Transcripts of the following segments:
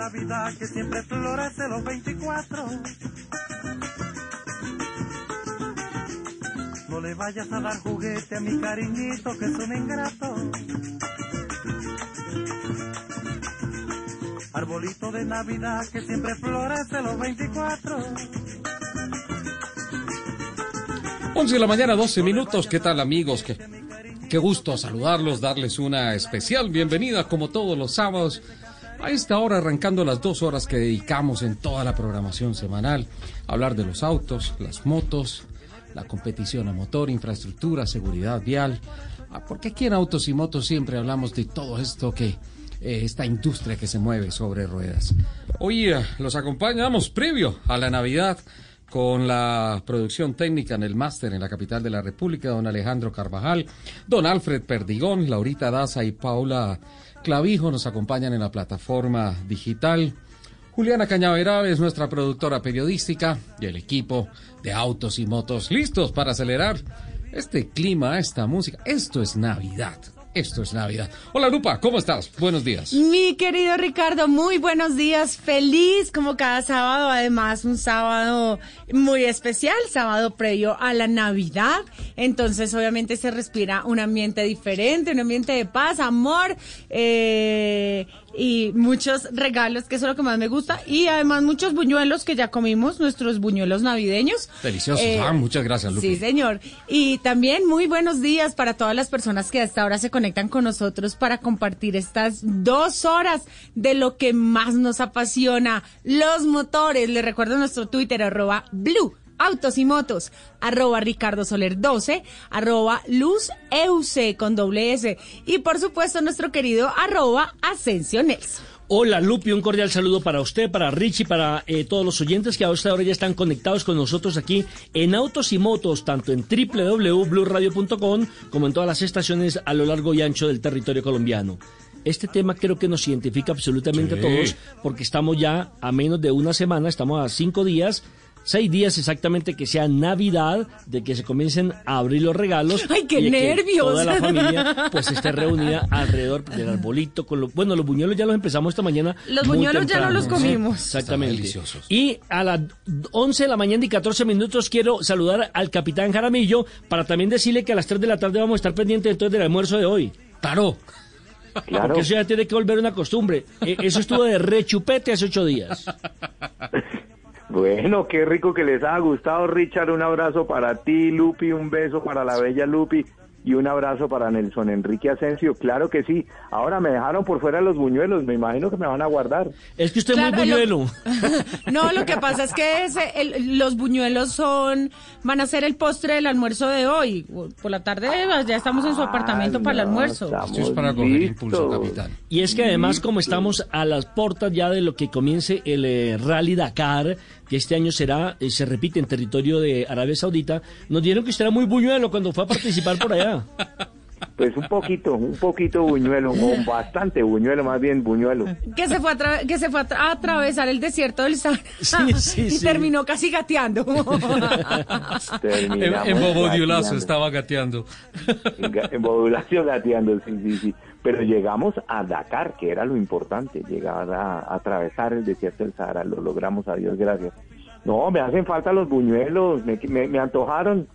De Navidad que siempre florece los 24. No le vayas a dar juguete a mi cariñito que es un ingrato. Arbolito de Navidad que siempre florece los 24. 11 de la mañana, 12 minutos. ¿Qué tal amigos? Qué, qué gusto saludarlos, darles una especial bienvenida como todos los sábados. A esta hora arrancando las dos horas que dedicamos en toda la programación semanal hablar de los autos, las motos, la competición a motor, infraestructura, seguridad vial. Ah, Porque aquí en Autos y Motos siempre hablamos de todo esto que eh, esta industria que se mueve sobre ruedas. Hoy eh, los acompañamos previo a la Navidad con la producción técnica en el máster en la capital de la República, don Alejandro Carvajal, don Alfred Perdigón, Laurita Daza y Paula Clavijo nos acompañan en la plataforma digital. Juliana Cañaveral es nuestra productora periodística y el equipo de autos y motos listos para acelerar este clima, esta música. Esto es Navidad. Esto es Navidad. Hola Lupa, ¿cómo estás? Buenos días. Mi querido Ricardo, muy buenos días. Feliz como cada sábado, además un sábado muy especial, sábado previo a la Navidad. Entonces obviamente se respira un ambiente diferente, un ambiente de paz, amor eh, y muchos regalos, que eso es lo que más me gusta. Y además muchos buñuelos que ya comimos, nuestros buñuelos navideños. Deliciosos. Eh, ah, muchas gracias, Lupi. Sí, señor. Y también muy buenos días para todas las personas que hasta ahora se conectan con nosotros para compartir estas dos horas de lo que más nos apasiona, los motores. Les recuerdo nuestro Twitter, arroba blue. Autos y motos, arroba Ricardo Soler 12, arroba Luz Euse con doble S y por supuesto nuestro querido arroba Asensio Nelson. Hola Lupi, un cordial saludo para usted, para Richie, para eh, todos los oyentes que a esta hora ya están conectados con nosotros aquí en Autos y Motos, tanto en www.bluradio.com como en todas las estaciones a lo largo y ancho del territorio colombiano. Este tema creo que nos identifica absolutamente Sí. a todos porque estamos ya a menos de una semana, estamos a cinco días, seis días exactamente que sea Navidad, de que se comiencen a abrir los regalos. ¡Ay, qué y de que nervios! Toda la familia pues esté reunida alrededor del arbolito. Con bueno, los buñuelos ya los empezamos esta mañana. Los buñuelos ya no los comimos. Exactamente. Están deliciosos. Y a las 11 de la mañana y 14 minutos quiero saludar al capitán Jaramillo para también decirle que a las 3 de la tarde vamos a estar pendientes entonces del almuerzo de hoy. Claro. Claro. Porque eso ya tiene que volver una costumbre. E- Eso estuvo de rechupete hace ocho días. Bueno, qué rico que les haya gustado, Richard. Un abrazo para ti, Lupi. Un beso para la bella Lupi. Y un abrazo para Nelson Enrique Asensio. Claro que sí. Ahora me dejaron por fuera los buñuelos. Me imagino que me van a guardar. Es que usted es muy lo- buñuelo. No, lo que pasa es que ese- el- los buñuelos son, van a ser el postre del almuerzo de hoy. Por la tarde ya estamos en su apartamento Ah, para el almuerzo. Esto es para coger listos. impulso, capitán. Y es que además, como estamos a las puertas ya de lo que comience el eh, Rally Dakar, que este año será, eh, se repite en territorio de Arabia Saudita, nos dieron que usted era muy buñuelo cuando fue a participar por allá. Pues un poquito, un poquito buñuelo, o bastante buñuelo, más bien buñuelo. Que se fue a, tra- que se fue a, tra- a atravesar el desierto del Sahara Sí, sí, y sí. terminó casi gateando. En, en Bobodiulazo gateando. estaba gateando. En, en modulación gateando, sí, sí, sí. Pero llegamos a Dakar, que era lo importante, llegar a, a atravesar el desierto del Sahara, lo logramos, a Dios gracias. No, me hacen falta los buñuelos, me, me, me antojaron.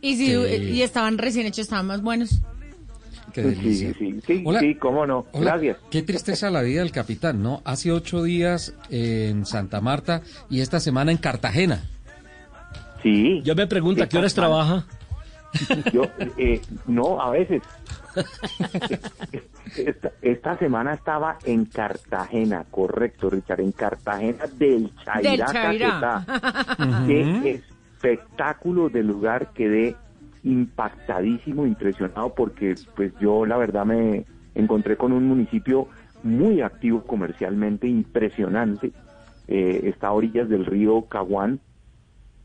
y, si, y estaban recién hechos, estaban más buenos. Qué Sí, delicia. sí, sí, Hola. sí, cómo no. Hola, Gracias. Qué tristeza la vida del capitán, ¿no? Hace ocho días en Santa Marta y esta semana en Cartagena. Sí. Yo me pregunto, ¿a qué horas trabaja? Yo, eh, no, a veces. Esta, esta semana estaba en Cartagena, correcto, Richard, en Cartagena del Chairá. Del Chairá. Caquetá. Qué espectáculo de lugar, quedé impactadísimo, impresionado, porque pues yo la verdad me, encontré con un municipio muy activo comercialmente, impresionante. Eh, está a orillas del río Caguán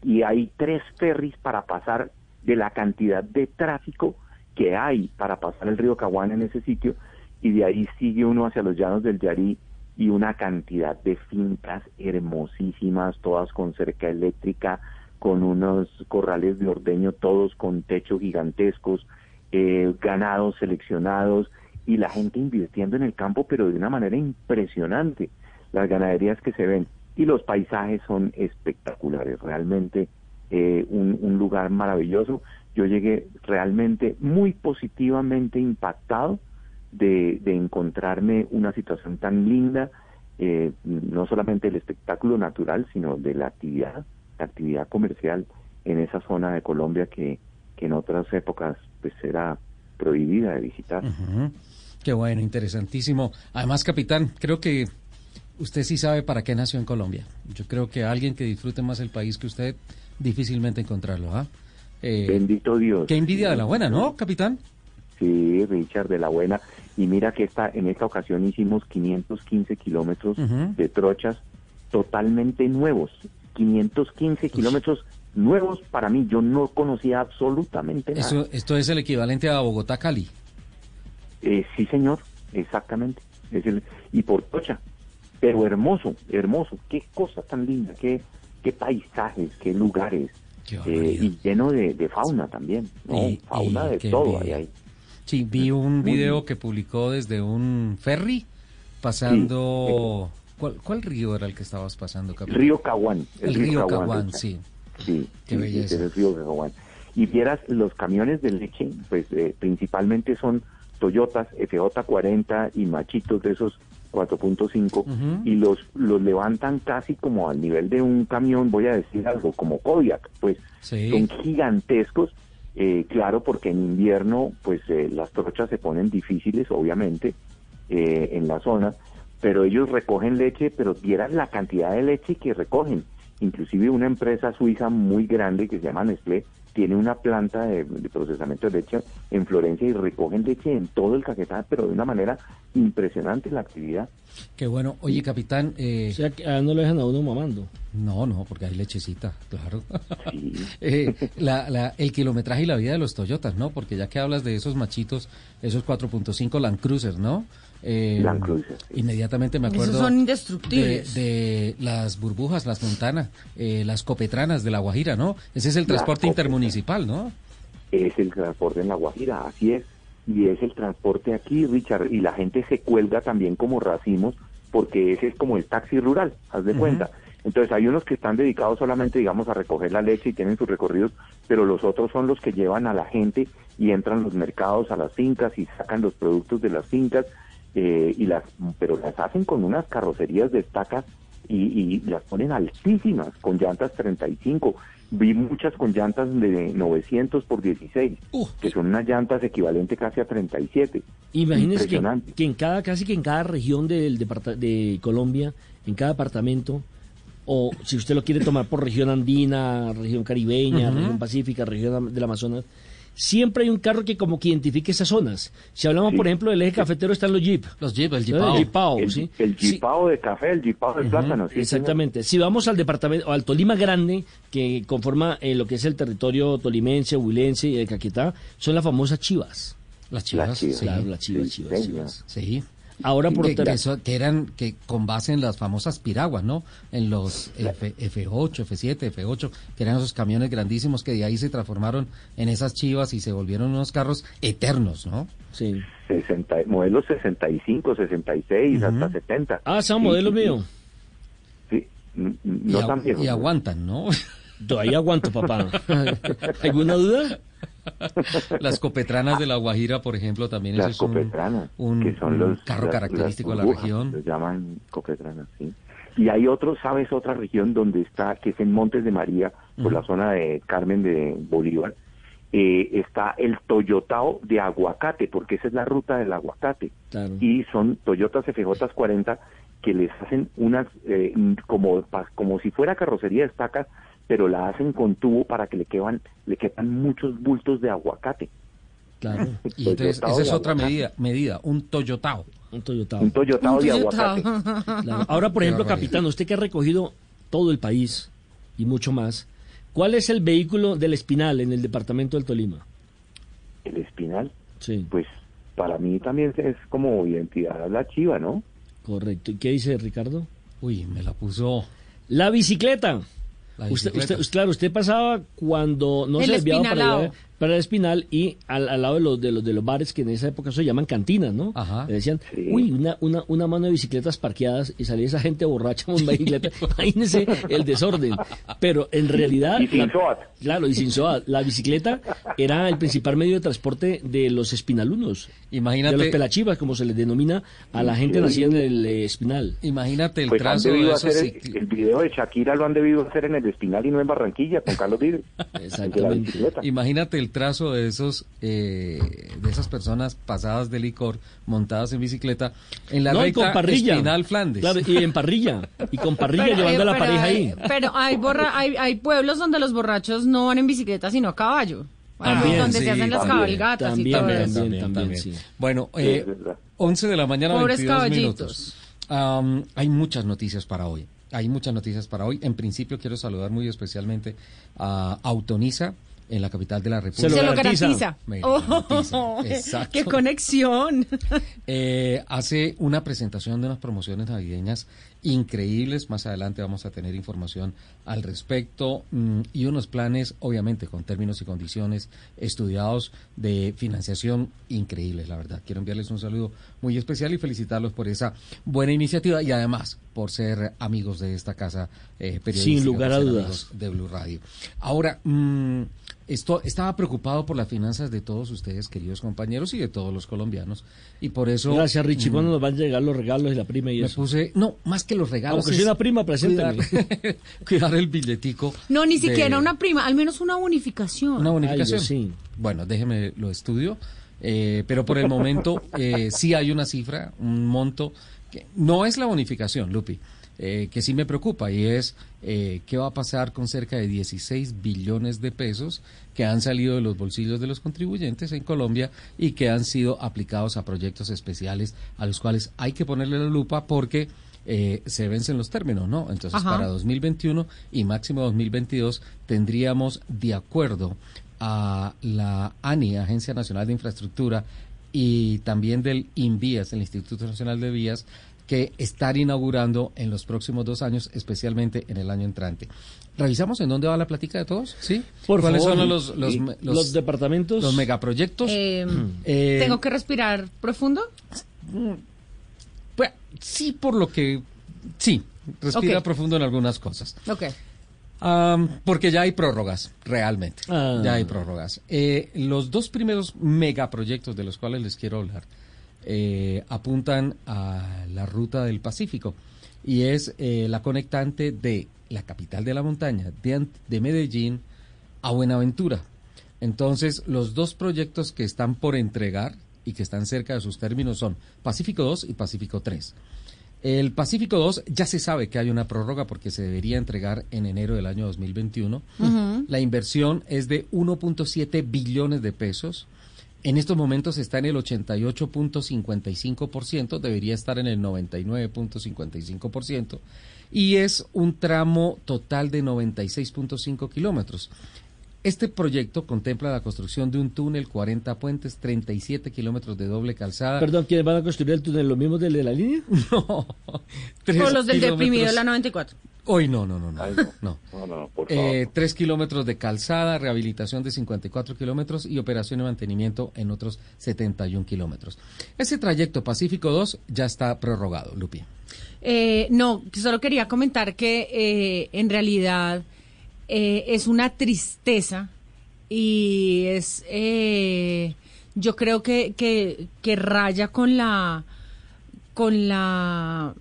y hay tres ferries para pasar de la cantidad de tráfico que hay para pasar el río Caguán en ese sitio y de ahí sigue uno hacia los llanos del Yarí y una cantidad de fincas hermosísimas, todas con cerca eléctrica, con unos corrales de ordeño, todos con techos gigantescos, eh, ganados seleccionados y la gente invirtiendo en el campo, pero de una manera impresionante. Las ganaderías que se ven y los paisajes son espectaculares, realmente eh, un, un lugar maravilloso. Yo llegué realmente muy positivamente impactado de, de encontrarme una situación tan linda, eh, no solamente del espectáculo natural, sino de la actividad, la actividad comercial en esa zona de Colombia que, en otras épocas pues era prohibida de visitar. Qué bueno, interesantísimo. Además, capitán, creo que usted sí sabe para qué nació en Colombia. Yo creo que alguien que disfrute más el país que usted, difícilmente encontrarlo. ¿ah? Bendito Dios. qué envidia de la buena, ¿no, capitán? Sí, Richard, de la buena. Y mira que esta, en esta ocasión hicimos 515 kilómetros de trochas totalmente nuevos. 515 kilómetros nuevos para mí. Yo no conocía absolutamente nada. Eso, esto es el equivalente a Bogotá-Cali. Eh, sí, señor, exactamente. Es el, y por trocha. Pero hermoso, hermoso. Qué cosa tan linda, qué, qué paisajes, qué lugares. Eh, y lleno de, de fauna también. ¿no? Y- fauna y de todo ahí. Sí, vi un video que publicó desde un ferry pasando... ¿Cuál, cuál río era el que estabas pasando, capitán? Río Caguán. El río Caguán, Richard. sí. Sí, Qué sí, belleza. es el río Caguán. Y vieras, los camiones de leche, pues eh, principalmente son Toyotas FJ40 y machitos de esos 4.5 Ujú. y los, los levantan casi como al nivel de un camión, voy a decir algo, como Kodiak, pues Sí. son gigantescos, eh, claro, porque en invierno pues eh, las trochas se ponen difíciles, obviamente, eh, en la zona, pero ellos recogen leche, pero vieran la cantidad de leche que recogen. Inclusive una empresa suiza muy grande que se llama Nestlé tiene una planta de, de procesamiento de leche en Florencia y recogen leche en todo el Caquetá, pero de una manera impresionante la actividad. Qué bueno. Oye, capitán, eh, O sea, que ah, no lo dejan a uno mamando. no, no, porque hay lechecita, claro. Sí. Eh, la, la- el kilometraje y la vida de los Toyotas, ¿no? Porque ya que hablas de esos machitos, esos 4.5 Land Cruiser, ¿no? Eh, Land Cruiser, sí. Inmediatamente me Esos acuerdo son de, indestructibles. de las burbujas, las montanas, eh, las copetranas de La Guajira, ¿no? Ese es el transporte intermunicipal, ¿no? es el transporte en La Guajira, así es. Y es el transporte aquí, Richard, y la gente se cuelga también como racimos, porque ese es como el taxi rural, haz de cuenta. Entonces hay unos que están dedicados solamente, digamos, a recoger la leche y tienen sus recorridos, pero los otros son los que llevan a la gente y entran a los mercados, a las fincas y sacan los productos de las fincas, eh, y las, pero las hacen con unas carrocerías de estacas y, y las ponen altísimas, con llantas 35. Vi muchas con llantas de 900 por 16, Uf. que son unas llantas equivalentes casi a 37. Imagínense que, Impresionante. que en cada, casi que en cada región del de Colombia, en cada apartamento, o si usted lo quiere tomar por región andina, región caribeña, región pacífica, región del Amazonas, siempre hay un carro que como que identifique esas zonas. Si hablamos, Sí. por ejemplo, del eje cafetero, están los jeep. Los Jeep, el. Jeepao. El Jeepao, el, ¿sí? el Sí. jipao de café, el jipao de plátano. sí, señor. Exactamente. Si vamos al departamento, o al Tolima Grande, que conforma eh, lo que es el territorio tolimense, huilense y de Caquetá, son las famosas chivas. Las chivas, Las chivas. sí. Claro, las chivas, Sí, chivas, señor. chivas. Sí. Ahora por que, que eso- que eran que con base en las famosas piraguas, ¿no? En los F, F8, F7, F8, que eran esos camiones grandísimos que de ahí se transformaron en esas chivas y se volvieron unos carros eternos, ¿no? Sí. 60, modelos 65, 66, Ujú. hasta 70. Ah, son modelos míos. Sí, y, no agu- tan viejos. y aguantan, ¿no? Todavía aguanto, papá. ¿Alguna duda? Las copetranas de la Guajira, por ejemplo, también eso es un, copetranas, un- que son un los carro las- característico las de la región. Los llaman copetranas, sí. Y hay otro, ¿sabes? Otra región donde está, que es en Montes de María, por la zona de Carmen de Bolívar, eh, está el Toyotao de aguacate, porque esa es la ruta del aguacate. Claro. Y son Toyotas FJ 40 que les hacen unas, eh, como, como si fuera carrocería de estacas, pero la hacen con tubo para que le quepan, le quepan muchos bultos de aguacate. Claro. Y entonces, Toyotao esa es otra aguacate. medida, medida, un Toyotao. Un Toyota. Un Toyotao de Toyotao. aguacate. Claro. Ahora, por ejemplo, capitán, usted que ha recogido todo el país y mucho más, ¿cuál es el vehículo del Espinal en el departamento del Tolima? El espinal, Sí, pues para mí también es como identidad la chiva, ¿no? correcto. ¿Y qué dice Ricardo? Uy, me la puso. La bicicleta. Usted, usted- claro, usted pasaba cuando no El se desviaba para, allá, para el espinal y al, al lado de los, de los de los bares que en esa época se llaman cantinas, ¿no? Ajá. Le decían, uy, una, una, una mano de bicicletas parqueadas y salía esa gente borracha con bicicleta. Imagínese el desorden. Pero en realidad. Y sin la- SOAT. Claro, y sin SOAT. La bicicleta era el principal medio de transporte de los espinalunos. Imagínate- De los pelachivas, como se les denomina a la gente Sí. nacida en el eh, espinal. Imagínate el Pues han trazo de debido esos hacer, el, el video de Shakira lo han debido hacer en el Espinal y no en Barranquilla, con Carlos Vives. Exactamente. Imagínate el trazo de esos eh, de esas personas pasadas de licor montadas en bicicleta en la no, y recta con parrilla. Espinal Flandes. Claro, y en parrilla. Y con parrilla Pero, llevando eh, a la pareja hay- ahí. Pero hay, borra, hay, hay pueblos donde los borrachos no van en bicicleta, sino a caballo. Ah, También, donde sí, se hacen las también, cabalgatas también, y todo también, eso. también, también, sí. Bueno, eh, es verdad. 11 de la mañana, Pobres 22 caballitos. minutos. Hay muchas noticias para hoy. Hay muchas noticias para hoy. En principio quiero saludar muy especialmente a Autonisa en la capital de la República. Se lo garantiza. lo Oh, exacto. ¡Qué conexión! Eh, hace una presentación de unas promociones navideñas increíbles. Más adelante vamos a tener información al respecto mm, y unos planes, obviamente, con términos y condiciones estudiados de financiación increíbles, la verdad. Quiero enviarles un saludo muy especial y felicitarlos por esa buena iniciativa y además por ser amigos de esta casa eh, periodística. Sin lugar a dudas. amigos de Blue Radio. Ahora, mm, esto, estaba preocupado por las finanzas de todos ustedes, queridos compañeros, y de todos los colombianos. Y por eso. Gracias, Richie. ¿Cuándo nos van a llegar los regalos y la prima y me eso? puse. No, más que los regalos. Aunque soy es una prima, preséntame. Cuidar, cuidar el billetico. No, ni de- siquiera una prima, al menos una unificación. Una bonificación. Ay, sí. Bueno, déjeme lo estudio. eh, pero por el momento eh, sí hay una cifra, un monto. que no es la bonificación, Lupi. Eh, que sí me preocupa y es eh, qué va a pasar con cerca de 16 billones de pesos que han salido de los bolsillos de los contribuyentes en Colombia y que han sido aplicados a proyectos especiales a los cuales hay que ponerle la lupa porque eh, se vencen los términos, ¿no? Entonces, Ajá. para 2021 y máximo 2022 tendríamos, de acuerdo a la ANI, Agencia Nacional de Infraestructura, y también del INVIAS, el Instituto Nacional de Vías, que estar inaugurando en los próximos dos años, especialmente en el año entrante. ¿Revisamos en dónde va la plática de todos? ¿Sí? Por ¿Cuáles favor. son los, los, Los, los, departamentos. los megaproyectos? Eh, Eh, ¿Tengo que respirar profundo? pues, sí, por lo que... Sí, respira Ok. profundo en algunas cosas. Ok. Am, porque ya hay prórrogas, realmente. Ah. Ya hay prórrogas. Eh, los dos primeros megaproyectos de los cuales les quiero hablar eh, apuntan a la ruta del Pacífico y es eh, la conectante de la capital de la montaña, de, de Medellín a Buenaventura. Entonces, los dos proyectos que están por entregar y que están cerca de sus términos son Pacífico 2 y Pacífico 3. El Pacífico 2 ya se sabe que hay una prórroga porque se debería entregar en enero del año 2021. La inversión es de 1.7 billones de pesos. En estos momentos está en el 88.55%, debería estar en el 99.55%, y es un tramo total de 96.5 kilómetros. Este proyecto contempla la construcción de un túnel, 40 puentes, 37 kilómetros de doble calzada. Perdón, ¿quiénes van a construir el túnel? ¿Los mismos de la línea? No, tres Con los del deprimido de la 94. Hoy no, no, no, no. Ay, no. no. No, por favor. Eh, tres kilómetros de calzada, rehabilitación de 54 kilómetros y operación y mantenimiento en otros 71 kilómetros. Ese trayecto Pacífico 2 ya está prorrogado, Lupi. Eh, no, solo quería comentar que eh, en realidad eh, es una tristeza y es, eh, yo creo que, que, que raya con la, con la,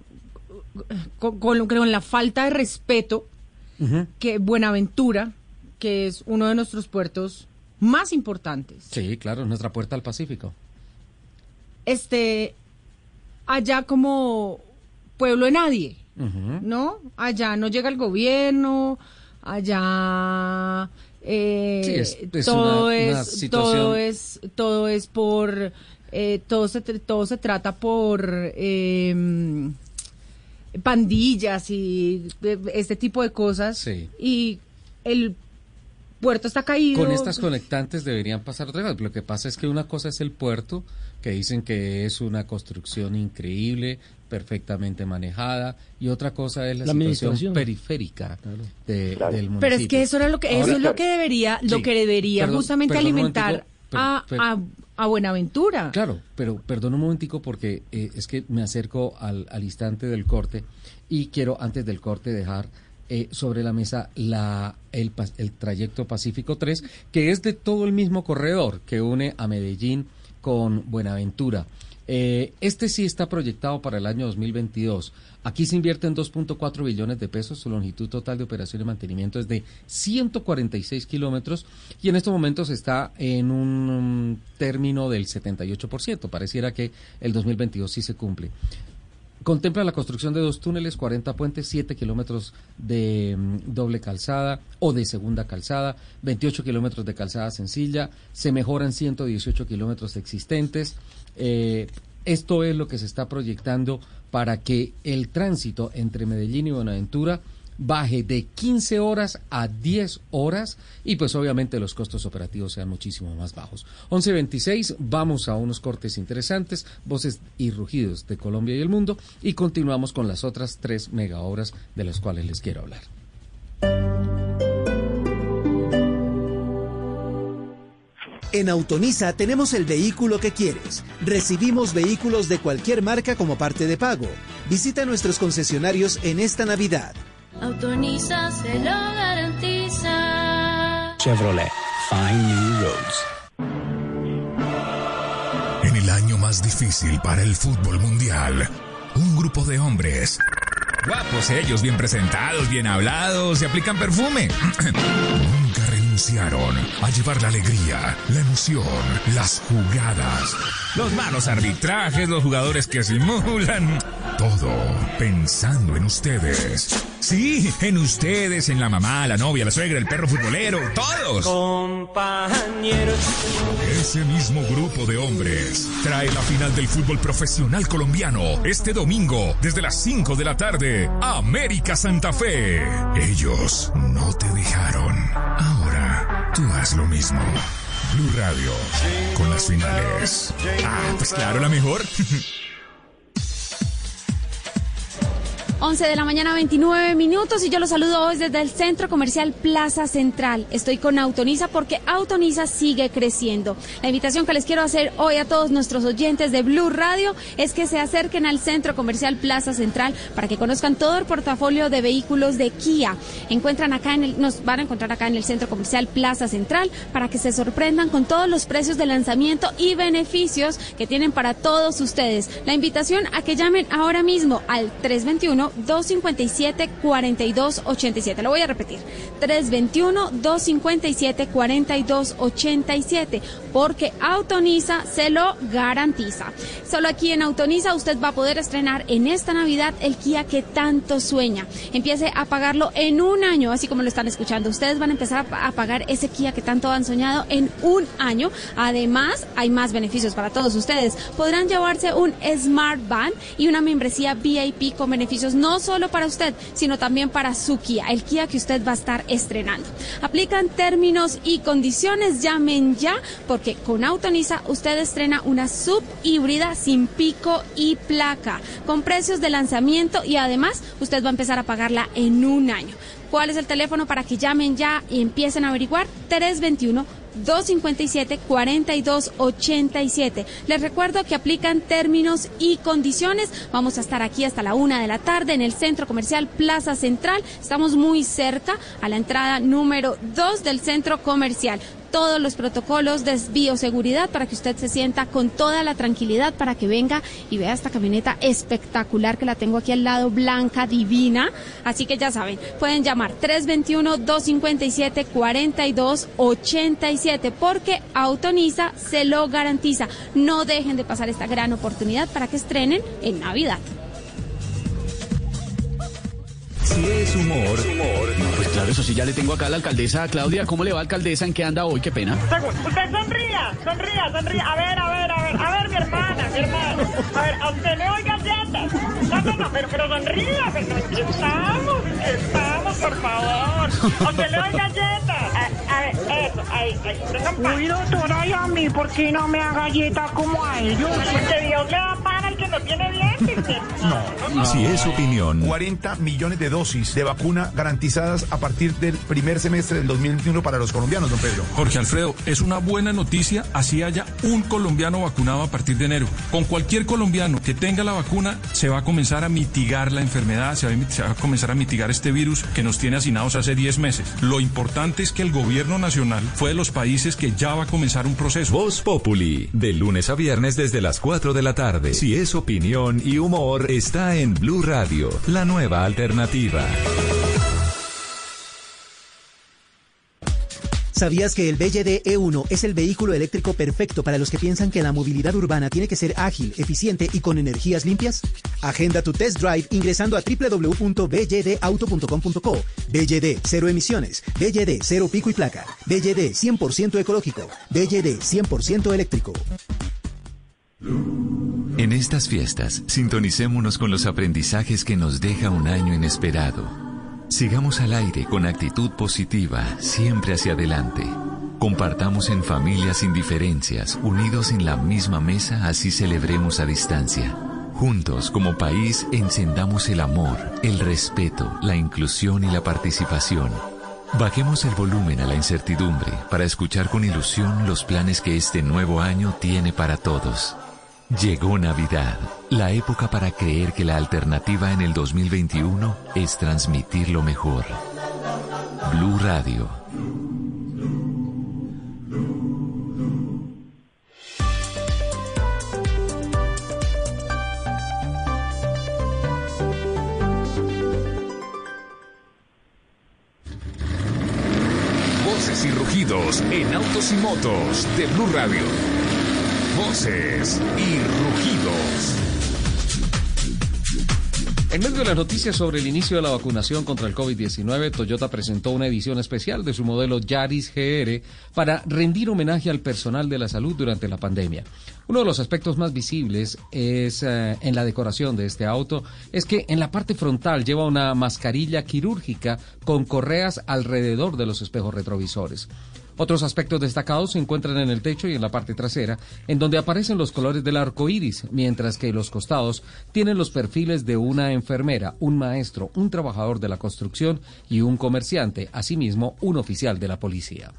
con, con- con la falta de respeto que Buenaventura, que es uno de nuestros puertos más importantes, Sí, claro, nuestra puerta al Pacífico. esté allá como pueblo de nadie. ¿no? Allá no llega el gobierno, allá eh, Sí, es- es todo una- una es situación- todo es todo es por eh, todo se todo se trata por eh, pandillas y este tipo de cosas Sí. y el puerto está caído Con estas conectantes deberían pasar otra cosa. Lo que pasa es que una cosa es el puerto, que dicen que es una construcción increíble, perfectamente manejada, y otra cosa es la, La situación administración. periférica de- Claro. del municipio. pero es que eso era lo que eso Ahora- es lo que debería lo que debería perdón, justamente alimentar a, a, a Buenaventura Claro, pero perdón un momentico porque eh, es que me acerco al, al instante del corte y quiero antes del corte dejar eh, sobre la mesa la, el, el trayecto Pacífico 3, que es de todo el mismo corredor que une a Medellín con Buenaventura. Eh, este sí está proyectado para el año 2022. Aquí se invierten 2.4 billones de pesos. Su longitud total de operación y mantenimiento es de 146 kilómetros y en estos momentos está en un término del 78%. Pareciera que el 2022 sí se cumple. Contempla la construcción de dos túneles, 40 puentes, 7 kilómetros de mm, doble calzada o de segunda calzada, 28 kilómetros de calzada sencilla, se mejoran 118 kilómetros existentes. Eh, esto es lo que se está proyectando para que el tránsito entre Medellín y Buenaventura baje de 15 horas a 10 horas y pues obviamente los costos operativos sean muchísimo más bajos. 11.26, vamos a unos cortes interesantes, voces y rugidos de Colombia y el mundo y continuamos con las otras tres mega obras de las cuales les quiero hablar. En Autonisa tenemos el vehículo que quieres. Recibimos vehículos de cualquier marca como parte de pago. Visita nuestros concesionarios en esta Navidad. Autoriza, se lo garantiza. Chevrolet, find new roads. En el año más difícil para el fútbol mundial, un grupo de hombres, guapos ellos, bien presentados, bien hablados, se aplican perfume. Renunciaron a llevar la alegría, la emoción, las jugadas, los malos arbitrajes, los jugadores que simulan. Todo pensando en ustedes. Sí, en ustedes, en la mamá, la novia, la suegra, el perro futbolero, todos. Compañeros. Ese mismo grupo de hombres trae la final del fútbol profesional colombiano este domingo desde las 5 de la tarde. América Santa Fe. Ellos no te dejaron. Ahora tú haz lo mismo. Blue Radio con las finales. Ah, pues claro, la mejor. 11 de la mañana, 29 minutos y yo los saludo hoy desde el Centro Comercial Plaza Central. Estoy con Autonisa porque Autonisa sigue creciendo. La invitación que les quiero hacer hoy a todos nuestros oyentes de Blue Radio es que se acerquen al Centro Comercial Plaza Central para que conozcan todo el portafolio de vehículos de Kia. Encuentran acá en el, nos van a encontrar acá en el Centro Comercial Plaza Central para que se sorprendan con todos los precios de lanzamiento y beneficios que tienen para todos ustedes. La invitación a que llamen ahora mismo al 321 257-4287. Lo voy a repetir. 321-257-4287. Porque Autonisa se lo garantiza. Solo aquí en Autonisa usted va a poder estrenar en esta Navidad el Kia que tanto sueña. Empiece a pagarlo en un año, así como lo están escuchando. Ustedes van a empezar a pagar ese Kia que tanto han soñado en un año. Además, hay más beneficios para todos ustedes. Podrán llevarse un Smart Van y una membresía VIP con beneficios no solo para usted, sino también para su Kia, el Kia que usted va a estar estrenando. Aplican términos y condiciones, llamen ya, porque con Autonisa usted estrena una sub híbrida sin pico y placa, con precios de lanzamiento y además usted va a empezar a pagarla en un año. ¿Cuál es el teléfono para que llamen ya y empiecen a averiguar? 321 257-4287. Les recuerdo que aplican términos y condiciones. Vamos a estar aquí hasta la una de la tarde en el Centro Comercial Plaza Central. Estamos muy cerca a la entrada número 2 del Centro Comercial todos los protocolos de bioseguridad para que usted se sienta con toda la tranquilidad para que venga y vea esta camioneta espectacular que la tengo aquí al lado, blanca, divina. Así que ya saben, pueden llamar 321-257-4287 porque Autonisa se lo garantiza. No dejen de pasar esta gran oportunidad para que estrenen en Navidad. Si es humor, No, pues claro, eso sí, ya le tengo acá a la alcaldesa Claudia. ¿Cómo le va, alcaldesa? ¿En qué anda hoy? Qué pena. Usted sonría, sonría, sonría. A ver, a ver, a ver, a ver, mi hermana, mi hermana. A ver, a usted le doy galletas. No, no, no, pero, pero sonría, pero aquí estamos, estamos, por favor. A usted le doy galletas. A, a ver, eso, ahí, ahí. Uy, doctora, ¿y a mí por qué no me da galletas como a ellos? Porque Dios le da pan al que no tiene dientes. si es opinión, 40 millones de dosis de vacuna garantizadas a partir del primer semestre del 2021 para los colombianos, don Pedro. Jorge Alfredo, es una buena noticia así haya un colombiano vacunado a partir de enero. Con cualquier colombiano que tenga la vacuna se va a comenzar a mitigar la enfermedad, se va a, se va a comenzar a mitigar este virus que nos tiene hacinados hace 10 meses. Lo importante es que el gobierno nacional fue de los países que ya va a comenzar un proceso. Voz Populi, de lunes a viernes desde las 4 de la tarde. Si es opinión y humor, está en Blue Radio, la nueva alternativa. ¿Sabías que el BYD E1 es el vehículo eléctrico perfecto para los que piensan que la movilidad urbana tiene que ser ágil, eficiente y con energías limpias? Agenda tu test drive ingresando a www.bydauto.com.co. BYD, cero emisiones. BYD, cero pico y placa. BYD, 100% ecológico. BYD, 100% eléctrico. En estas fiestas, sintonicémonos con los aprendizajes que nos deja un año inesperado. Sigamos al aire con actitud positiva, siempre hacia adelante. Compartamos en familia sin diferencias, unidos en la misma mesa, así celebremos a distancia. Juntos, como país, encendamos el amor, el respeto, la inclusión y la participación. Bajemos el volumen a la incertidumbre para escuchar con ilusión los planes que este nuevo año tiene para todos. Llegó Navidad, la época para creer que la alternativa en el 2021 es transmitir lo mejor. Blue Radio. Voces y rugidos en autos y motos de Blue Radio. Y rugidos. En medio de las noticias sobre el inicio de la vacunación contra el COVID-19, Toyota presentó una edición especial de su modelo Yaris GR para rendir homenaje al personal de la salud durante la pandemia. Uno de los aspectos más visibles es eh, en la decoración de este auto es que en la parte frontal lleva una mascarilla quirúrgica con correas alrededor de los espejos retrovisores. Otros aspectos destacados se encuentran en el techo y en la parte trasera, en donde aparecen los colores del arco iris, mientras que los costados tienen los perfiles de una enfermera, un maestro, un trabajador de la construcción y un comerciante, asimismo un oficial de la policía.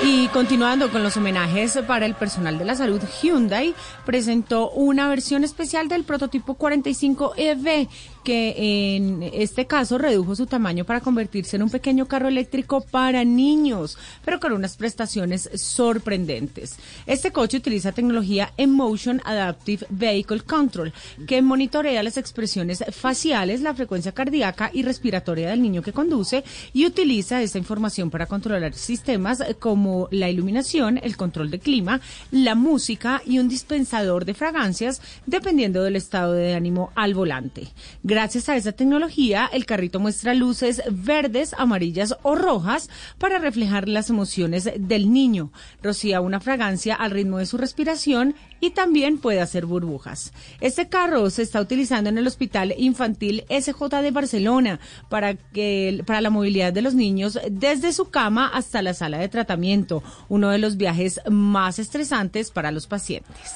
Y continuando con los homenajes para el personal de la salud, Hyundai presentó una versión especial del prototipo 45EV que en este caso redujo su tamaño para convertirse en un pequeño carro eléctrico para niños, pero con unas prestaciones sorprendentes. Este coche utiliza tecnología Emotion Adaptive Vehicle Control, que monitorea las expresiones faciales, la frecuencia cardíaca y respiratoria del niño que conduce y utiliza esta información para controlar sistemas como la iluminación, el control de clima, la música y un dispensador de fragancias, dependiendo del estado de ánimo al volante. Gracias a esa tecnología, el carrito muestra luces verdes, amarillas o rojas para reflejar las emociones del niño. Rocía una fragancia al ritmo de su respiración y también puede hacer burbujas. Este carro se está utilizando en el Hospital Infantil SJ de Barcelona para, que, para la movilidad de los niños desde su cama hasta la sala de tratamiento, uno de los viajes más estresantes para los pacientes.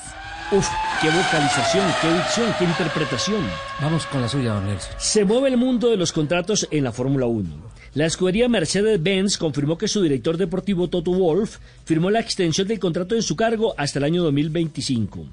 Uf, qué vocalización, qué dicción, qué interpretación. Vamos con la suya, don Nelson. Se mueve el mundo de los contratos en la Fórmula 1. La escudería Mercedes-Benz confirmó que su director deportivo Toto Wolff firmó la extensión del contrato en su cargo hasta el año 2025.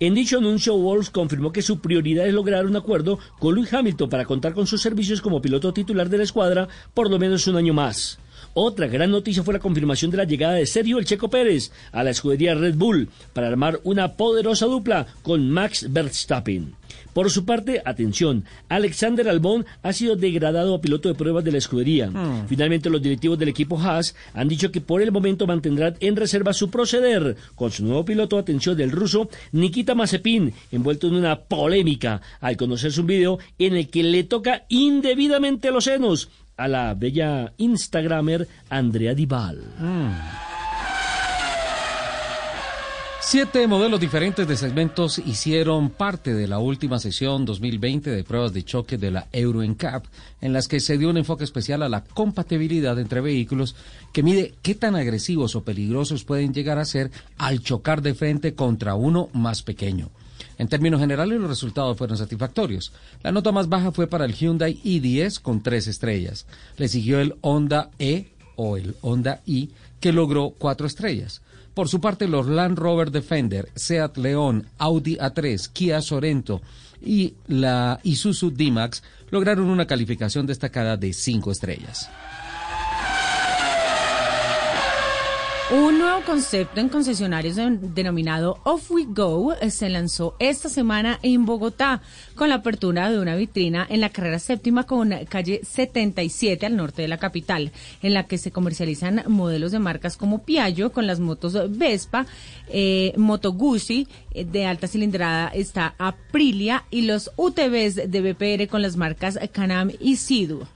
En dicho anuncio, Wolff confirmó que su prioridad es lograr un acuerdo con Lewis Hamilton para contar con sus servicios como piloto titular de la escuadra por lo menos un año más. Otra gran noticia fue la confirmación de la llegada de Sergio El Checo Pérez a la escudería Red Bull para armar una poderosa dupla con Max Verstappen. Por su parte, atención, Alexander Albón ha sido degradado a piloto de pruebas de la escudería. Finalmente, los directivos del equipo Haas han dicho que por el momento mantendrán en reserva su proceder con su nuevo piloto, atención, del ruso Nikita Mazepin, envuelto en una polémica al conocerse un video en el que le toca indebidamente los senos a la bella Instagramer Andrea Dival. Siete modelos diferentes de segmentos hicieron parte de la última sesión 2020 de pruebas de choque de la Euro NCAP, en las que se dio un enfoque especial a la compatibilidad entre vehículos que mide qué tan agresivos o peligrosos pueden llegar a ser al chocar de frente contra uno más pequeño. En términos generales, los resultados fueron satisfactorios. La nota más baja fue para el Hyundai i10 con tres estrellas. Le siguió el Honda E o el Honda i, que logró cuatro estrellas. Por su parte, los Land Rover Defender, Seat León, Audi A3, Kia Sorento y la Isuzu D-Max lograron una calificación destacada de cinco estrellas. Un nuevo concepto en concesionarios den- denominado Off We Go eh, se lanzó esta semana en Bogotá con la apertura de una vitrina en la carrera séptima con calle 77 al norte de la capital, en la que se comercializan modelos de marcas como Piaggio con las motos Vespa, eh, Moto Guzzi eh, de alta cilindrada está Aprilia y los UTVs de BPR con las marcas Canam y Sidu.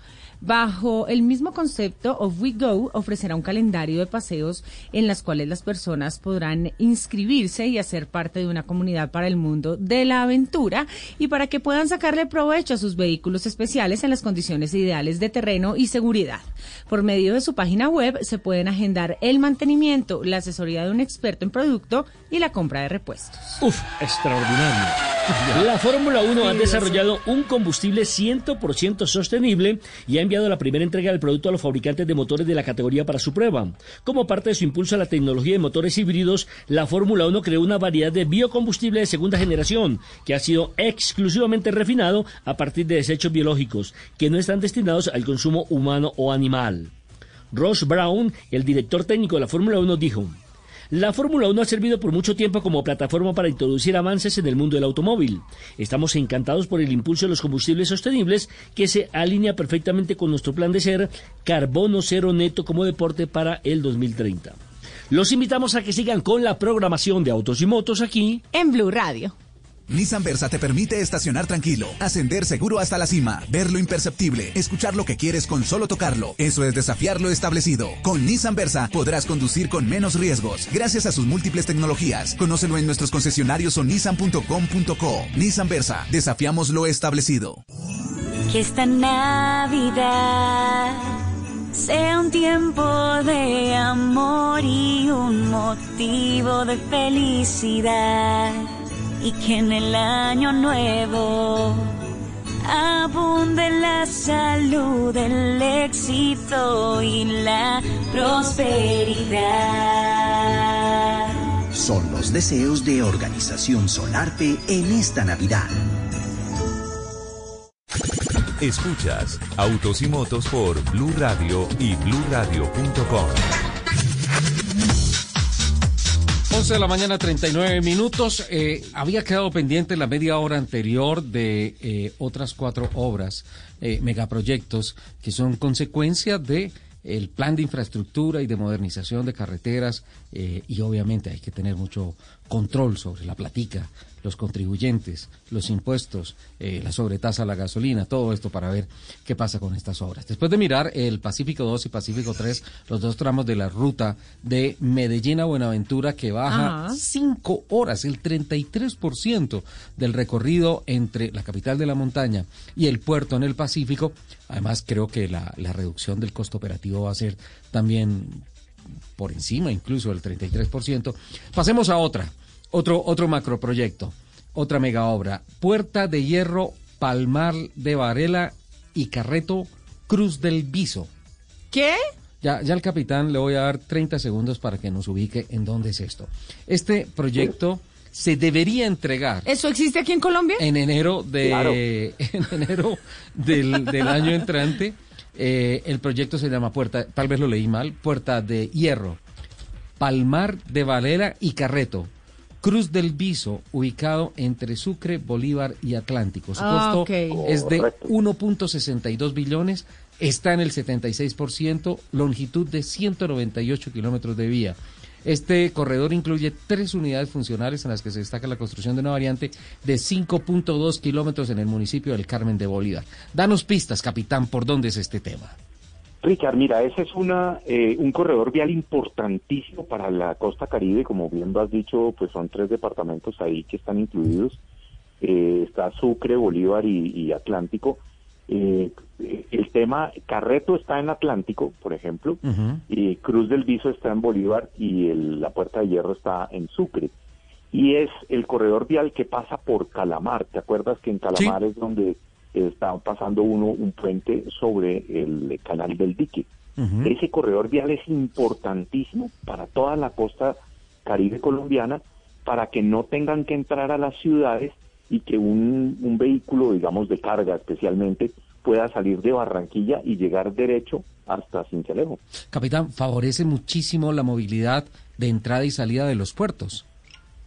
Bajo el mismo concepto, Off We Go ofrecerá un calendario de paseos en las cuales las personas podrán inscribirse y hacer parte de una comunidad para el mundo de la aventura y para que puedan sacarle provecho a sus vehículos especiales en las condiciones ideales de terreno y seguridad. Por medio de su página web se pueden agendar el mantenimiento, la asesoría de un experto en producto y la compra de repuestos. Uf, extraordinario. La Fórmula 1 ha desarrollado un combustible 100% sostenible y ha enviado la primera entrega del producto a los fabricantes de motores de la categoría para su prueba. Como parte de su impulso a la tecnología de motores híbridos, la Fórmula 1 creó una variedad de biocombustible de segunda generación que ha sido exclusivamente refinado a partir de desechos biológicos que no están destinados al consumo humano o animal. Ross Brown, el director técnico de la Fórmula 1, dijo, la Fórmula 1 ha servido por mucho tiempo como plataforma para introducir avances en el mundo del automóvil. Estamos encantados por el impulso de los combustibles sostenibles que se alinea perfectamente con nuestro plan de ser carbono cero neto como deporte para el 2030. Los invitamos a que sigan con la programación de Autos y Motos aquí en Blue Radio. Nissan Versa te permite estacionar tranquilo, ascender seguro hasta la cima, ver lo imperceptible, escuchar lo que quieres con solo tocarlo. Eso es desafiar lo establecido. Con Nissan Versa podrás conducir con menos riesgos, gracias a sus múltiples tecnologías. Conócelo en nuestros concesionarios o nissan.com.co. Nissan Versa, desafiamos lo establecido. Que esta Navidad sea un tiempo de amor y un motivo de felicidad. Y que en el año nuevo abunde la salud, el éxito y la prosperidad. Son los deseos de Organización Solarte en esta Navidad. Escuchas Autos y Motos por Blue Radio y bluradio.com. 11 de la mañana, 39 minutos. Eh, había quedado pendiente la media hora anterior de eh, otras cuatro obras, eh, megaproyectos, que son consecuencia de el plan de infraestructura y de modernización de carreteras eh, y obviamente hay que tener mucho control sobre la platica, los contribuyentes, los impuestos, eh, la sobretasa a la gasolina, todo esto para ver qué pasa con estas obras. Después de mirar el Pacífico 2 y Pacífico 3, los dos tramos de la ruta de Medellín a Buenaventura que baja Ajá. cinco horas, el 33% del recorrido entre la capital de la montaña y el puerto en el Pacífico. Además, creo que la, la reducción del costo operativo va a ser también por encima incluso del 33%. Pasemos a otra, otro, otro macroproyecto, otra mega obra. Puerta de Hierro, Palmar de Varela y Carreto, Cruz del Viso. ¿Qué? Ya, ya al capitán le voy a dar 30 segundos para que nos ubique en dónde es esto. Este proyecto se debería entregar ¿Eso existe aquí en Colombia? en enero de Claro. en enero del, del año entrante Eh, el proyecto se llama Puerta, tal vez lo leí mal, Puerta de Hierro, Palmar de Valera y Carreto. Cruz del Viso, ubicado entre Sucre, Bolívar y Atlántico. Su Ah, costo es de 1.62 billones, está en el 76%, longitud de 198 kilómetros de vía. Este corredor incluye tres unidades funcionales en las que se destaca la construcción de una variante de 5.2 kilómetros en el municipio del Carmen de Bolívar. Danos pistas, capitán, por dónde es este tema. Richard, mira, ese es una, eh, un corredor vial importantísimo para la costa caribe, como bien lo has dicho, pues son tres departamentos ahí que están incluidos. Eh, está Sucre, Bolívar y, Atlántico. Eh, el tema, Carreto está en Atlántico, por ejemplo, y Cruz del Viso está en Bolívar y el- la Puerta de Hierro está en Sucre. Y es el corredor vial que pasa por Calamar. ¿Te acuerdas que en Calamar es donde está pasando uno un puente sobre el canal del dique? Ese corredor vial es importantísimo para toda la costa caribe colombiana para que no tengan que entrar a las ciudades y que un, un vehículo, digamos, de carga especialmente, pueda salir de Barranquilla y llegar derecho hasta Cincelejo. Capitán, favorece muchísimo la movilidad de entrada y salida de los puertos.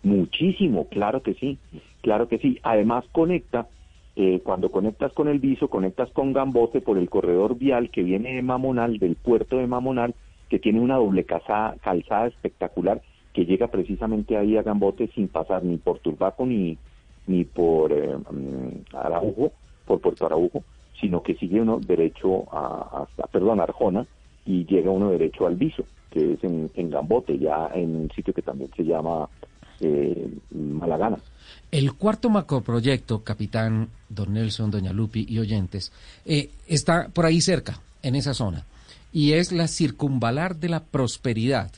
Muchísimo, claro que sí, claro que sí. Además conecta, eh, cuando conectas con el Viso, conectas con Gambote por el corredor vial que viene de Mamonal, del puerto de Mamonal, que tiene una doble calzada, calzada espectacular que llega precisamente ahí a Gambote sin pasar ni por Turbaco ni, ni por eh, mm, Araujo, por Puerto Araujo, sino que sigue uno derecho a, perdón, Arjona y llega uno derecho al Viso, que es en, en Gambote, ya en un sitio que también se llama eh, Malagana. El cuarto macroproyecto, capitán Don Nelson, Doña Lupi y oyentes, eh, está por ahí cerca, en esa zona, y es la circunvalar de la prosperidad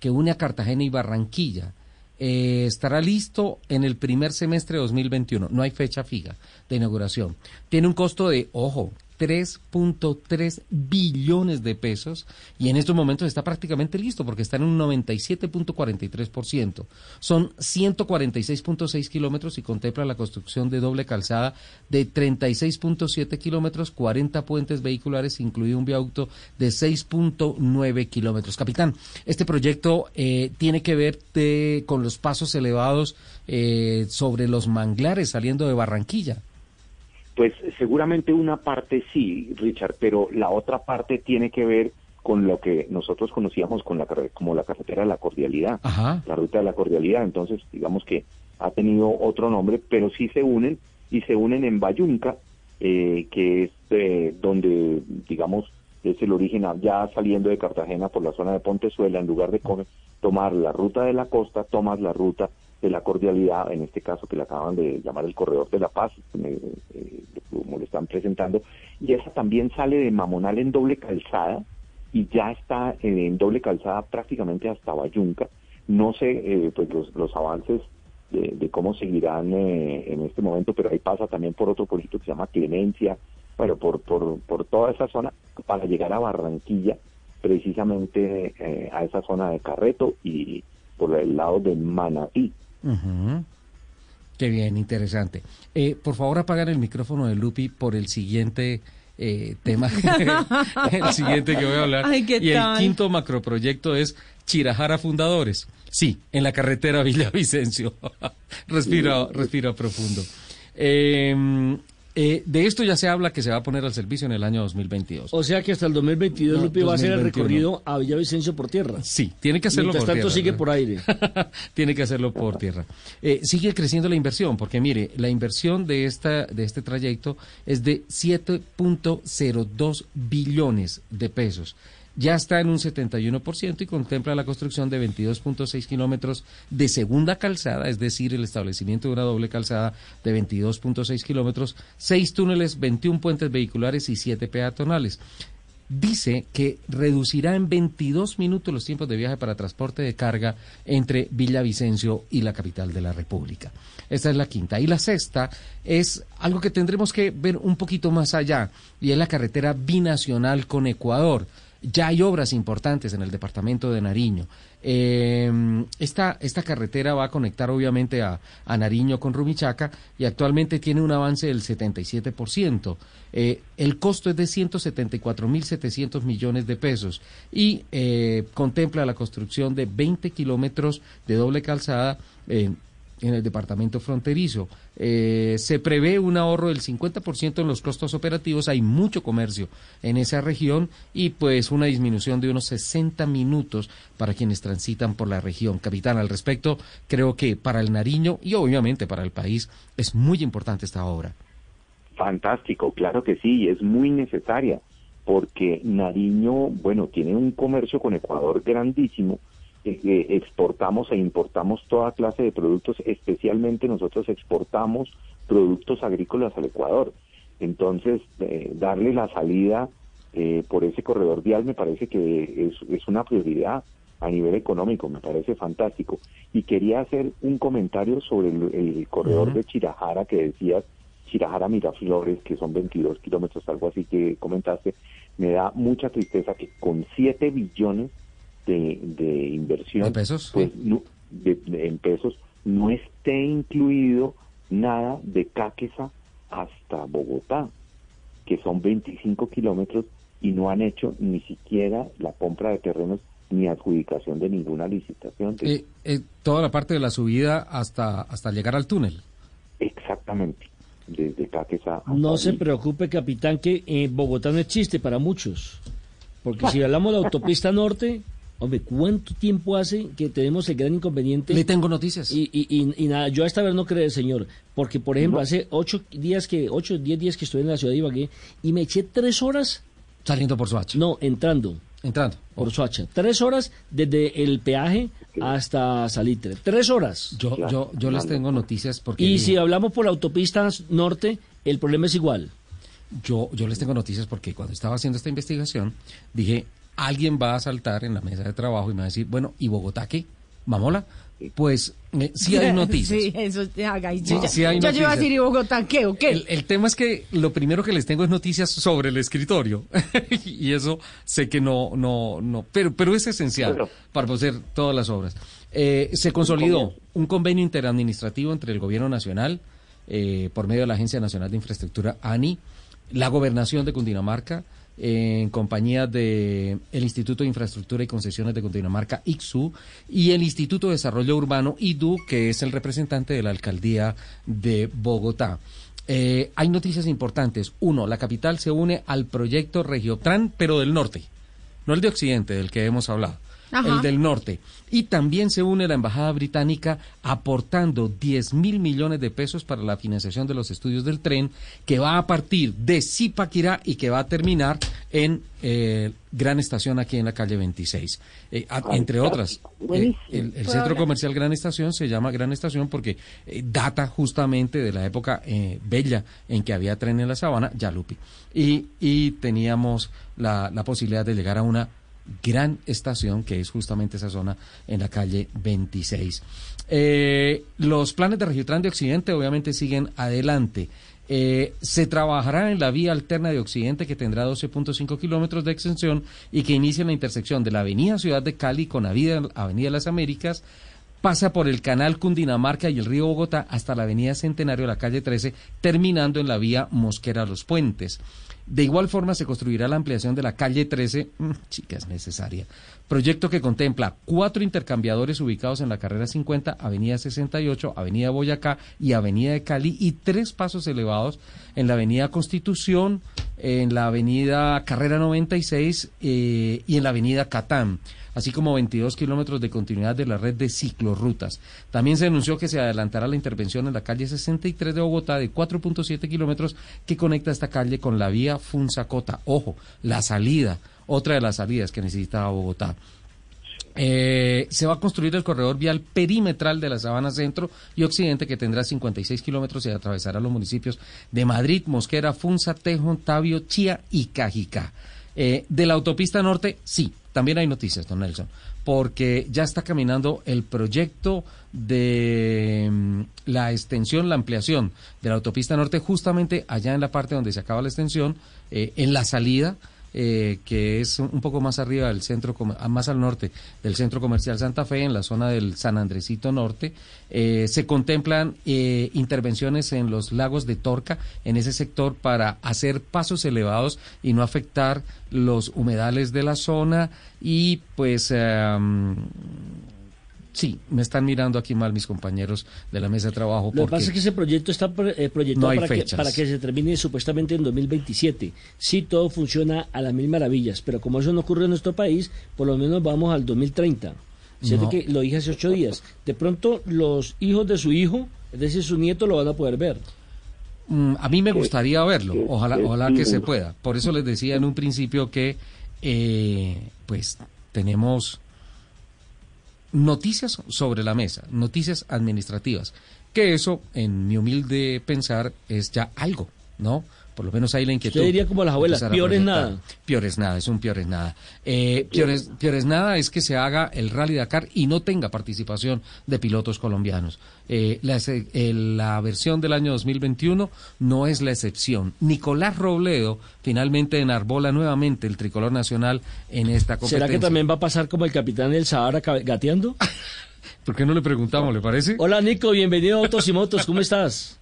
que une a Cartagena y Barranquilla. Eh, estará listo en el primer semestre de 2021. No hay fecha fija de inauguración. Tiene un costo de, ojo, 3.3 billones de pesos y en estos momentos está prácticamente listo porque está en un 97.43%. Son 146.6 kilómetros y contempla la construcción de doble calzada de 36.7 kilómetros, 40 puentes vehiculares, incluido un viaducto de 6.9 kilómetros. Capitán, este proyecto eh, tiene que ver de- con los pasos elevados eh, sobre los manglares saliendo de Barranquilla. Pues seguramente una parte sí, Richard, pero la otra parte tiene que ver con lo que nosotros conocíamos con la, como la carretera de la cordialidad, Ajá. la ruta de la cordialidad. Entonces, digamos que ha tenido otro nombre, pero sí se unen y se unen en Bayunca, eh, que es eh, donde, digamos, es el origen ah, ya saliendo de Cartagena por la zona de Pontezuela, en lugar de tomar la ruta de la costa, tomas la ruta de la cordialidad, en este caso que le acaban de llamar el corredor de la paz, eh, eh, como lo están presentando, y esa también sale de Mamonal en doble calzada y ya está eh, en doble calzada prácticamente hasta Bayunca. No sé eh, pues los, los avances de, de cómo seguirán eh, en este momento, pero ahí pasa también por otro pueblito que se llama Clemencia, bueno, por, por, por toda esa zona para llegar a Barranquilla, precisamente eh, a esa zona de Carreto y por el lado de Manatí. Ujú. Qué bien, interesante. Eh, por favor, apagar el micrófono de Lupi por el siguiente eh, tema, el siguiente que voy a hablar. Ay, ¿qué y tal? el quinto macroproyecto es Chirajara Fundadores. Sí, en la carretera Villavicencio. respira, respira profundo. Eh, eh, de esto ya se habla que se va a poner al servicio en el año 2022. O sea que hasta el 2022 No, Lupi va a hacer el 2021. recorrido a Villavicencio por tierra. Sí, tiene que hacerlo Mientras por tanto tierra, sigue por aire. tiene que hacerlo por tierra. Eh, sigue creciendo la inversión, porque mire, la inversión de esta de este trayecto es de 7.02 billones de pesos. Ya está en un 71% y contempla la construcción de 22.6 kilómetros de segunda calzada, es decir, el establecimiento de una doble calzada de 22.6 kilómetros, seis túneles, 21 puentes vehiculares y siete peatonales dice que reducirá en 22 minutos los tiempos de viaje para transporte de carga entre Villavicencio y la capital de la República. Esta es la quinta. Y la sexta es algo que tendremos que ver un poquito más allá, y es la carretera binacional con Ecuador. Ya hay obras importantes en el departamento de Nariño. Eh, esta, esta carretera va a conectar obviamente a, a Nariño con Rumichaca y actualmente tiene un avance del 77%. Eh, el costo es de 174.700 millones de pesos y eh, contempla la construcción de 20 kilómetros de doble calzada en el departamento fronterizo. Eh, se prevé un ahorro del 50% en los costos operativos, hay mucho comercio en esa región y pues una disminución de unos 60 minutos para quienes transitan por la región. Capitán, al respecto, creo que para el Nariño y obviamente para el país es muy importante esta obra. Fantástico, claro que sí, es muy necesaria, porque Nariño, bueno, tiene un comercio con Ecuador grandísimo, exportamos e importamos toda clase de productos, especialmente nosotros exportamos productos agrícolas al Ecuador. Entonces, eh, darle la salida eh, por ese corredor vial me parece que es, es una prioridad a nivel económico, me parece fantástico. Y quería hacer un comentario sobre el, el corredor de Chirajara que decías, Chirajara Miraflores, que son 22 kilómetros, algo así que comentaste, me da mucha tristeza que con 7 billones de, de inversión ¿De pesos? pues, no- de- de- en pesos no esté incluido nada de Cáqueza hasta Bogotá, que son 25 kilómetros y no han hecho ni siquiera la compra de terrenos ni adjudicación de ninguna licitación. de- Eh, eh, toda la parte de la subida hasta, hasta llegar al túnel. Exactamente, desde Cáqueza hasta No se preocupe, capitán, que eh, Bogotá no existe para muchos. Porque si hablamos de la autopista norte, hombre, ¿cuánto tiempo hace que tenemos el gran inconveniente? Le tengo noticias. Y, y, y, y nada, yo a esta vez no creo, señor. Porque, por ejemplo, hace ocho días que, ocho, diez días que estuve en la ciudad de Ibagué y me eché tres horas. Saliendo por Soacha. No, entrando. Entrando. Por Soacha. Tres horas desde el peaje hasta Salitre. Tres horas. Yo, yo, yo les tengo noticias porque... Y si hablamos por la autopista norte, el problema es igual. Yo, yo les tengo noticias porque cuando estaba haciendo esta investigación, dije, alguien va a saltar en la mesa de trabajo y me va a decir, bueno, ¿y Bogotá qué? ¿Mamola? Pues eh, sí hay noticias. Sí, eso te haga. y yo ya- sí hay yo iba a noticias. decir, ¿y Bogotá qué o qué? El, el tema es que lo primero que les tengo es noticias sobre el escritorio. y eso sé que no, no, no, pero, pero es esencial Bueno. para hacer todas las obras. Eh, se consolidó un convenio interadministrativo entre el Gobierno Nacional, eh, por medio de la Agencia Nacional de Infraestructura, ANI, la Gobernación de Cundinamarca, en compañía de el Instituto de Infraestructura y Concesiones de Cundinamarca, ICSU, y el Instituto de Desarrollo Urbano, IDU, que es el representante de la Alcaldía de Bogotá. Eh, hay noticias importantes. Uno, la capital se une al proyecto Regiotran, pero del norte, no el de Occidente, del que hemos hablado. Ajá. El del norte. Y también se une la Embajada Británica aportando 10 mil millones de pesos para la financiación de los estudios del tren que va a partir de Zipaquirá y que va a terminar en eh, Gran Estación aquí en la calle 26. Eh, a- entre otras, eh, el, el centro comercial Gran Estación se llama Gran Estación porque eh, data justamente de la época eh, bella en que había tren en la sabana, Yalupi. Y, y teníamos la, la posibilidad de llegar a una gran estación que es justamente esa zona en la calle 26. Eh, los planes de Regiotran de Occidente obviamente siguen adelante. Eh, se trabajará en la vía alterna de Occidente que tendrá 12.5 kilómetros de extensión y que inicia en la intersección de la Avenida Ciudad de Cali con Avenida, Avenida Las Américas, pasa por el canal Cundinamarca y el río Bogotá hasta la Avenida Centenario la calle 13, terminando en la vía Mosquera Los Puentes. De igual forma se construirá la ampliación de la calle 13, mm, chica, es necesaria. Proyecto que contempla cuatro intercambiadores ubicados en la carrera 50, Avenida 68, Avenida Boyacá y Avenida de Cali y tres pasos elevados en la Avenida Constitución, en la Avenida Carrera 96 eh, y en la Avenida Catán así como 22 kilómetros de continuidad de la red de ciclorrutas. También se anunció que se adelantará la intervención en la calle 63 de Bogotá de 4.7 kilómetros que conecta esta calle con la vía Funsacota. Ojo, la salida, otra de las salidas que necesita Bogotá. Eh, se va a construir el corredor vial perimetral de la Sabana Centro y Occidente que tendrá 56 kilómetros y atravesará los municipios de Madrid, Mosquera, Funza, Tejo, Tabio, Chía y Cajicá. Eh, de la autopista norte, sí, también hay noticias, don Nelson, porque ya está caminando el proyecto de mm, la extensión, la ampliación de la autopista norte, justamente allá en la parte donde se acaba la extensión, eh, en la salida eh, que es un poco más arriba del centro, ah, más al norte del centro comercial Santa Fe, en la zona del San Andresito Norte. Eh, se contemplan eh, intervenciones en los lagos de Torca, en ese sector, para hacer pasos elevados y no afectar los humedales de la zona. Y pues. Sí, me están mirando aquí mal mis compañeros de la mesa de trabajo. Lo que pasa es que ese proyecto está eh, proyectado No para, que, fechas. para que se termine supuestamente en 2027. Sí, todo funciona a las mil maravillas, pero como eso no ocurre en nuestro país, por lo menos vamos al 2030. Fíjate No. que lo dije hace ocho días. De pronto los hijos de su hijo, es decir, su nieto, lo van a poder ver. Mm, a mí me Que- gustaría verlo, que- ojalá, que ojalá que se pueda. Por eso les decía en un principio que, eh, pues, tenemos noticias sobre la mesa, noticias administrativas, que eso, en mi humilde pensar, es ya algo, ¿no? Por lo menos hay la inquietud. Usted diría como las abuelas, Empezar a peor es proyectar. nada. Peor es nada, es un peor es nada. Eh, peor, es, peor es nada es que se haga el Rally Dakar y no tenga participación de pilotos colombianos. Eh, la, eh, la versión del año 2021 no es la excepción. Nicolás Robledo finalmente enarbola nuevamente el tricolor nacional en esta competencia. ¿Será que también va a pasar como el capitán del Sahara gateando? ¿Por qué no le preguntamos, le parece? Hola Nico, bienvenido a Autos y Motos, ¿cómo estás?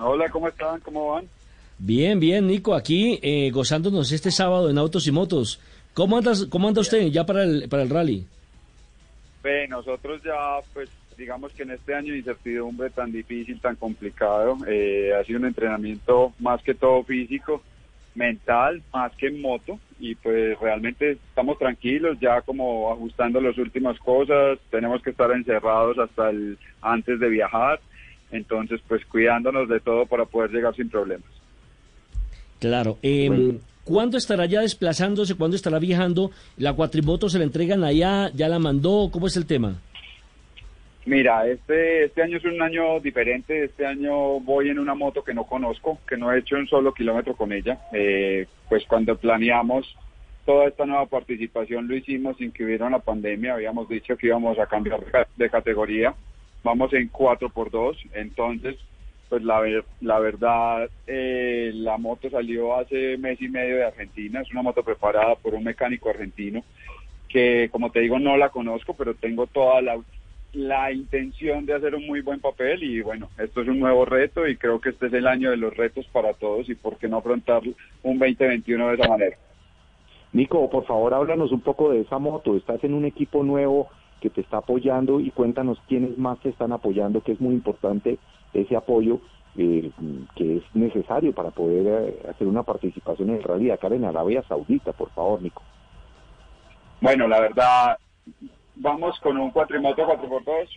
Hola, ¿cómo están? ¿Cómo van? Bien, bien, Nico, aquí eh, gozándonos este sábado en Autos y Motos. ¿Cómo, andas, cómo anda usted ya para el, para el rally? Ve, nosotros ya, pues, digamos que en este año de incertidumbre tan difícil, tan complicado, eh, ha sido un entrenamiento más que todo físico, mental, más que en moto, y pues realmente estamos tranquilos, ya como ajustando las últimas cosas, tenemos que estar encerrados hasta el antes de viajar, entonces pues cuidándonos de todo para poder llegar sin problemas. Claro. eh, ¿Cuándo estará ya desplazándose? ¿Cuándo estará viajando? ¿La cuatrimoto se la entregan allá? ¿Ya la mandó? ¿Cómo es el tema? Mira, este, este año es un año diferente. Este año voy en una moto que no conozco, que no he hecho un solo kilómetro con ella. Eh, pues cuando planeamos toda esta nueva participación lo hicimos sin que hubiera una pandemia. Habíamos dicho que íbamos a cambiar de ca- de categoría. Vamos en 4x2. Entonces, pues la, la verdad, eh, la moto salió hace mes y medio de Argentina. Es una moto preparada por un mecánico argentino que, como te digo, no la conozco, pero tengo toda la, la intención de hacer un muy buen papel y bueno, esto es un nuevo reto y creo que este es el año de los retos para todos y por qué no afrontar un 2021 de esa manera. Nico, por favor, háblanos un poco de esa moto. Estás en un equipo nuevo que te está apoyando y cuéntanos quiénes más te están apoyando, que es muy importante ese apoyo eh, que es necesario para poder eh, hacer una participación en el Rally Dakar en Arabia Saudita, por favor, Nico. Bueno, la verdad, vamos con un cuatrimoto 4x2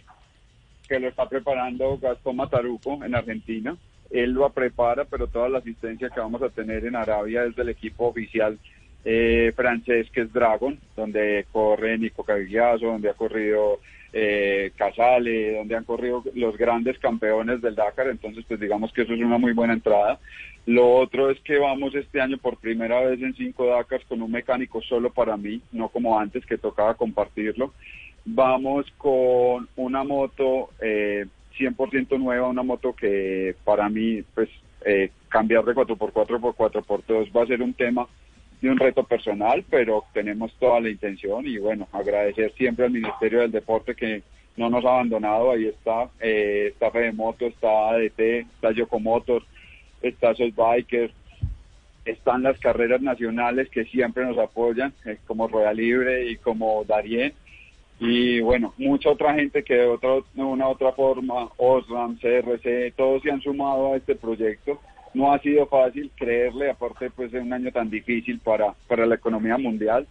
que lo está preparando Gastón Mataruco en Argentina. Él lo prepara, pero toda la asistencia que vamos a tener en Arabia es del equipo oficial eh, francés que es Dragon, donde corre Nico Cavigliaso, donde ha corrido eh, Casale, donde han corrido los grandes campeones del Dakar, entonces pues digamos que eso es una muy buena entrada. Lo otro es que vamos este año por primera vez en cinco Dakars con un mecánico solo para mí, no como antes que tocaba compartirlo. Vamos con una moto eh, 100% nueva, una moto que para mí pues eh, cambiar de 4x4 por 4x2 va a ser un tema de un reto personal, pero tenemos toda la intención y bueno, agradecer siempre al Ministerio del Deporte que no nos ha abandonado, ahí está, eh, está Fede Moto, está ADT, está Yocomotor, está Soul Biker, están las carreras nacionales que siempre nos apoyan, eh, como Rueda Libre y como Darien, y bueno, mucha otra gente que de otra, una otra forma, Osram, CRC, todos se han sumado a este proyecto. No ha sido fácil creerle, aparte pues de un año tan difícil para, para la economía mundial.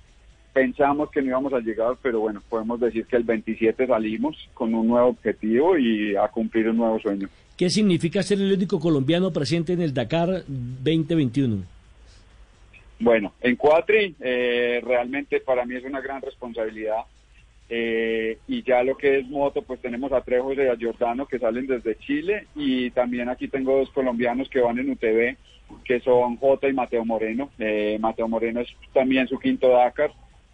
Pensamos que no íbamos a llegar, pero bueno, podemos decir que el 27 salimos con un nuevo objetivo y a cumplir un nuevo sueño. ¿Qué significa ser el único colombiano presente en el Dakar 2021? Bueno, en Cuatri eh, realmente para mí es una gran responsabilidad. Eh, y ya lo que es moto, pues tenemos a Trejos y a Giordano que salen desde Chile y también aquí tengo dos colombianos que van en UTV, que son Jota y Mateo Moreno. Eh, Mateo Moreno es también su quinto Dakar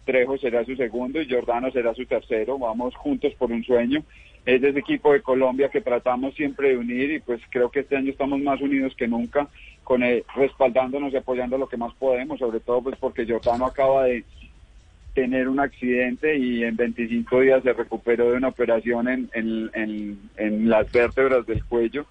Trejo será su segundo y Jordano será su tercero. Vamos juntos por un sueño. Es ese equipo de Colombia que tratamos siempre de unir y pues creo que este año estamos más unidos que nunca, con el, respaldándonos y apoyando lo que más podemos, sobre todo pues porque Jordano acaba de tener un accidente y en 25 días se recuperó de una operación en, en, en, en las vértebras del cuello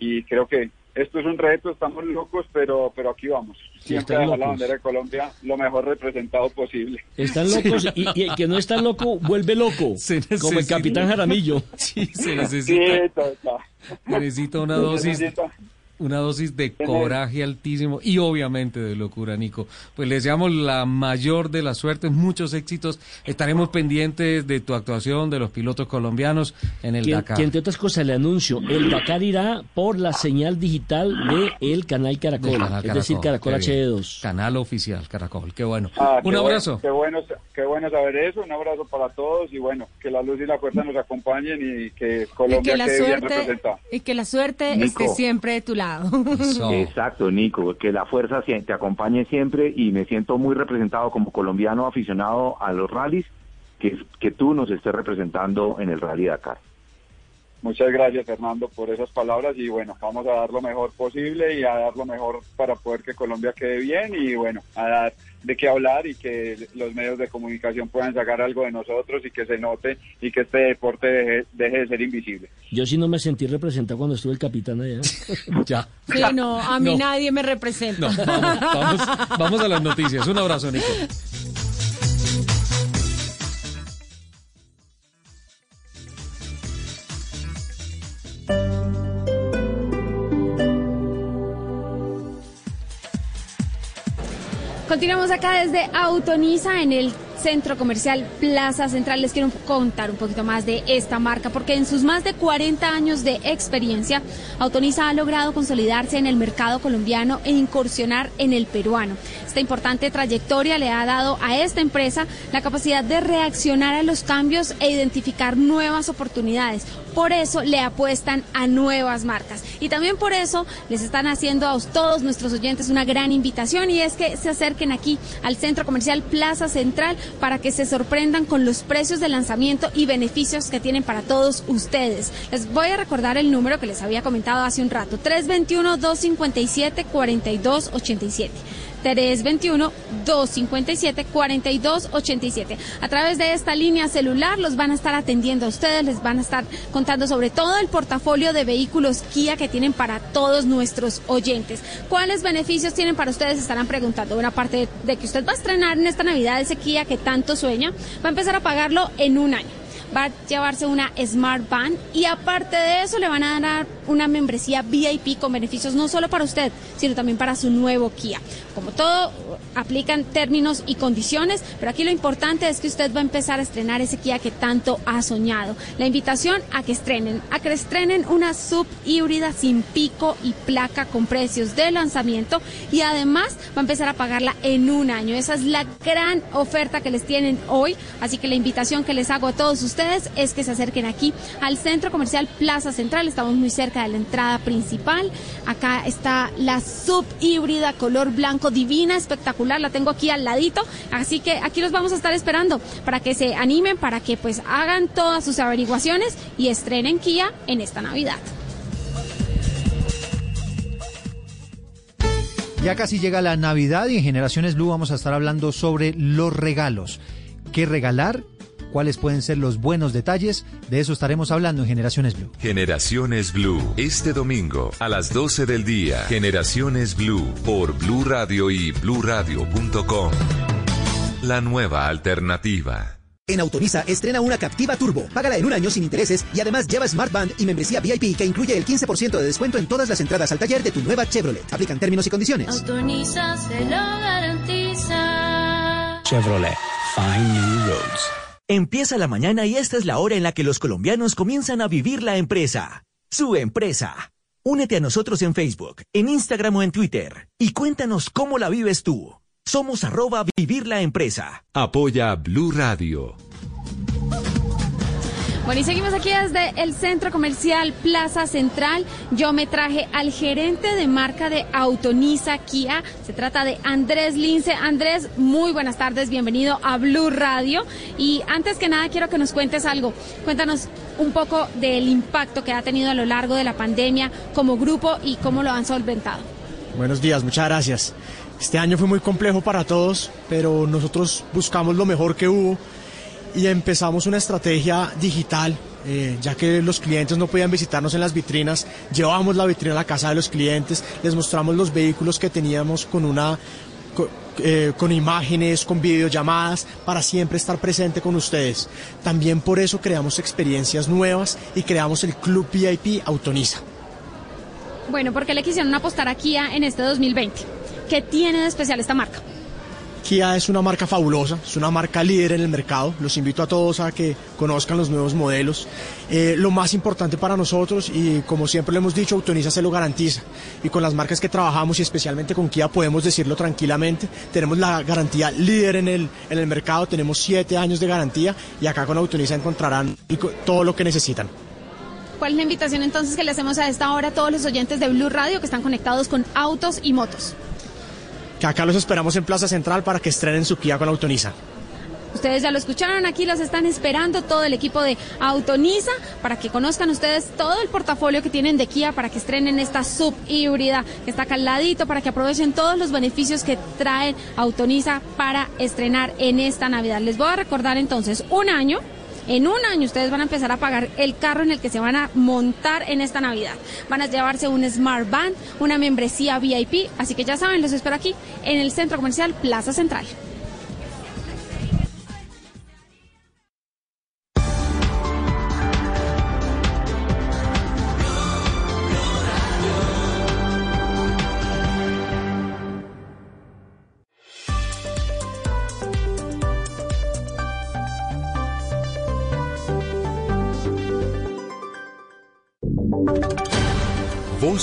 y creo que esto es un reto, estamos locos, pero pero aquí vamos. Siempre a la bandera de Colombia lo mejor representado posible. Están locos y, y el que no está loco vuelve loco, como el capitán Jaramillo. Sí, se Sí, necesita, necesita una Se dosis necesita. Una dosis de coraje altísimo y obviamente de locura, Nico. Pues le deseamos la mayor de las suertes, muchos éxitos. Estaremos pendientes de tu actuación, de los pilotos colombianos en el Dakar. que entre otras cosas le anuncio, el Dakar irá por la señal digital de el canal Caracol, canal es decir, Caracol qué bien. HD2. Canal oficial, Caracol, qué bueno. Ah, Un qué abrazo. Bueno, qué, bueno, qué bueno saber eso, un abrazo para todos y bueno, que la luz y la fuerza nos acompañen y que Y Colombia que la quede bien representada. y que la suerte Nico. esté siempre de tu lado. Exacto, Nico, que la fuerza te acompañe siempre y me siento muy representado como colombiano aficionado a los rallies, que, que tú nos estés representando en el Rally Dakar. Muchas gracias Fernando por esas palabras y bueno, vamos a dar lo mejor posible y a dar lo mejor para poder que Colombia quede bien y bueno, a dar de qué hablar y que los medios de comunicación puedan sacar algo de nosotros y que se note y que este deporte deje, deje de ser invisible. Yo sí no me sentí representado cuando estuve el capitán allá. ya. Sí, no, a mí No. nadie me representa. No, vamos, vamos, vamos a las noticias. Un abrazo, Nico. Continuamos acá desde Autoniza en el centro comercial Plaza Central. Les quiero contar un poquito más de esta marca porque en sus más de 40 años de experiencia, Autoniza ha logrado consolidarse en el mercado colombiano e incursionar en el peruano. Esta importante trayectoria le ha dado a esta empresa la capacidad de reaccionar a los cambios e identificar nuevas oportunidades. Por eso le apuestan a nuevas marcas. Y también por eso les están haciendo a todos nuestros oyentes una gran invitación y es que se acerquen aquí al centro comercial Plaza Central para que se sorprendan con los precios de lanzamiento y beneficios que tienen para todos ustedes. Les voy a recordar el número que les había comentado hace un rato. 321-257-4287. 321-257-4287. A través de esta línea celular los van a estar atendiendo a ustedes, les van a estar contando sobre todo el portafolio de vehículos Kia que tienen para todos nuestros oyentes. ¿Cuáles beneficios tienen para ustedes? Estarán preguntando. Una parte de que usted va a estrenar en esta Navidad ese Kia que tanto sueña, va a empezar a pagarlo en un año va a llevarse una Smart Van y aparte de eso le van a dar una membresía VIP con beneficios no solo para usted, sino también para su nuevo Kia. Como todo, aplican términos y condiciones, pero aquí lo importante es que usted va a empezar a estrenar ese Kia que tanto ha soñado. La invitación a que estrenen, a que estrenen una sub híbrida sin pico y placa con precios de lanzamiento y además va a empezar a pagarla en un año. Esa es la gran oferta que les tienen hoy, así que la invitación que les hago a todos ustedes es que se acerquen aquí al Centro Comercial Plaza Central. Estamos muy cerca de la entrada principal. Acá está la sub híbrida color blanco divina, espectacular. La tengo aquí al ladito. Así que aquí los vamos a estar esperando para que se animen, para que pues hagan todas sus averiguaciones y estrenen Kia en esta Navidad. Ya casi llega la Navidad y en Generaciones Blue vamos a estar hablando sobre los regalos. ¿Qué regalar? ¿Cuáles pueden ser los buenos detalles? De eso estaremos hablando en Generaciones Blue. Generaciones Blue, este domingo a las 12 del día. Generaciones Blue por Blue Radio y bluradio.com. La nueva alternativa. En Autoriza estrena una Captiva Turbo. Págala en un año sin intereses y además lleva Smart Band y membresía VIP que incluye el 15% de descuento en todas las entradas al taller de tu nueva Chevrolet. Aplican términos y condiciones. Autoniza se lo garantiza. Chevrolet, find new roads. Empieza la mañana y esta es la hora en la que los colombianos comienzan a vivir la empresa. Su empresa. Únete a nosotros en Facebook, en Instagram o en Twitter y cuéntanos cómo la vives tú. Somos arroba vivir la empresa. Apoya Blue Radio. Bueno, y seguimos aquí desde el centro comercial Plaza Central. Yo me traje al gerente de marca de Autonisa Kia. Se trata de Andrés Lince. Andrés, muy buenas tardes, bienvenido a Blue Radio. Y antes que nada quiero que nos cuentes algo. Cuéntanos un poco del impacto que ha tenido a lo largo de la pandemia como grupo y cómo lo han solventado. Buenos días, muchas gracias. Este año fue muy complejo para todos, pero nosotros buscamos lo mejor que hubo y empezamos una estrategia digital. eh, ya que los clientes no podían visitarnos en las vitrinas, llevábamos la vitrina a la casa de los clientes, les mostramos los vehículos que teníamos con una co- eh, con imágenes, con videollamadas, para siempre estar presente con ustedes. También por eso creamos experiencias nuevas y creamos el Club VIP Autonisa. Bueno, ¿por qué le quisieron apostar a Kia en este 2020? ¿Qué tiene de especial esta marca? Kia es una marca fabulosa, es una marca líder en el mercado. Los invito a todos a que conozcan los nuevos modelos. Eh, lo más importante para nosotros, y como siempre lo hemos dicho, Autonisa se lo garantiza. Y con las marcas que trabajamos y especialmente con Kia podemos decirlo tranquilamente. Tenemos la garantía líder en el, en el mercado, tenemos siete años de garantía y acá con Autonisa encontrarán todo lo que necesitan. ¿Cuál es la invitación entonces que le hacemos a esta hora a todos los oyentes de Blue Radio que están conectados con autos y motos? Que acá los esperamos en Plaza Central para que estrenen su Kia con Autonisa. Ustedes ya lo escucharon, aquí los están esperando todo el equipo de Autonisa para que conozcan ustedes todo el portafolio que tienen de Kia para que estrenen esta sub híbrida que está acá al ladito, para que aprovechen todos los beneficios que trae Autonisa para estrenar en esta Navidad. Les voy a recordar entonces un año. En un año ustedes van a empezar a pagar el carro en el que se van a montar en esta Navidad. Van a llevarse un Smart Band, una membresía VIP, así que ya saben, los espero aquí en el Centro Comercial Plaza Central.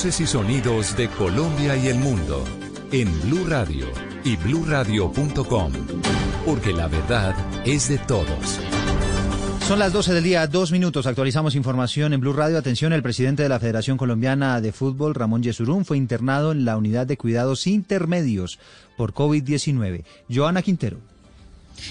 Y sonidos de Colombia y el mundo en Blue Radio y bluradio.com, porque la verdad es de todos. Son las 12 del día, dos minutos. Actualizamos información en Blue Radio. Atención, el presidente de la Federación Colombiana de Fútbol, Ramón Yesurún, fue internado en la unidad de cuidados intermedios por COVID-19. Joana Quintero.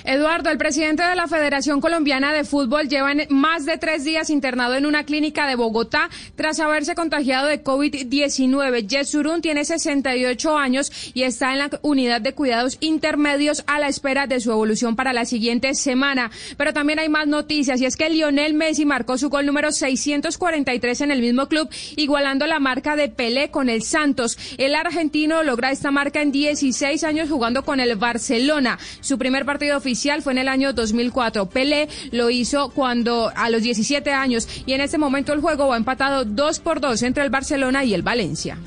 Eduardo, el presidente de la Federación Colombiana de Fútbol lleva más de tres días internado en una clínica de Bogotá tras haberse contagiado de COVID-19. Yesurún tiene 68 años y está en la unidad de cuidados intermedios a la espera de su evolución para la siguiente semana. Pero también hay más noticias y es que Lionel Messi marcó su gol número 643 en el mismo club, igualando la marca de Pelé con el Santos. El argentino logra esta marca en 16 años jugando con el Barcelona. Su primer partido oficial fue en el año 2004. Pelé lo hizo cuando a los 17 años y en este momento el juego va empatado 2 por 2 entre el Barcelona y el Valencia.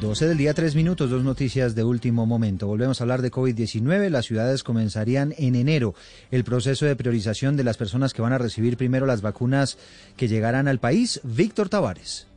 12 del día, tres minutos, dos noticias de último momento. Volvemos a hablar de COVID-19. Las ciudades comenzarían en enero el proceso de priorización de las personas que van a recibir primero las vacunas que llegarán al país. Víctor Tavares.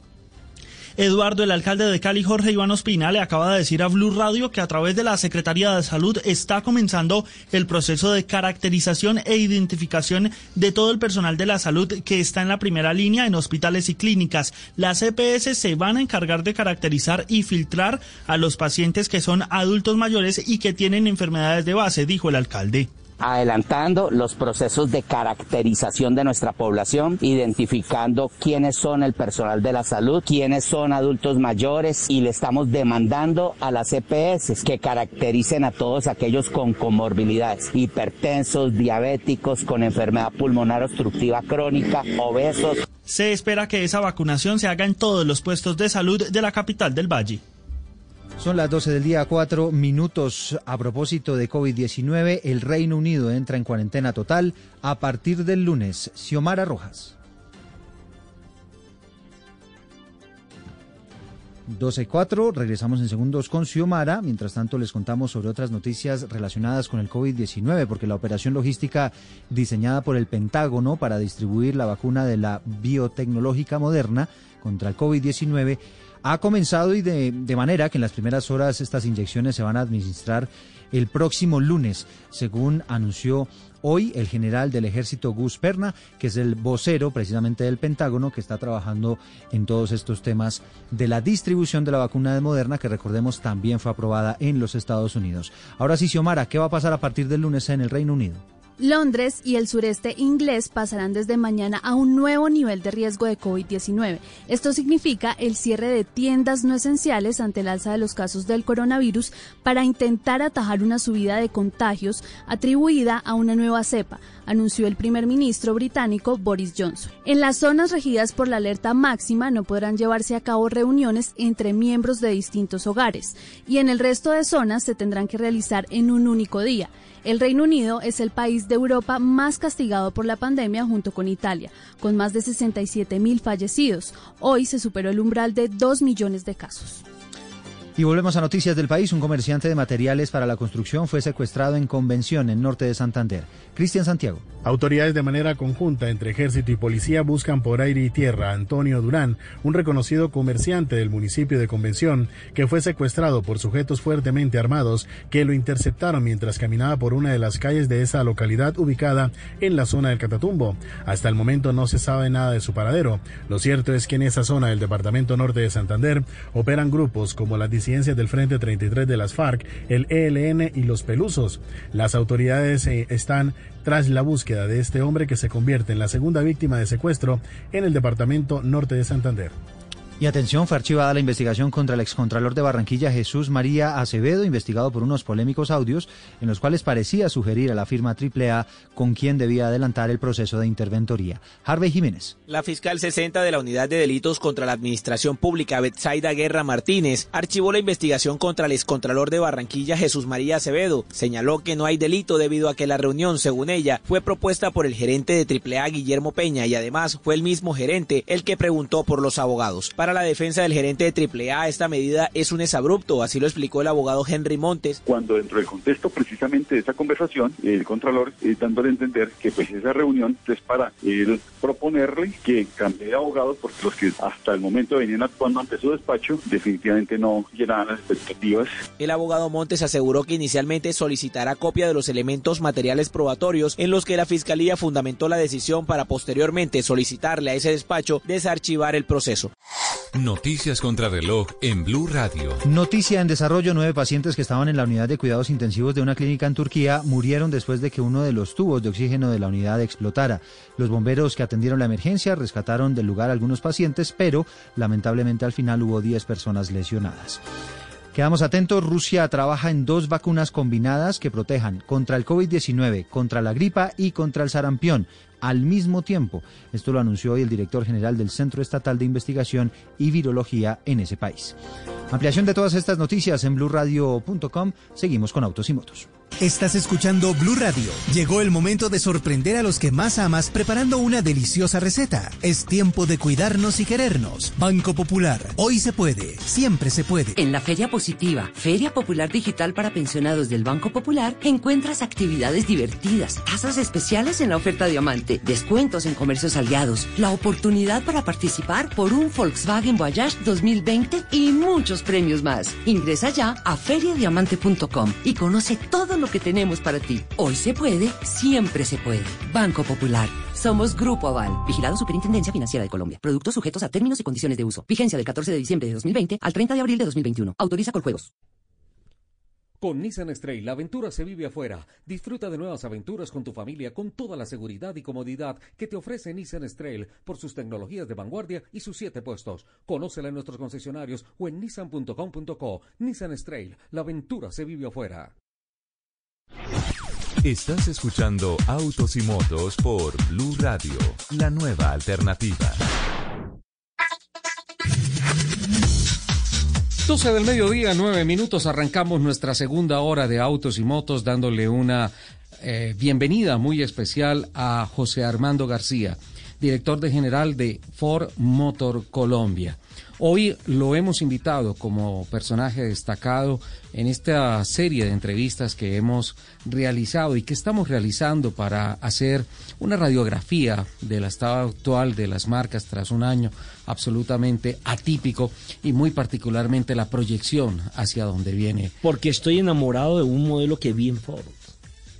Eduardo, el alcalde de Cali, Jorge Iván Ospina, le acaba de decir a Blue Radio que a través de la Secretaría de Salud está comenzando el proceso de caracterización e identificación de todo el personal de la salud que está en la primera línea en hospitales y clínicas. Las EPS se van a encargar de caracterizar y filtrar a los pacientes que son adultos mayores y que tienen enfermedades de base, dijo el alcalde adelantando los procesos de caracterización de nuestra población, identificando quiénes son el personal de la salud, quiénes son adultos mayores y le estamos demandando a las EPS que caractericen a todos aquellos con comorbilidades, hipertensos, diabéticos, con enfermedad pulmonar obstructiva crónica, obesos. Se espera que esa vacunación se haga en todos los puestos de salud de la capital del Valle. Son las 12 del día, cuatro minutos. A propósito de COVID-19, el Reino Unido entra en cuarentena total a partir del lunes. Xiomara Rojas. 12.4, regresamos en segundos con Xiomara. Mientras tanto, les contamos sobre otras noticias relacionadas con el COVID-19, porque la operación logística diseñada por el Pentágono para distribuir la vacuna de la biotecnológica moderna contra el COVID-19 ha comenzado y de, manera que en las primeras horas estas inyecciones se van a administrar el próximo lunes, según anunció hoy el general del ejército Gus Perna, que es el vocero precisamente del Pentágono, que está trabajando en todos estos temas de la distribución de la vacuna de Moderna, que recordemos también fue aprobada en los Estados Unidos. Ahora sí, Xiomara, ¿qué va a pasar a partir del lunes en el Reino Unido? Londres y el sureste inglés pasarán desde mañana a un nuevo nivel de riesgo de COVID-19. Esto significa el cierre de tiendas no esenciales ante el alza de los casos del coronavirus para intentar atajar una subida de contagios atribuida a una nueva cepa, anunció el primer ministro británico Boris Johnson. En las zonas regidas por la alerta máxima no podrán llevarse a cabo reuniones entre miembros de distintos hogares y en el resto de zonas se tendrán que realizar en un único día. El Reino Unido es el país de Europa más castigado por la pandemia junto con Italia, con más de 67 mil fallecidos. Hoy se superó el umbral de 2 millones de casos. Y volvemos a noticias del país. Un comerciante de materiales para la construcción fue secuestrado en Convención, en norte de Santander. Cristian Santiago. Autoridades de manera conjunta entre ejército y policía buscan por aire y tierra a Antonio Durán, un reconocido comerciante del municipio de Convención, que fue secuestrado por sujetos fuertemente armados que lo interceptaron mientras caminaba por una de las calles de esa localidad ubicada en la zona del Catatumbo. Hasta el momento no se sabe nada de su paradero. Lo cierto es que en esa zona del departamento norte de Santander operan grupos como las del Frente 33 de las FARC, el ELN y los Pelusos. Las autoridades eh, están tras la búsqueda de este hombre que se convierte en la segunda víctima de secuestro en el departamento norte de Santander. Y atención, fue archivada la investigación contra el excontralor de Barranquilla Jesús María Acevedo, investigado por unos polémicos audios en los cuales parecía sugerir a la firma AAA con quien debía adelantar el proceso de interventoría. Harvey Jiménez. La fiscal 60 de la Unidad de Delitos contra la Administración Pública, Betsaida Guerra Martínez, archivó la investigación contra el excontralor de Barranquilla Jesús María Acevedo. Señaló que no hay delito debido a que la reunión, según ella, fue propuesta por el gerente de AAA, Guillermo Peña, y además fue el mismo gerente el que preguntó por los abogados. La defensa del gerente de AAA, esta medida es un exabrupto, así lo explicó el abogado Henry Montes. Cuando dentro del contexto precisamente de esa conversación, el Contralor eh, dándole a entender que pues esa reunión es para él proponerle que cambie de abogados porque los que hasta el momento venían actuando ante su despacho definitivamente no llenaban las expectativas. El abogado Montes aseguró que inicialmente solicitará copia de los elementos materiales probatorios en los que la Fiscalía fundamentó la decisión para posteriormente solicitarle a ese despacho desarchivar el proceso. Noticias contra reloj en Blue Radio. Noticia en desarrollo, nueve pacientes que estaban en la unidad de cuidados intensivos de una clínica en Turquía murieron después de que uno de los tubos de oxígeno de la unidad explotara. Los bomberos que atendieron la emergencia rescataron del lugar algunos pacientes, pero lamentablemente al final hubo 10 personas lesionadas. Quedamos atentos, Rusia trabaja en dos vacunas combinadas que protejan contra el COVID-19, contra la gripa y contra el sarampión al mismo tiempo. Esto lo anunció hoy el director general del Centro Estatal de Investigación y Virología en ese país. Ampliación de todas estas noticias en blurradio.com. Seguimos con Autos y Motos. Estás escuchando Blue Radio. Llegó el momento de sorprender a los que más amas preparando una deliciosa receta. Es tiempo de cuidarnos y querernos. Banco Popular. Hoy se puede. Siempre se puede. En la Feria Positiva, Feria Popular Digital para pensionados del Banco Popular, encuentras actividades divertidas, tasas especiales en la oferta diamante, descuentos en comercios aliados, la oportunidad para participar por un Volkswagen Voyage 2020 y muchos premios más. Ingresa ya a feriadiamante.com y conoce todo lo que tenemos para ti. Hoy se puede, siempre se puede. Banco Popular. Somos Grupo Aval, vigilado Superintendencia Financiera de Colombia. Productos sujetos a términos y condiciones de uso. Vigencia del 14 de diciembre de 2020 al 30 de abril de 2021. Autoriza con juegos. Con Nissan Stray, la aventura se vive afuera. Disfruta de nuevas aventuras con tu familia con toda la seguridad y comodidad que te ofrece Nissan Stray por sus tecnologías de vanguardia y sus siete puestos. Conócela en nuestros concesionarios o en nissan.com.co. Nissan Stray, la aventura se vive afuera. Estás escuchando Autos y Motos por Blue Radio, la nueva alternativa. 12 del mediodía, 9 minutos, arrancamos nuestra segunda hora de Autos y Motos dándole una eh, bienvenida muy especial a José Armando García, director de general de Ford Motor Colombia. Hoy lo hemos invitado como personaje destacado en esta serie de entrevistas que hemos realizado y que estamos realizando para hacer una radiografía del estado actual de las marcas tras un año absolutamente atípico y muy particularmente la proyección hacia donde viene. Porque estoy enamorado de un modelo que vi en Ford,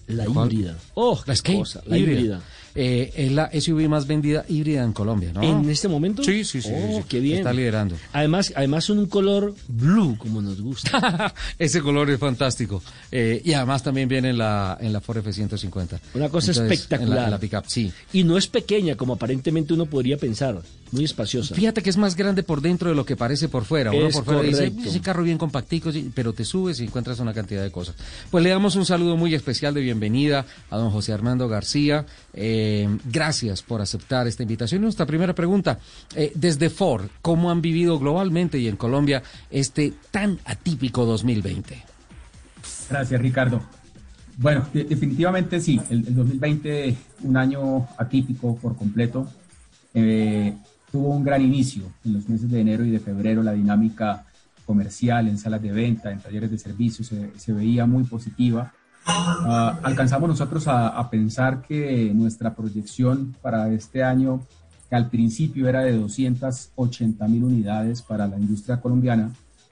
la híbrida. Oh, la qué cosa, la híbrida. Eh, es la SUV más vendida híbrida en Colombia, ¿no? ¿En este momento? Sí, sí, sí. Oh, sí, qué bien. Está liderando. Además, además un color blue, como nos gusta. Ese color es fantástico. Eh, y además también viene en la, en la Ford F-150. Una cosa Entonces, espectacular. En la, la pickup, sí. Y no es pequeña, como aparentemente uno podría pensar. Muy espaciosa. Fíjate que es más grande por dentro de lo que parece por fuera. Uno Es por fuera dice, correcto. ese carro bien compactico, pero te subes y encuentras una cantidad de cosas. Pues le damos un saludo muy especial de bienvenida a don José Armando García. Eh, gracias por aceptar esta invitación. Nuestra primera pregunta, eh, desde Ford, ¿cómo han vivido globalmente y en Colombia este tan atípico 2020? Gracias, Ricardo. Bueno, de- definitivamente sí, el, el 2020, un año atípico por completo, eh, tuvo un gran inicio en los meses de enero y de febrero. La dinámica comercial en salas de venta, en talleres de servicios, se, se veía muy positiva. Ah, alcanzamos nosotros a, pensar que nuestra proyección para este año, que al principio era de 280 mil unidades para la industria colombiana,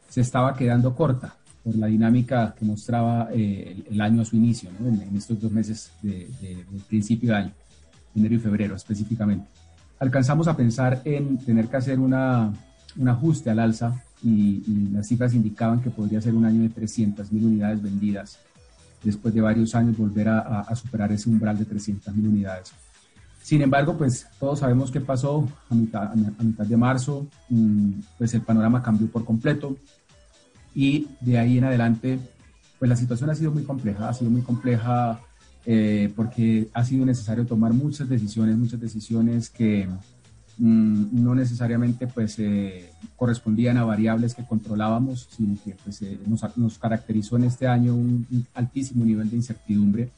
se estaba quedando corta por la dinámica que mostraba eh, el, año a su inicio, en, estos dos meses de, principio de año, enero y febrero específicamente. Alcanzamos a pensar en tener que hacer una, un ajuste al alza y las cifras indicaban que podría ser un año de 300 mil unidades vendidas después de varios años volver a, superar ese umbral de 300 mil unidades. Sin embargo, pues todos sabemos qué pasó a mitad, a mitad de marzo, mm, pues el panorama cambió por completo y de ahí en adelante, pues la situación ha sido muy compleja, ha sido muy compleja eh, porque ha sido necesario tomar muchas decisiones, muchas decisiones que mm, no necesariamente pues eh, correspondían a variables que controlábamos, sino que pues, eh, nos, caracterizó en este año un, altísimo nivel de incertidumbre.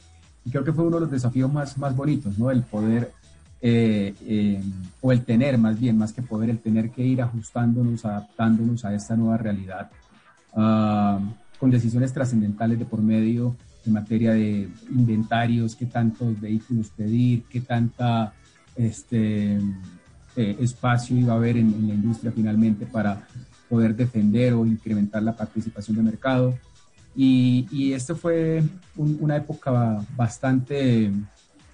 Y creo que fue uno de los desafíos más, más bonitos, ¿no? El poder, eh, o el tener más bien, más que poder, el tener que ir ajustándonos, adaptándonos a esta nueva realidad, ah, con decisiones trascendentales de por medio en materia de inventarios, qué tantos vehículos pedir, qué tanta este, eh, espacio iba a haber en, la industria finalmente para poder defender o incrementar la participación de mercado. Y, y esto fue un- una época bastante,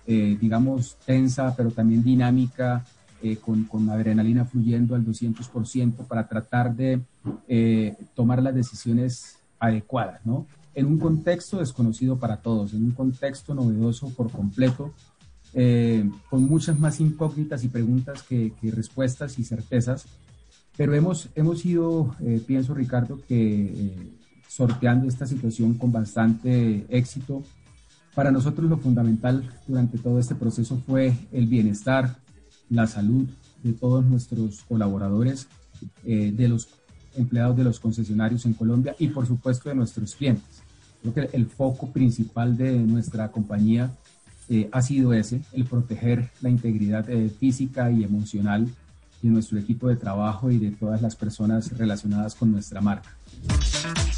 eh, digamos, tensa, pero también dinámica, eh, con, con adrenalina fluyendo al 200% para tratar de eh, tomar las decisiones adecuadas, ¿no? En un contexto desconocido para todos, en un contexto novedoso por completo, eh, con muchas más incógnitas y preguntas que, que respuestas y certezas, pero hemos, hemos ido, eh, pienso Ricardo, que eh, sorteando esta situación con bastante éxito. Para nosotros lo fundamental durante todo este proceso fue el bienestar, la salud de todos nuestros colaboradores, eh, de los empleados de los concesionarios en Colombia y por supuesto de nuestros clientes. Creo que el foco principal de nuestra compañía eh, ha sido ese, el proteger la integridad eh, física y emocional de nuestro equipo de trabajo y de todas las personas relacionadas con nuestra marca.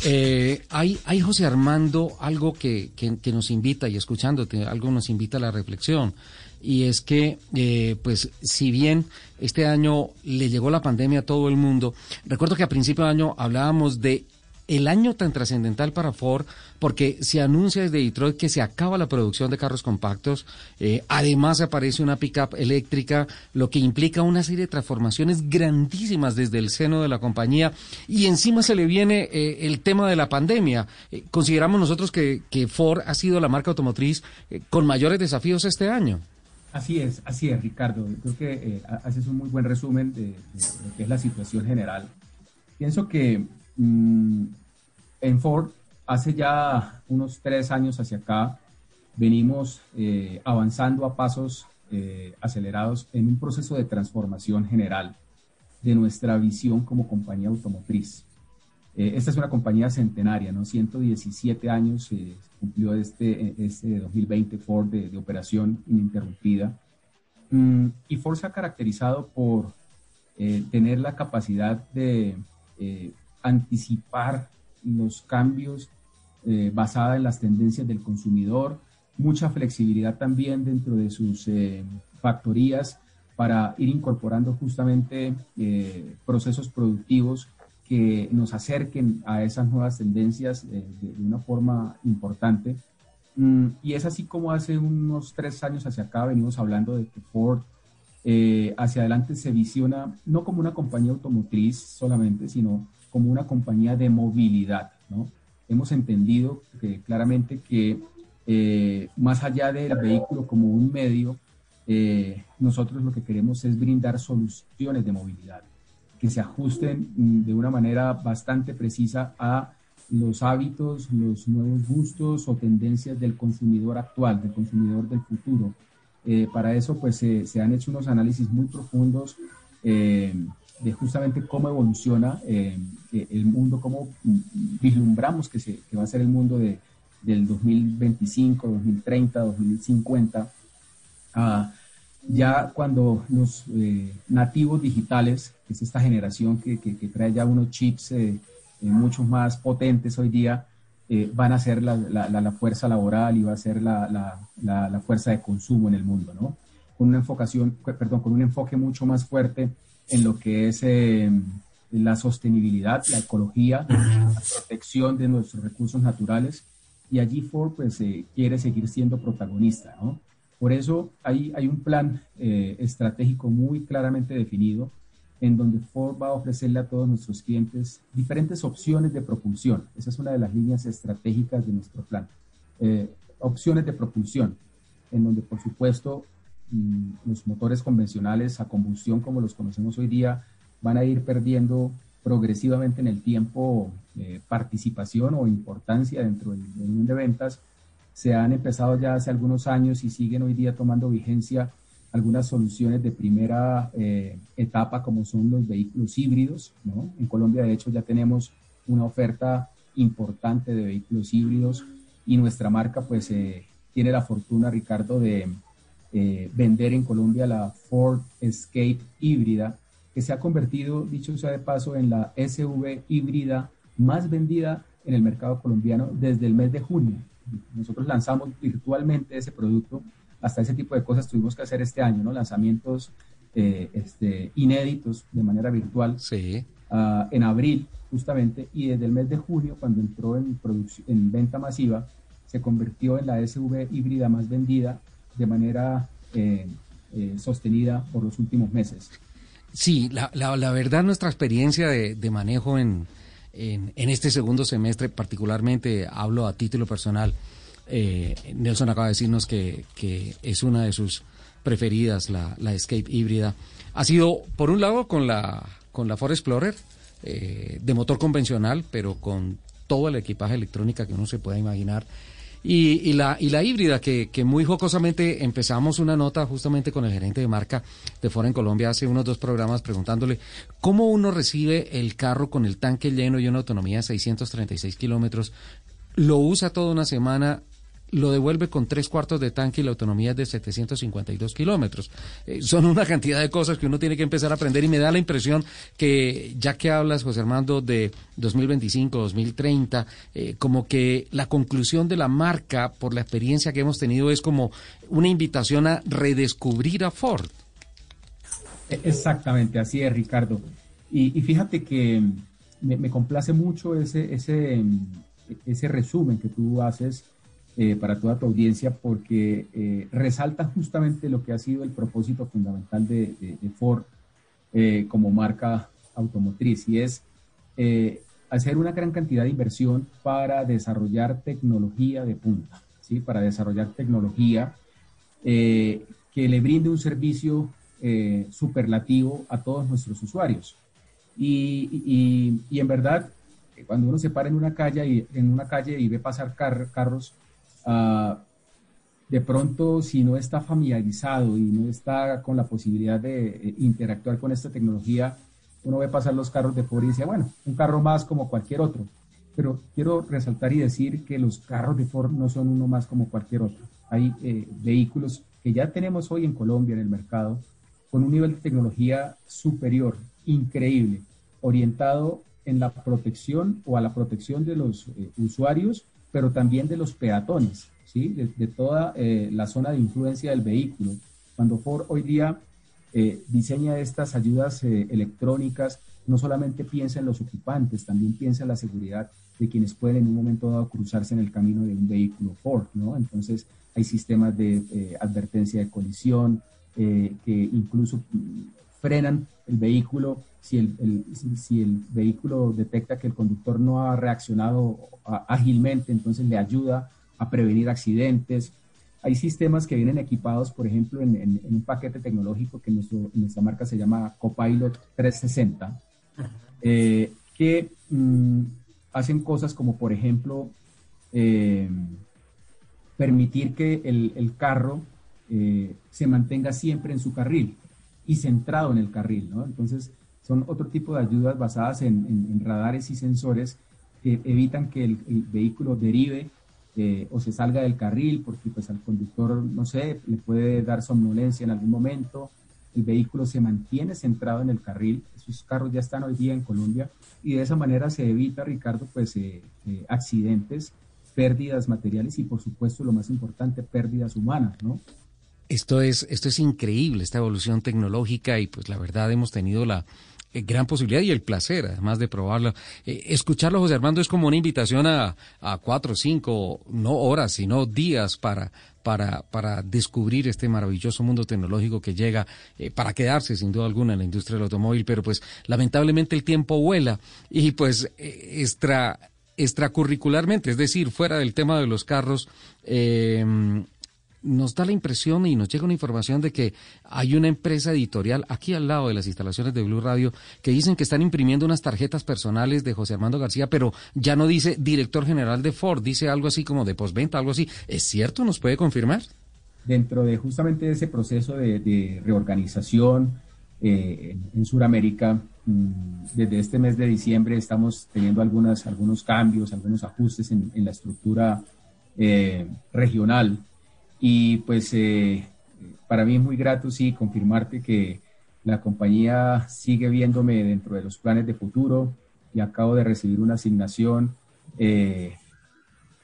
Eh, hay, hay, José Armando, algo que, que, que, nos invita, y escuchándote, algo nos invita a la reflexión, y es que, eh, pues, si bien este año le llegó la pandemia a todo el mundo, recuerdo que a principio de año hablábamos de el año tan trascendental para Ford porque se anuncia desde Detroit que se acaba la producción de carros compactos, eh, además aparece una pickup eléctrica, lo que implica una serie de transformaciones grandísimas desde el seno de la compañía y encima se le viene eh, el tema de la pandemia. Eh, consideramos nosotros que, que, Ford ha sido la marca automotriz con mayores desafíos este año. Así es, así es, Ricardo. Creo que haces un muy buen resumen de, de, lo que es la situación general. Pienso que mmm, en Ford, hace ya unos tres años hacia acá, venimos eh, avanzando a pasos eh, acelerados en un proceso de transformación general de nuestra visión como compañía automotriz. Eh, esta es una compañía centenaria, ¿no? 117 años eh, cumplió este, este 2020 Ford de, operación ininterrumpida. Mm, y Ford se ha caracterizado por tener la capacidad de anticipar los cambios eh, basada en las tendencias del consumidor, mucha flexibilidad también dentro de sus eh, factorías para ir incorporando justamente eh, procesos productivos que nos acerquen a esas nuevas tendencias de, una forma importante. Mm, y es así como hace unos tres años hacia acá venimos hablando de que Ford hacia adelante se visiona no como una compañía automotriz solamente, sino como una compañía de movilidad. ¿no? Hemos entendido que, claramente que eh, más allá del vehículo como un medio, eh, nosotros lo que queremos es brindar soluciones de movilidad que se ajusten mm, de una manera bastante precisa a los hábitos, los nuevos gustos o tendencias del consumidor actual, del consumidor del futuro. Eh, para eso, pues se han hecho unos análisis muy profundos eh, de justamente cómo evoluciona eh, el mundo, cómo vislumbramos que, se, va a ser el mundo de, del 2025, 2030, 2050. ya cuando los nativos digitales, que es esta generación que, que, trae ya unos chips mucho más potentes hoy día, eh, van a ser la, la, la, fuerza laboral y va a ser la, la, fuerza de consumo en el mundo, ¿no? Con una enfocación, perdón, con un enfoque mucho más fuerte en lo que es eh, la sostenibilidad, la ecología, la protección de nuestros recursos naturales y allí Ford pues eh, quiere seguir siendo protagonista, ¿no? Por eso hay, hay un plan estratégico muy claramente definido en donde Ford va a ofrecerle a todos nuestros clientes diferentes opciones de propulsión. Esa es una de las líneas estratégicas de nuestro plan. Eh, opciones de propulsión, en donde por supuesto los motores convencionales a combustión como los conocemos hoy día van a ir perdiendo progresivamente en el tiempo eh, participación o importancia dentro del volumen de ventas. Se han empezado ya hace algunos años y siguen hoy día tomando vigencia algunas soluciones de primera eh, etapa como son los vehículos híbridos. En Colombia, de hecho, ya tenemos una oferta importante de vehículos híbridos y nuestra marca pues eh, tiene la fortuna, Ricardo, de eh, vender en Colombia la Ford Escape híbrida, que se ha convertido, dicho sea de paso, en la SUV híbrida más vendida en el mercado colombiano desde el mes de junio. Nosotros lanzamos virtualmente ese producto hasta ese tipo de cosas tuvimos que hacer este año, ¿no? Lanzamientos eh, este, inéditos de manera virtual sí. uh, en abril, justamente, y desde el mes de junio, cuando entró en, en venta masiva, se convirtió en la SUV híbrida más vendida de manera eh, eh, sostenida por los últimos meses. Sí, la, la, la verdad, nuestra experiencia de, de manejo en, en, en, este segundo semestre, particularmente hablo a título personal, eh, Nelson acaba de decirnos que, que, es una de sus preferidas, la, la, Escape híbrida. Ha sido, por un lado, con la, con la Ford Explorer, eh, de motor convencional, pero con todo el equipaje electrónica que uno se pueda imaginar. Y, y, la, y la híbrida, que, que, muy jocosamente empezamos una nota justamente con el gerente de marca de Ford en Colombia hace unos dos programas preguntándole cómo uno recibe el carro con el tanque lleno y una autonomía de 636 kilómetros, lo usa toda una semana lo devuelve con tres cuartos de tanque y la autonomía es de 752 kilómetros. Eh, son una cantidad de cosas que uno tiene que empezar a aprender y me da la impresión que ya que hablas, José Armando, de 2025, 2030, eh, como que la conclusión de la marca por la experiencia que hemos tenido es como una invitación a redescubrir a Ford. E, exactamente, así es, Ricardo. Y, y fíjate que me, me, complace mucho ese, ese, ese resumen que tú haces eh, para toda tu audiencia porque eh, resalta justamente lo que ha sido el propósito fundamental de, de, de Ford eh, como marca automotriz y es eh, hacer una gran cantidad de inversión para desarrollar tecnología de punta, ¿sí? para desarrollar tecnología que le brinde un servicio superlativo a todos nuestros usuarios. Y, y, y, en verdad, cuando uno se para en una calle y, en una calle y ve pasar car carros, Uh, de pronto, si no está familiarizado y no está con la posibilidad de eh, interactuar con esta tecnología, uno ve pasar los carros de Ford y dice, bueno, un carro más como cualquier otro. Pero quiero resaltar y decir que los carros de Ford no son uno más como cualquier otro. Hay eh, vehículos que ya tenemos hoy en Colombia en el mercado con un nivel de tecnología superior increíble, orientado en la protección o a la protección de los eh, usuarios, pero también de los peatones, ¿sí? de, toda eh, la zona de influencia del vehículo. Cuando Ford hoy día eh, diseña estas ayudas electrónicas, no solamente piensa en los ocupantes, también piensa en la seguridad de quienes pueden en un momento dado cruzarse en el camino de un vehículo Ford, ¿no? Entonces hay sistemas de advertencia de colisión que incluso frenan el vehículo si el, si el vehículo detecta que el conductor no ha reaccionado ágilmente, entonces le ayuda a prevenir accidentes. Hay sistemas que vienen equipados, por ejemplo, en, un paquete tecnológico que nuestro, nuestra marca se llama Copilot 360, eh, que mm, hacen cosas como, por ejemplo, eh, permitir que el, carro eh, se mantenga siempre en su carril y centrado en el carril, ¿no? Entonces, son otro tipo de ayudas basadas en, radares y sensores que evitan que el, vehículo derive eh, o se salga del carril, porque pues al conductor, no sé, le puede dar somnolencia en algún momento, el vehículo se mantiene centrado en el carril, esos carros ya están hoy día en Colombia, y de esa manera se evita, Ricardo, pues eh, eh, accidentes, pérdidas materiales y por supuesto lo más importante, pérdidas humanas, ¿no? Esto es, esto es increíble, esta evolución tecnológica y pues la verdad hemos tenido la eh, gran posibilidad y el placer además de probarlo. Eh, escucharlo, José Armando, es como una invitación a, a cuatro, cinco, no horas, sino días para, para, para descubrir este maravilloso mundo tecnológico que llega eh, para quedarse sin duda alguna en la industria del automóvil, pero pues lamentablemente el tiempo vuela y pues extra, extracurricularmente, es decir, fuera del tema de los carros, eh, nos da la impresión y nos llega una información de que hay una empresa editorial aquí al lado de las instalaciones de Blue Radio que dicen que están imprimiendo unas tarjetas personales de José Armando García, pero ya no dice director general de Ford, dice algo así como de postventa, algo así. ¿Es cierto? ¿Nos puede confirmar? Dentro de justamente ese proceso de, reorganización eh, en, Sudamérica, mm, desde este mes de diciembre estamos teniendo algunas, algunos cambios, algunos ajustes en, la estructura eh, regional y pues eh, para mí es muy grato, sí, confirmarte que la compañía sigue viéndome dentro de los planes de futuro y acabo de recibir una asignación eh,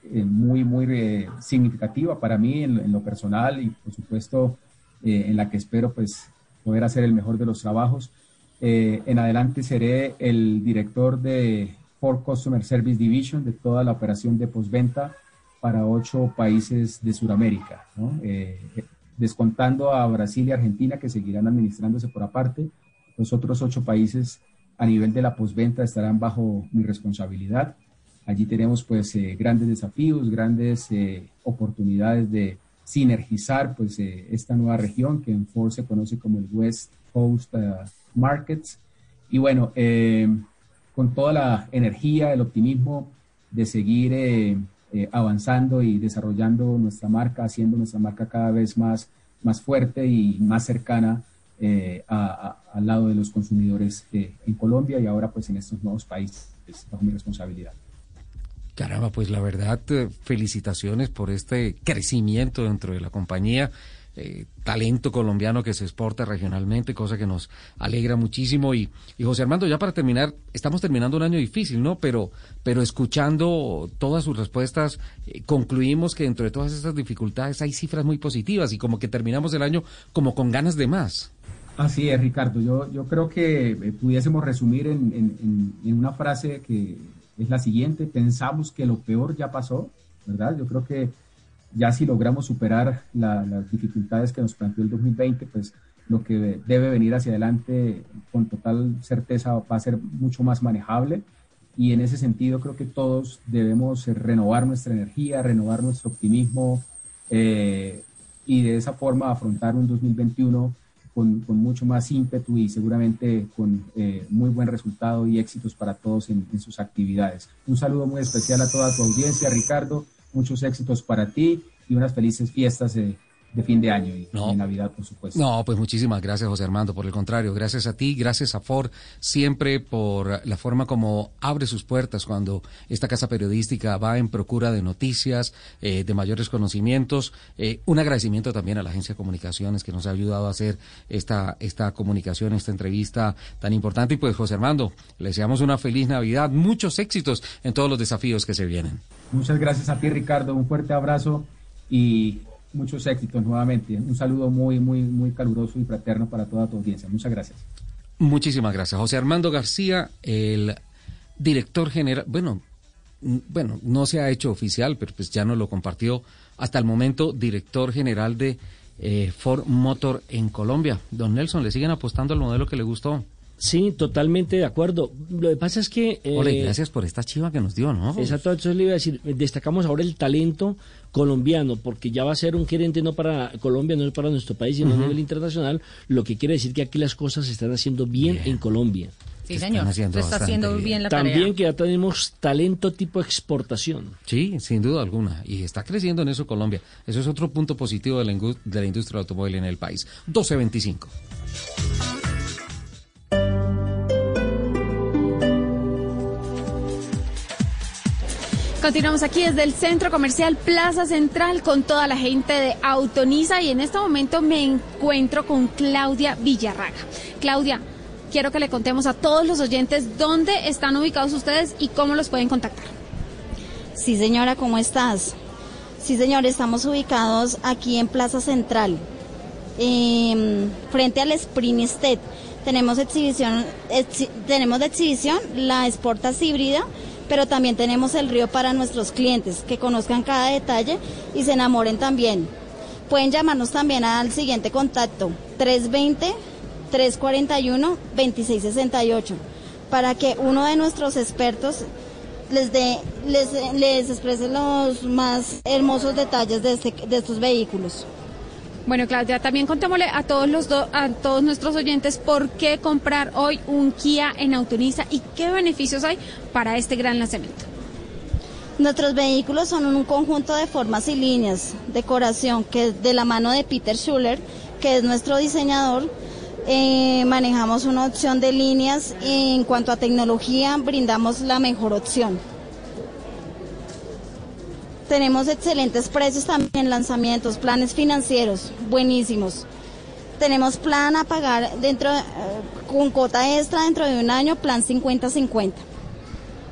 eh, muy, muy significativa para mí en, lo personal y por supuesto en la que espero pues poder hacer el mejor de los trabajos. en adelante seré el director de Ford Customer Service Division de toda la operación de postventa para ocho países de Sudamérica, eh, descontando a Brasil y Argentina que seguirán administrándose por aparte. Los otros ocho países a nivel de la posventa estarán bajo mi responsabilidad. Allí tenemos pues eh, grandes desafíos, grandes eh, oportunidades de sinergizar pues esta nueva región que en Ford se conoce como el West Coast Markets. Y bueno, con toda la energía, el optimismo de seguir eh, avanzando y desarrollando nuestra marca, haciendo nuestra marca cada vez más, más fuerte y más cercana eh, al lado de los consumidores eh, en Colombia y ahora pues en estos nuevos países bajo mi responsabilidad. Caramba, pues la verdad, felicitaciones por este crecimiento dentro de la compañía. Eh, talento colombiano que se exporta regionalmente, cosa que nos alegra muchísimo. Y, José Armando, ya para terminar, estamos terminando un año difícil, ¿no? Pero, pero escuchando todas sus respuestas, eh, concluimos que dentro de todas esas dificultades hay cifras muy positivas y como que terminamos el año como con ganas de más. Así es, Ricardo. Yo, yo creo que eh, pudiésemos resumir en, en una frase que es la siguiente, pensamos que lo peor ya pasó, ¿verdad? Yo creo que ya si logramos superar las dificultades que nos planteó el 2020, pues lo que debe venir hacia adelante con total certeza va a ser mucho más manejable y en ese sentido creo que todos debemos renovar nuestra energía, renovar nuestro optimismo eh, y de esa forma afrontar un 2021 con, mucho más ímpetu y seguramente con eh, muy buen resultado y éxitos para todos en, en sus actividades. Un saludo muy especial a toda tu audiencia, Ricardo muchos éxitos para ti y unas felices fiestas de fin de año y de Navidad, por supuesto. No, pues muchísimas gracias, José Armando. Por el contrario, gracias a ti, gracias a Ford, siempre por la forma como abre sus puertas cuando esta casa periodística va en procura de noticias, eh, de mayores conocimientos. Eh, un agradecimiento también a la agencia de comunicaciones que nos ha ayudado a hacer esta, esta comunicación, esta entrevista tan importante. Y pues, José Armando, le deseamos una feliz Navidad, muchos éxitos en todos los desafíos que se vienen. Muchas gracias a ti, Ricardo. Un fuerte abrazo y muchos éxitos nuevamente. Un saludo muy, muy, muy caluroso y fraterno para toda tu audiencia. Muchas gracias. Muchísimas gracias. José Armando García, el director general, bueno, bueno, no se ha hecho oficial, pero pues ya nos lo compartió hasta el momento, director general de eh, Ford Motor en Colombia. Don Nelson, ¿le siguen apostando al modelo que le gustó? Sí, totalmente de acuerdo. Lo que pasa es que... Eh, gracias por esta chiva que nos dio, ¿no? Exacto, eso le iba a decir. Destacamos ahora el talento colombiano, porque ya va a ser un gerente no para Colombia, no para nuestro país, sino a nivel internacional, lo que quiere decir que aquí las cosas se están haciendo bien, en Colombia. Sí, señor. Se está haciendo bien, la tarea. También que ya tenemos talento tipo exportación. Sí, sin duda alguna. Y está creciendo en eso Colombia. Eso es otro punto positivo de la, de la industria del automóvil en el país. 1225. Continuamos aquí desde el Centro Comercial Plaza Central con toda la gente de Autonisa y en este momento me encuentro con Claudia Villarraga. Claudia, quiero que le contemos a todos los oyentes dónde están ubicados ustedes y cómo los pueden contactar. Sí, señora, ¿cómo estás? Sí, señor, estamos ubicados aquí en Plaza Central, em, frente al Spring Estate. Tenemos exhibición, tenemos de exhibición la Sportas híbrida pero también tenemos el río para nuestros clientes, que conozcan cada detalle y se enamoren también. Pueden llamarnos también al siguiente contacto, 320-341-2668, para que uno de nuestros expertos les, dé, les, les exprese los más hermosos detalles de, este, de estos vehículos. Bueno, Claudia, también contémosle a todos los a todos nuestros oyentes por qué comprar hoy un Kia en Autonisa y qué beneficios hay para este gran lanzamiento. Nuestros vehículos son un conjunto de formas y líneas, decoración que de la mano de Peter Schuller, que es nuestro diseñador, eh, manejamos una opción de líneas y en cuanto a tecnología brindamos la mejor opción. Tenemos excelentes precios también, lanzamientos, planes financieros, buenísimos. Tenemos plan a pagar dentro eh, con cuota extra dentro de un año, plan 50-50.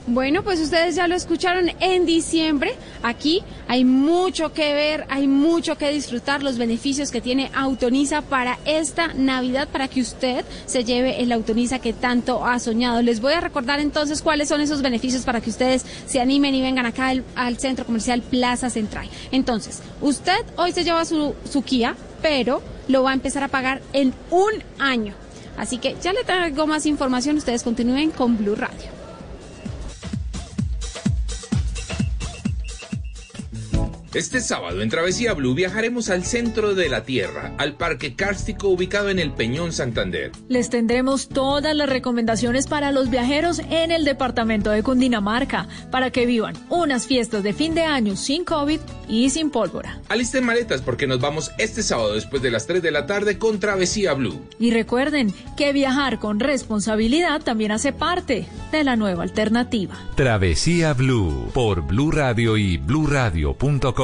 Bueno, pues ustedes ya lo escucharon en diciembre. Aquí hay mucho que ver, hay mucho que disfrutar, los beneficios que tiene Autonisa para esta Navidad, para que usted se lleve el Autonisa que tanto ha soñado. Les voy a recordar entonces cuáles son esos beneficios para que ustedes se animen y vengan acá al, Centro Comercial Plaza Central. Entonces, usted hoy se lleva su, su Kia, pero lo va a empezar a pagar en un año. Así que ya le traigo más información. Ustedes continúen con Blue Radio. Este sábado en Travesía Blue viajaremos al centro de la Tierra, al Parque Cárstico ubicado en el Peñón Santander. Les tendremos todas las recomendaciones para los viajeros en el departamento de Cundinamarca, para que vivan unas fiestas de fin de año sin COVID y sin pólvora. Alisten maletas porque nos vamos este sábado después de las 3 de la tarde con Travesía Blue. Y recuerden que viajar con responsabilidad también hace parte de la nueva alternativa. Travesía Blue por Blue Radio y bluradio.com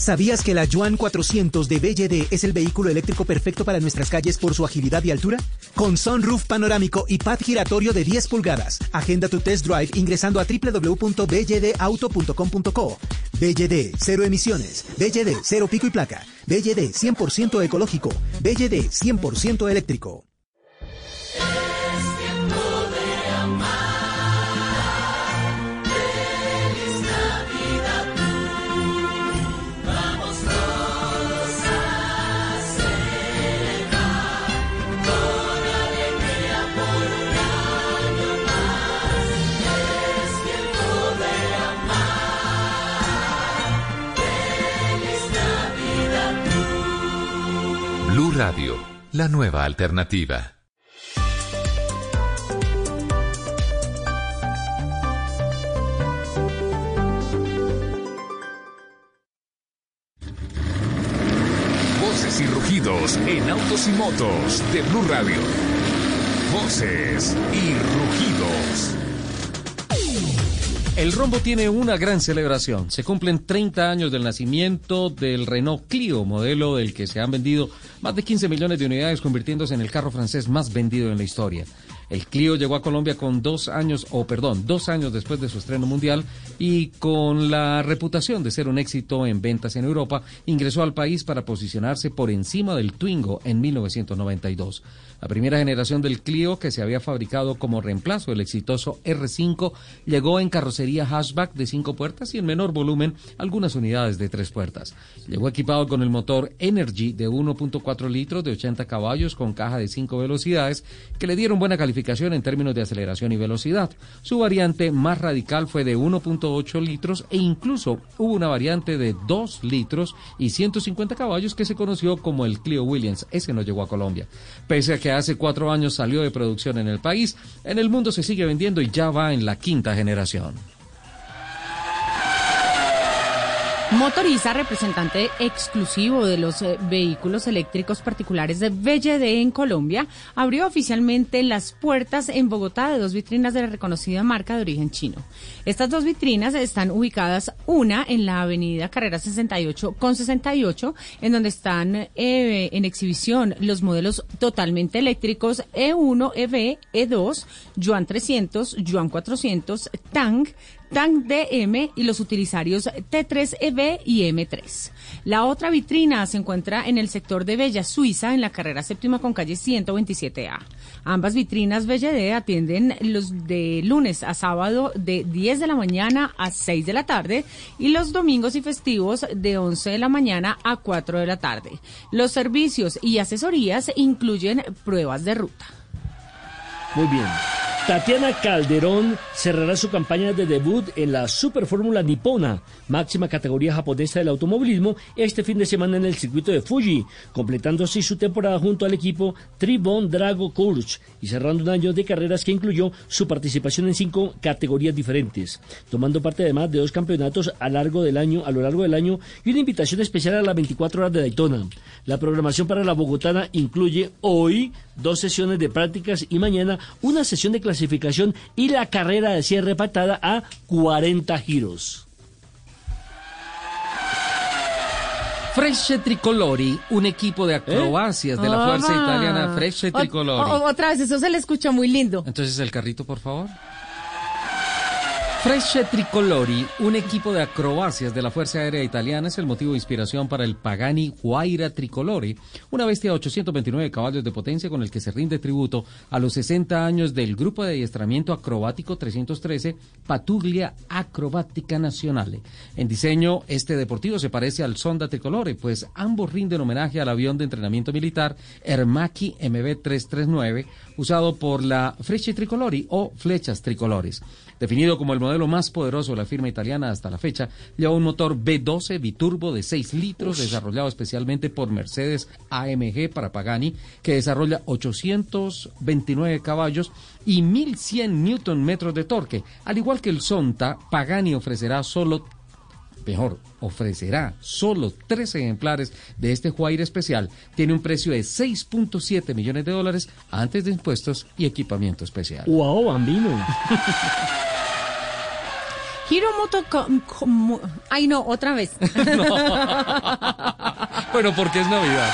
¿Sabías que la Yuan 400 de BYD es el vehículo eléctrico perfecto para nuestras calles por su agilidad y altura? Con sunroof panorámico y pad giratorio de 10 pulgadas. Agenda tu test drive ingresando a www.bydauto.com.co. BLD, cero emisiones. BLD, cero pico y placa. BLD, 100% ecológico. BLD, 100% eléctrico. La nueva alternativa. Voces y rugidos en autos y motos de Blue Radio. Voces y rugidos. El rombo tiene una gran celebración. Se cumplen 30 años del nacimiento del Renault Clio, modelo del que se han vendido más de 15 millones de unidades, convirtiéndose en el carro francés más vendido en la historia. El Clio llegó a Colombia con dos años, o perdón, dos años después de su estreno mundial y con la reputación de ser un éxito en ventas en Europa, ingresó al país para posicionarse por encima del Twingo en 1992. La primera generación del Clio, que se había fabricado como reemplazo del exitoso R5, llegó en carrocería hatchback de cinco puertas y en menor volumen algunas unidades de tres puertas. Llegó equipado con el motor Energy de 1.4 litros de 80 caballos con caja de cinco velocidades que le dieron buena calificación en términos de aceleración y velocidad. Su variante más radical fue de 1.8 litros e incluso hubo una variante de 2 litros y 150 caballos que se conoció como el Clio Williams. Ese no llegó a Colombia. Pese a que hace cuatro años salió de producción en el país, en el mundo se sigue vendiendo y ya va en la quinta generación. Motoriza, representante exclusivo de los eh, vehículos eléctricos particulares de BLD en Colombia, abrió oficialmente las puertas en Bogotá de dos vitrinas de la reconocida marca de origen chino. Estas dos vitrinas están ubicadas una en la avenida Carrera 68 con 68, en donde están eh, en exhibición los modelos totalmente eléctricos E1, EV, E2, Yuan 300, Yuan 400, Tang, Tank DM y los utilizarios T3EV y M3. La otra vitrina se encuentra en el sector de Bella Suiza, en la carrera séptima con calle 127A. Ambas vitrinas BLD atienden los de lunes a sábado de 10 de la mañana a 6 de la tarde y los domingos y festivos de 11 de la mañana a 4 de la tarde. Los servicios y asesorías incluyen pruebas de ruta. Muy bien. Tatiana Calderón cerrará su campaña de debut en la Super Fórmula Nipona, máxima categoría japonesa del automovilismo, este fin de semana en el circuito de Fuji, completando así su temporada junto al equipo Tribon Drago Course y cerrando un año de carreras que incluyó su participación en cinco categorías diferentes, tomando parte además de dos campeonatos a, largo del año, a lo largo del año y una invitación especial a las 24 horas de Daytona. La programación para la bogotana incluye hoy dos sesiones de prácticas y mañana una sesión de clasificación y la carrera de cierre pactada a 40 giros. Fresce Tricolori, un equipo de acrobacias de la Fuerza Ah. Italiana Fresce Tricolori. o- otra vez, eso se le escucha muy lindo. Entonces el carrito, por favor. Fresce Tricolori, un equipo de acrobacias de la Fuerza Aérea Italiana, es el motivo de inspiración para el Pagani Huayra Tricolori, una bestia de 829 caballos de potencia con el que se rinde tributo a los 60 años del Grupo de Adiestramiento Acrobático 313 Patuglia Acrobática Nazionale. En diseño, este deportivo se parece al Sonda Tricolore, pues ambos rinden homenaje al avión de entrenamiento militar Ermaki MB339, usado por la Frecce Tricolori o Flechas Tricolores. Definido como el modelo más poderoso de la firma italiana hasta la fecha, lleva un motor B12 biturbo de 6 litros desarrollado especialmente por Mercedes AMG para Pagani, que desarrolla 829 caballos y 1100 newton metros de torque. Al igual que el Sonta, Pagani ofrecerá solo mejor, ofrecerá solo tres ejemplares de este Huayra especial. Tiene un precio de 6.7 millones de dólares antes de impuestos y equipamiento especial. ¡Wow, bambino! Hiro Moto... Co- Co- Ay, no, otra vez. Bueno, porque es Navidad.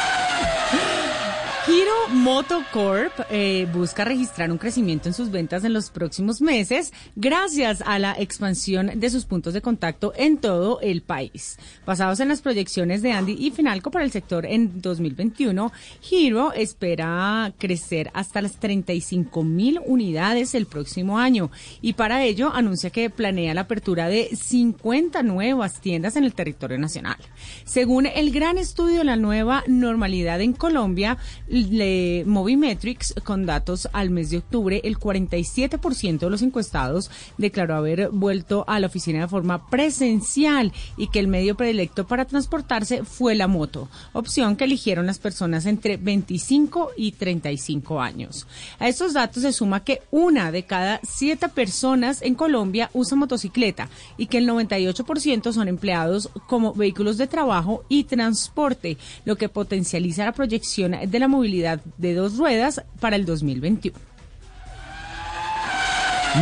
Hero Motocorp eh, busca registrar un crecimiento en sus ventas en los próximos meses gracias a la expansión de sus puntos de contacto en todo el país. Basados en las proyecciones de Andy y Finalco para el sector en 2021, Hero espera crecer hasta las 35 mil unidades el próximo año y para ello anuncia que planea la apertura de 50 nuevas tiendas en el territorio nacional. Según el gran estudio de la nueva normalidad en Colombia, le Movimetrics, con datos al mes de octubre, el 47% de los encuestados declaró haber vuelto a la oficina de forma presencial y que el medio predilecto para transportarse fue la moto, opción que eligieron las personas entre 25 y 35 años. A estos datos se suma que una de cada siete personas en Colombia usa motocicleta y que el 98% son empleados como vehículos de trabajo y transporte, lo que potencializa la proyección de la movilidad de dos ruedas para el 2021.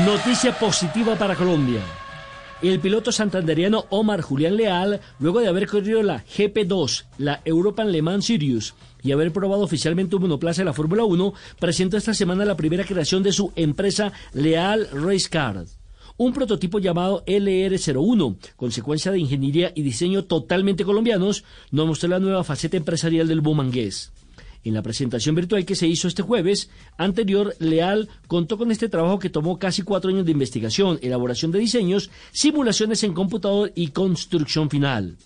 Noticia positiva para Colombia. El piloto santanderiano Omar Julián Leal, luego de haber corrido la GP2, la European Le Mans Series, y haber probado oficialmente un monoplaza de la Fórmula 1, presenta esta semana la primera creación de su empresa Leal Race Car. Un prototipo llamado LR01, consecuencia de ingeniería y diseño totalmente colombianos, nos mostró la nueva faceta empresarial del bumangués. En la presentación virtual que se hizo este jueves anterior, Leal contó con este trabajo que tomó casi cuatro años de investigación, elaboración de diseños, simulaciones en computador y construcción final.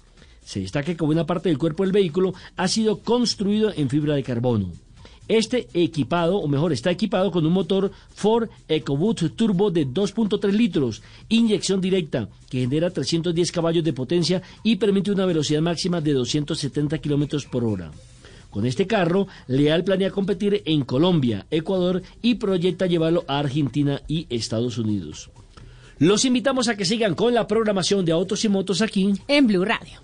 Se destaca que buena parte del cuerpo del vehículo ha sido construido en fibra de carbono. Este equipado, o mejor, está equipado con un motor Ford EcoBoost Turbo de 2.3 litros, inyección directa, que genera 310 caballos de potencia y permite una velocidad máxima de 270 kilómetros por hora. Con este carro, Leal planea competir en Colombia, Ecuador y proyecta llevarlo a Argentina y Estados Unidos. Los invitamos a que sigan con la programación de Autos y Motos aquí en Blue Radio.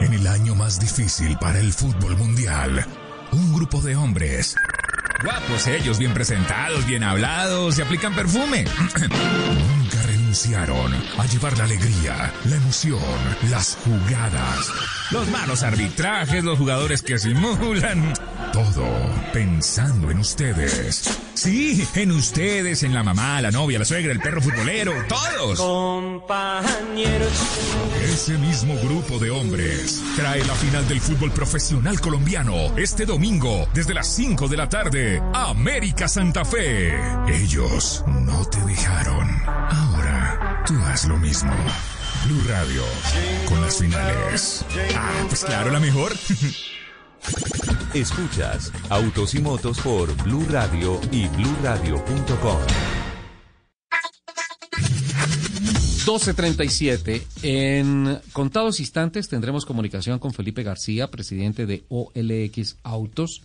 En el año más difícil para el fútbol mundial, un grupo de hombres Guapos ellos, bien presentados, bien hablados, se aplican perfume. Nunca renunciaron a llevar la alegría, la emoción, las jugadas. Los malos arbitrajes, los jugadores que simulan. Todo pensando en ustedes. Sí, en ustedes, en la mamá, la novia, la suegra, el perro futbolero, todos. Compañeros. Ese mismo grupo de hombres trae la final del fútbol profesional colombiano este domingo desde las 5 de la tarde. América Santa Fe. Ellos no te dejaron. Tú haz lo mismo. Blue Radio con las finales. Ah, pues claro, la mejor. Escuchas Autos y Motos por Blue Radio y bluradio.com. 12.37. En contados instantes tendremos comunicación con Felipe García, presidente de OLX Autos,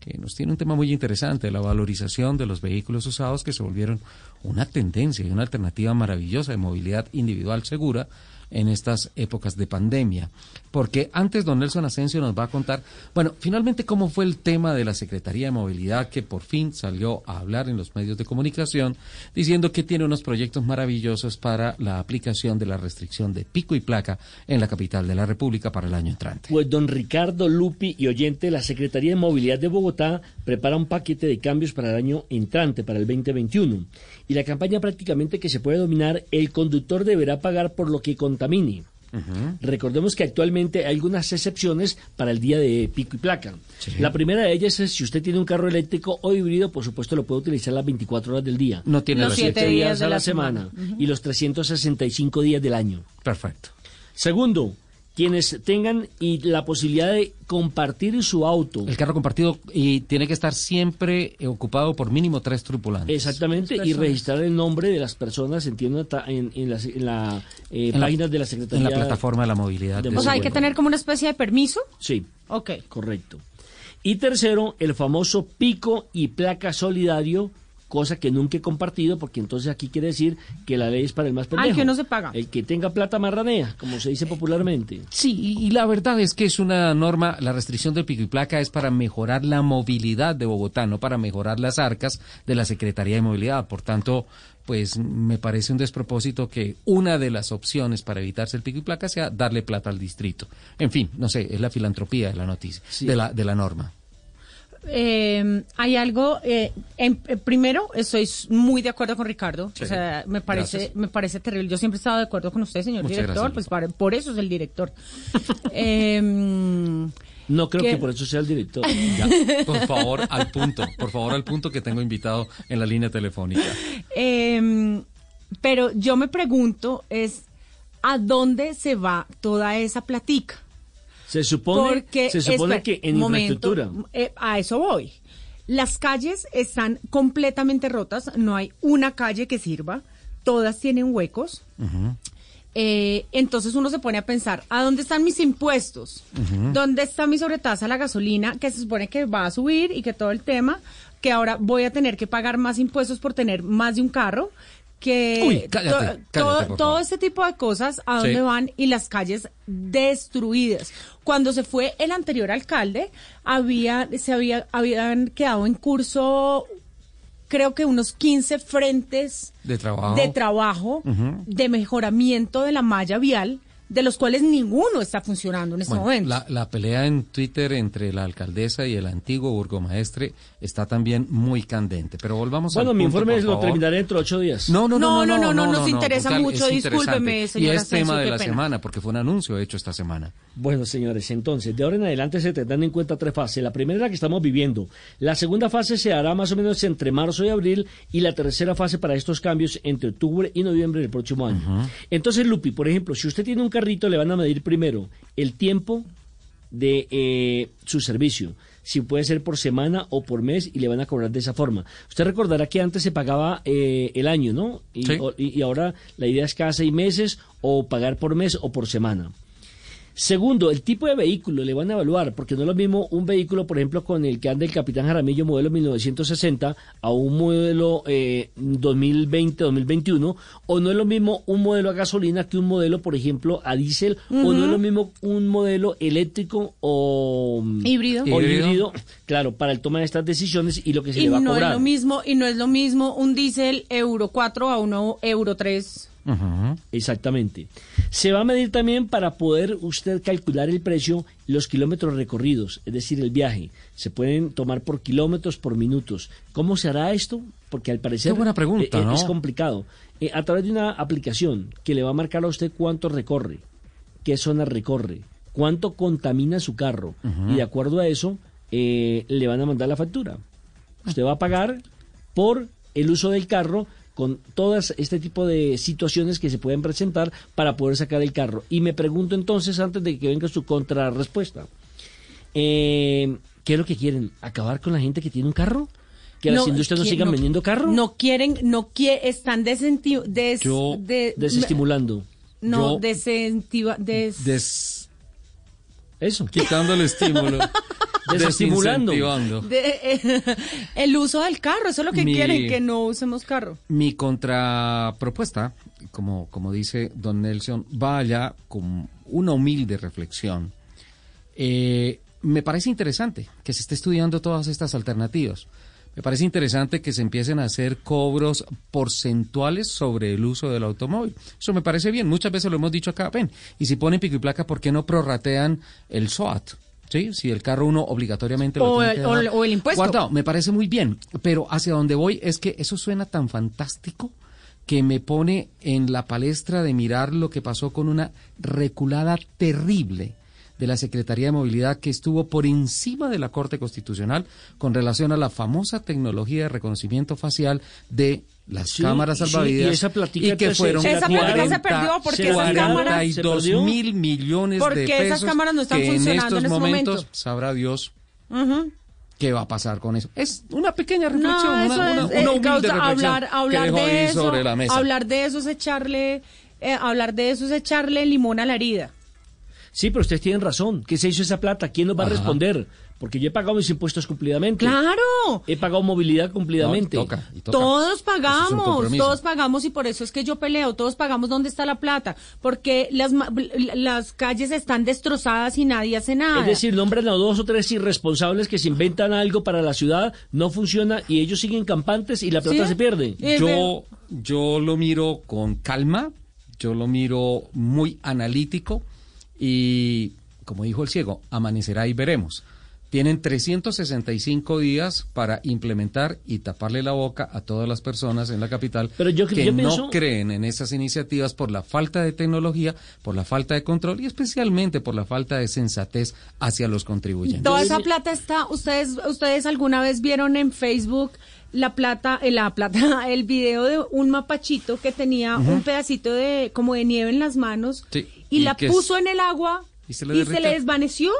que nos tiene un tema muy interesante, la valorización de los vehículos usados que se volvieron una tendencia y una alternativa maravillosa de movilidad individual segura en estas épocas de pandemia. Porque antes don Nelson Asensio nos va a contar, bueno, finalmente cómo fue el tema de la Secretaría de Movilidad que por fin salió a hablar en los medios de comunicación diciendo que tiene unos proyectos maravillosos para la aplicación de la restricción de pico y placa en la capital de la República para el año entrante. Pues don Ricardo Lupi y oyente, la Secretaría de Movilidad de Bogotá prepara un paquete de cambios para el año entrante, para el 2021. Y la campaña prácticamente que se puede dominar, el conductor deberá pagar por lo que contamine. Recordemos que actualmente hay algunas excepciones para el día de pico y placa. La primera de ellas es si usted tiene un carro eléctrico o híbrido, por supuesto lo puede utilizar las 24 horas del día. No tiene los los 7 siete días, días de a la, la semana, semana. y los 365 días del año. Perfecto. Segundo, quienes tengan y la posibilidad de compartir su auto. El carro compartido y tiene que estar siempre ocupado por mínimo tres tripulantes. Exactamente, y registrar el nombre de las personas entiendo, en, en las en la, eh, En la- páginas de la Secretaría. En la plataforma de la movilidad. de O sea, hay que tener como una especie de permiso. Sí, Ok. correcto. Y tercero, el famoso pico y placa solidario cosa que nunca he compartido, porque entonces aquí quiere decir que la ley es para el más pendejo. Al que no se paga. El que tenga plata marranea, como se dice popularmente. Sí, y, y la verdad es que es una norma, la restricción del pico y placa es para mejorar la movilidad de Bogotá, no para mejorar las arcas de la Secretaría de Movilidad. Por tanto, pues me parece un despropósito que una de las opciones para evitarse el pico y placa sea darle plata al distrito. En fin, no sé, es la filantropía de la noticia, de, la, de la norma. Eh, hay algo, eh, en- eh, primero, estoy muy de acuerdo con Ricardo. Sí. O sea, me parece, Gracias. me parece terrible. Yo siempre he estado de acuerdo con usted, señor Muchas director, gracias, pues para- por eso es el director. Em, No creo ¿Qué? que por eso sea el director. Ya, por favor, al punto, por favor, al punto que tengo invitado en la línea telefónica. Em, pero yo me pregunto es ¿a dónde se va toda esa platica? Se supone, Porque se supone espera, que en momento, infraestructura. eh, a eso voy. Las calles están completamente rotas, no hay una calle que sirva, todas tienen huecos. Eh, entonces uno se pone a pensar, ¿a dónde están mis impuestos? ¿Dónde está mi sobretasa a la gasolina que se supone que va a subir y que todo el tema, que ahora voy a tener que pagar más impuestos por tener más de un carro? Que Uy, cállate, to- cállate, todo, todo este tipo de cosas, ¿a dónde Sí. van? Y las calles destruidas. Cuando se fue el anterior alcalde, había, se había, habían quedado en curso, creo que unos 15 frentes De trabajo. de trabajo de mejoramiento de la malla vial, de los cuales ninguno está funcionando en este Bueno, momento. la, la pelea en Twitter entre la alcaldesa y el antiguo burgomaestre está también muy candente. Pero volvamos Bueno, al mi punto, informe lo favor. terminaré dentro de ocho días. No, no, no, no, no, no, nos interesa mucho, es discúlpeme, interesante. señor Y es Asensio, tema de la pena. semana, porque fue un anuncio hecho esta semana. Bueno, señores, entonces, de ahora en adelante se tendrán en cuenta tres fases. La primera es la que estamos viviendo. La segunda fase se hará más o menos entre marzo y abril. Y la tercera fase para estos cambios entre octubre y noviembre del próximo año. Entonces, Lupi, por ejemplo, si usted tiene un carrito, le van a medir primero el tiempo de eh, su servicio. Si puede ser por semana o por mes y le van a cobrar de esa forma. Usted recordará que antes se pagaba eh, el año, ¿no? Y, Sí. o- y- y ahora la idea es cada seis meses o pagar por mes o por semana. Segundo, el tipo de vehículo le van a evaluar, porque no es lo mismo un vehículo, por ejemplo, con el que anda el Capitán Jaramillo modelo 1960 a un modelo eh, 2020-2021, o no es lo mismo un modelo a gasolina que un modelo, por ejemplo, a diésel, o no es lo mismo un modelo eléctrico o Híbrido. o Híbrido. híbrido, claro, para el toma de estas decisiones y lo que se y le va a no es cobrar. lo mismo, y no es lo mismo un diésel Euro 4 a uno Euro 3. Exactamente. Se va a medir también para poder usted calcular el precio los kilómetros recorridos, es decir, el viaje. Se pueden tomar por kilómetros, por minutos. ¿Cómo se hará esto? Porque al parecer Qué buena pregunta, eh, ¿no? es complicado. Eh, a través de una aplicación que le va a marcar a usted cuánto recorre, qué zona recorre, cuánto contamina su carro. Y de acuerdo a eso, eh, le van a mandar la factura. Usted va a pagar por el uso del carro con todas este tipo de situaciones que se pueden presentar para poder sacar el carro. Y me pregunto entonces, antes de que venga su contrarrespuesta, eh, ¿qué es lo que quieren? ¿Acabar con la gente que tiene un carro? ¿Que las industrias no sigan vendiendo carro? No quieren, no quie- están desenti- des- Yo de- desestimulando. No, Yo- desentiva- des- Des... Eso. Quitando el estímulo. Desestimulando. De- eh, el uso del carro, eso es lo que Mi- quieren, que no usemos carro. Mi contrapropuesta, como, como dice don Nelson, va allá con una humilde reflexión. Eh, me parece interesante que se esté estudiando todas estas alternativas. Me parece interesante que se empiecen a hacer cobros porcentuales sobre el uso del automóvil. Eso me parece bien. Muchas veces lo hemos dicho acá. Ven, y si ponen pico y placa, ¿por qué no prorratean el SOAT? ¿Sí? Si el carro uno obligatoriamente lo O tiene el- que o dejar el- o el impuesto. guardado. Me parece muy bien, pero hacia donde voy es que eso suena tan fantástico que me pone en la palestra de mirar lo que pasó con una reculada terrible de la Secretaría de Movilidad que estuvo por encima de la Corte Constitucional con relación a la famosa tecnología de reconocimiento facial de las Sí, cámaras sí, salvavidas y esa platica y que fueron Esa platica se perdió porque esas cámaras- 42 ¿Se perdió? mil millones Porque de esas pesos cámaras no están que en funcionando estos en este momentos momento. sabrá Dios Ujú. qué va a pasar con eso. Es una pequeña reflexión, No, una, eso una- es, una eh, humilde causa- reflexión hablar, que hablar dejo de ahí eso, sobre la mesa. hablar de eso es echarle, eh, hablar de eso es echarle limón a la herida. Sí, pero ustedes tienen razón. ¿Qué se hizo esa plata? ¿Quién nos va a Ajá. responder? Porque yo he pagado mis impuestos cumplidamente. Claro. He pagado movilidad cumplidamente. No, y toca, y toca. Todos es pagamos, todos pagamos y por eso es que yo peleo, todos pagamos dónde está la plata, porque las, las calles están destrozadas y nadie hace nada. Es decir, nombran a dos o tres irresponsables que se inventan algo para la ciudad, no funciona y ellos siguen campantes y la plata Sí. se pierde. Yo, yo lo miro con calma, yo lo miro muy analítico y, como dijo el ciego, amanecerá y veremos. Tienen 365 días para implementar y taparle la boca a todas las personas en la capital Pero yo- que yo no pienso- creen en esas iniciativas por la falta de tecnología, por la falta de control y especialmente por la falta de sensatez hacia los contribuyentes. Toda esa plata está, ustedes, ustedes alguna vez vieron en Facebook la plata, eh, la plata, el video de un mapachito que tenía un pedacito de como de nieve en las manos Sí, y, la puso en el agua y y se se le le, derritió.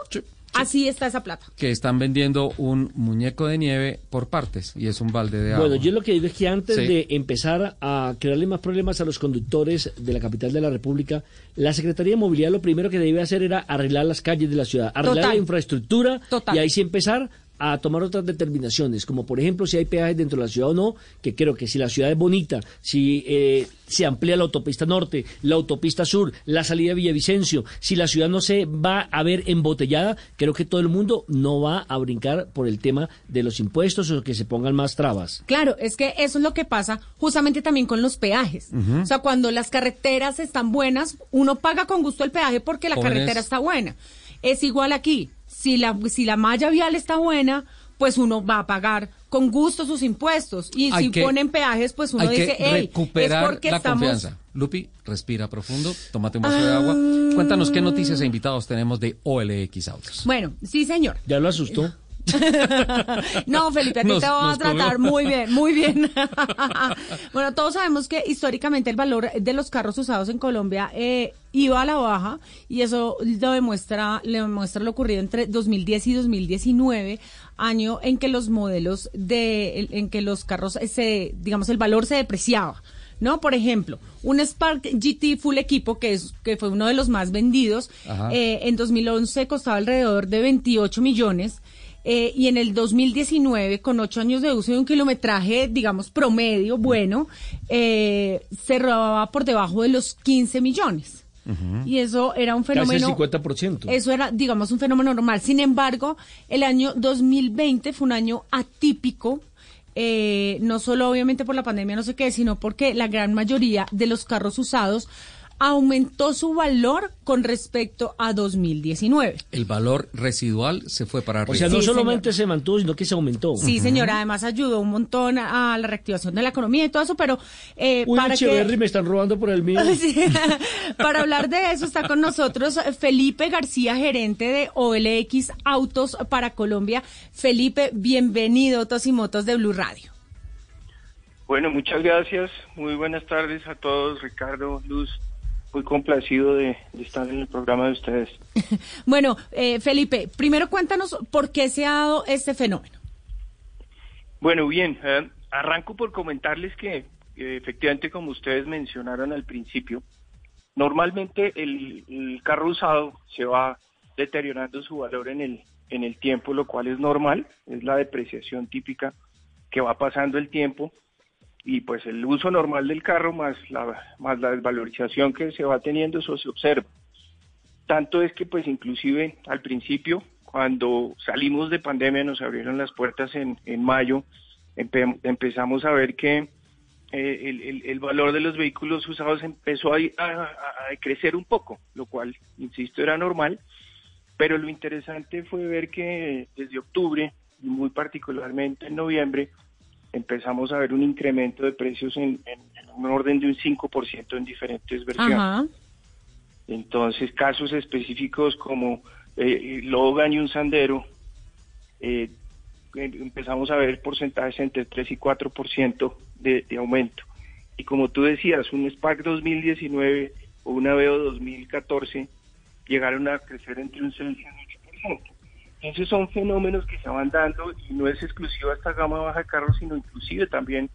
Así está esa plata. que están vendiendo un muñeco de nieve por partes y es un balde de agua. Bueno, yo lo que digo es que antes Sí. de empezar a crearle más problemas a los conductores de la capital de la República, la Secretaría de Movilidad lo primero que debía hacer era arreglar las calles de la ciudad, arreglar Total. la infraestructura Total. y ahí sí empezar a tomar otras determinaciones, como por ejemplo si hay peajes dentro de la ciudad o no, que creo que si la ciudad es bonita, si eh, se amplía la autopista norte, la autopista sur, la salida de Villavicencio, si la ciudad no se va a ver embotellada, creo que todo el mundo no va a brincar por el tema de los impuestos o que se pongan más trabas. Claro, es que eso es lo que pasa justamente también con los peajes. O sea, cuando las carreteras están buenas, uno paga con gusto el peaje porque la carretera está buena. Es igual aquí. Si la, si la malla vial está buena, pues uno va a pagar con gusto sus impuestos. Y Hay si que- ponen peajes, pues uno Hay dice, que hey, recuperar es porque la estamos... confianza. Lupi, respira profundo, tómate un vaso de agua. Cuéntanos qué noticias e invitados tenemos de OLX Autos. Bueno, sí, señor. ¿Ya lo asustó? No, Felipe, a ti Nos- te va a tratar muy bien, muy bien. bueno, todos sabemos que históricamente el valor de los carros usados en Colombia eh, iba a la baja y eso lo demuestra, le demuestra lo ocurrido entre 2010 y 2019, año en que los modelos de, en que los carros se, digamos, el valor se depreciaba. ¿No? Por ejemplo, un Spark GT Full Equipo, que, es, que fue uno de los más vendidos, eh, en 2011 costaba alrededor de 28 millones eh, y en el 2019, con ocho años de uso y un kilometraje, digamos, promedio, bueno, eh, se robaba por debajo de los 15 millones. Y eso era un fenómeno... Casi el 50%. Eso era, digamos, un fenómeno normal. Sin embargo, el año 2020 fue un año atípico, eh, no solo obviamente por la pandemia, no sé qué, sino porque la gran mayoría de los carros usados aumentó su valor con respecto a 2019. El valor residual se fue para arriba. O sea, no Sí, solamente se mantuvo, sino que se aumentó. Sí, señora, además ayudó un montón a, a la reactivación de la economía y todo eso, pero eh, Uy, para Echeverry, que... me están robando por el mío. Sí. Para hablar de eso está con nosotros Felipe García, gerente de OLX Autos para Colombia. Felipe, bienvenido a Autos y Motos de Blue Radio. Bueno, muchas gracias. Muy buenas tardes a todos. Ricardo, Luz, muy complacido de, de estar en el programa de ustedes. Bueno, eh, Felipe, primero cuéntanos por qué se ha dado este fenómeno. Bueno, bien, eh, arranco por comentarles que eh, efectivamente, como ustedes mencionaron al principio, normalmente el, el carro usado se va deteriorando su valor en el, en el tiempo, lo cual es normal, es la depreciación típica que va pasando el tiempo y pues el uso normal del carro más la, más la desvalorización que se va teniendo, eso se observa. Tanto es que pues inclusive al principio, cuando salimos de pandemia, nos abrieron las puertas en, en mayo, empe- empezamos a ver que eh, el, el- el valor de los vehículos usados empezó a, a- a crecer un poco, lo cual, insisto, era normal, pero lo interesante fue ver que desde octubre, y muy particularmente en noviembre, empezamos a ver un incremento de precios en, en- en un orden de un 5% en diferentes versiones. Ajá. Entonces, casos específicos como eh, Logan y un Sandero, eh, em- empezamos a ver porcentajes entre 3 y 4% de, de aumento. Y como tú decías, un Spark 2019 o una Veo 2014 llegaron a crecer entre un 6 y un 8%. Entonces son fenómenos que se van dando y no es exclusivo a esta gama baja de carros, sino inclusive también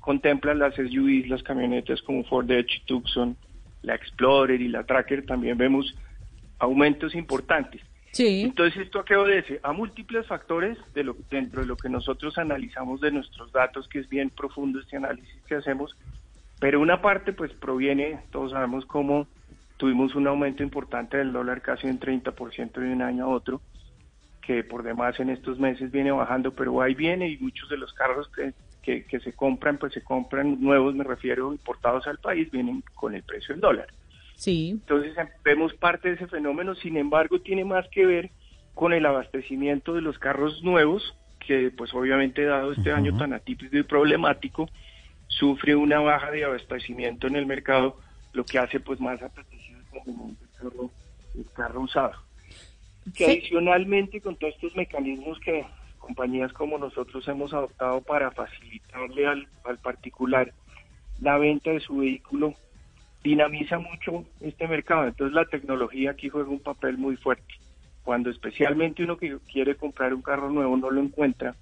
contemplan las SUVs, las camionetas como Ford Edge, Tucson, la Explorer y la Tracker. También vemos aumentos importantes. Sí. Entonces, ¿esto a qué obedece? A múltiples factores de lo, dentro de lo que nosotros analizamos de nuestros datos, que es bien profundo este análisis que hacemos, pero una parte pues proviene, todos sabemos cómo tuvimos un aumento importante del dólar casi un 30% de un año a otro, que por demás en estos meses viene bajando, pero ahí viene y muchos de los carros que, que, que se compran, pues se compran nuevos, me refiero, importados al país, vienen con el precio del dólar. Sí. Entonces em, vemos parte de ese fenómeno, sin embargo tiene más que ver con el abastecimiento de los carros nuevos, que pues obviamente dado este año tan atípico y problemático, sufre una baja de abastecimiento en el mercado, lo que hace pues más apetecible el carro, el carro usado. Que adicionalmente con todos estos mecanismos que compañías como nosotros hemos adoptado para facilitarle al, al particular la venta de su vehículo, dinamiza mucho este mercado. Entonces la tecnología aquí juega un papel muy fuerte. Cuando especialmente uno que quiere comprar un carro nuevo no lo encuentra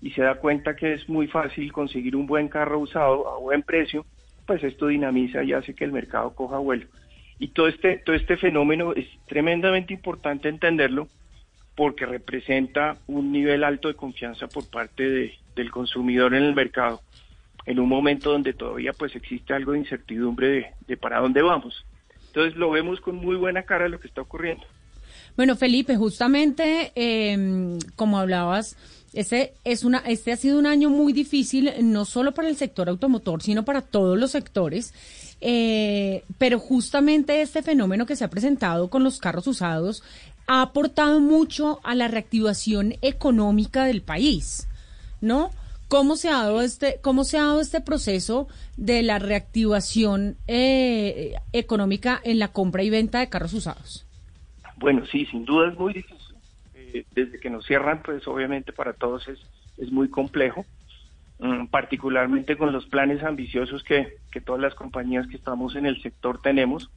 y se da cuenta que es muy fácil conseguir un buen carro usado a buen precio, pues esto dinamiza y hace que el mercado coja vuelo. Y todo este, todo este fenómeno es tremendamente importante entenderlo porque representa un nivel alto de confianza por parte de, del consumidor en el mercado en un momento donde todavía pues existe algo de incertidumbre de, para dónde vamos. Entonces lo vemos con muy buena cara lo que está ocurriendo. Bueno, Felipe, justamente eh, como hablabas, este, es una, este ha sido un año muy difícil, no solo para el sector automotor, sino para todos los sectores. Eh, pero justamente este fenómeno que se ha presentado con los carros usados ha aportado mucho a la reactivación económica del país, ¿no? ¿Cómo se ha dado este, cómo se ha dado este proceso de la reactivación eh, económica en la compra y venta de carros usados? Bueno, sí, sin duda es muy difícil. Eh, desde que nos cierran, pues obviamente para todos es, es muy complejo, particularmente con los planes ambiciosos que, que todas las compañías que estamos en el sector tenemos.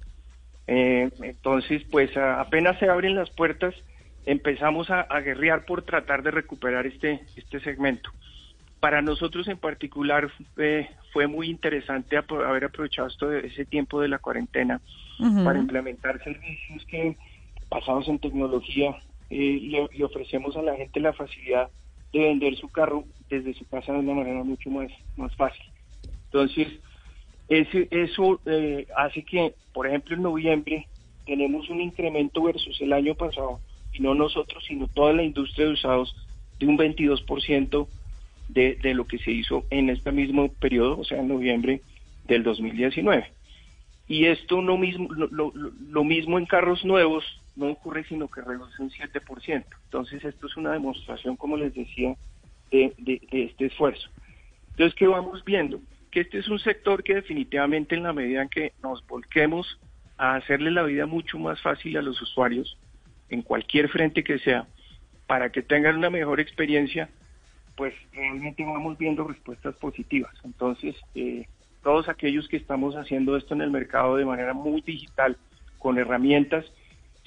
Eh, entonces, pues a- apenas se abren las puertas, empezamos a, a guerrear por tratar de recuperar este, este segmento. Para nosotros en particular eh, fue muy interesante haber aprovechado esto ese tiempo de la cuarentena para implementar servicios que basados en tecnología eh, le, le ofrecemos a la gente la facilidad de vender su carro desde su casa de una manera mucho más, más fácil. Entonces, ese, eso eh, hace que, por ejemplo, en noviembre tenemos un incremento versus el año pasado, y no nosotros, sino toda la industria de usados, de un 22% de, de lo que se hizo en este mismo periodo, o sea, en noviembre del 2019. Y esto no mismo, lo, lo- lo- mismo en carros nuevos no ocurre, sino que reduce un 7%. Entonces, esto es una demostración, como les decía, de, este esfuerzo. Entonces, ¿qué vamos viendo? Que este es un sector que definitivamente en la medida en que nos volquemos a hacerle la vida mucho más fácil a los usuarios, en cualquier frente que sea, para que tengan una mejor experiencia, pues realmente vamos viendo respuestas positivas. Entonces, eh, todos aquellos que estamos haciendo esto en el mercado de manera muy digital, con herramientas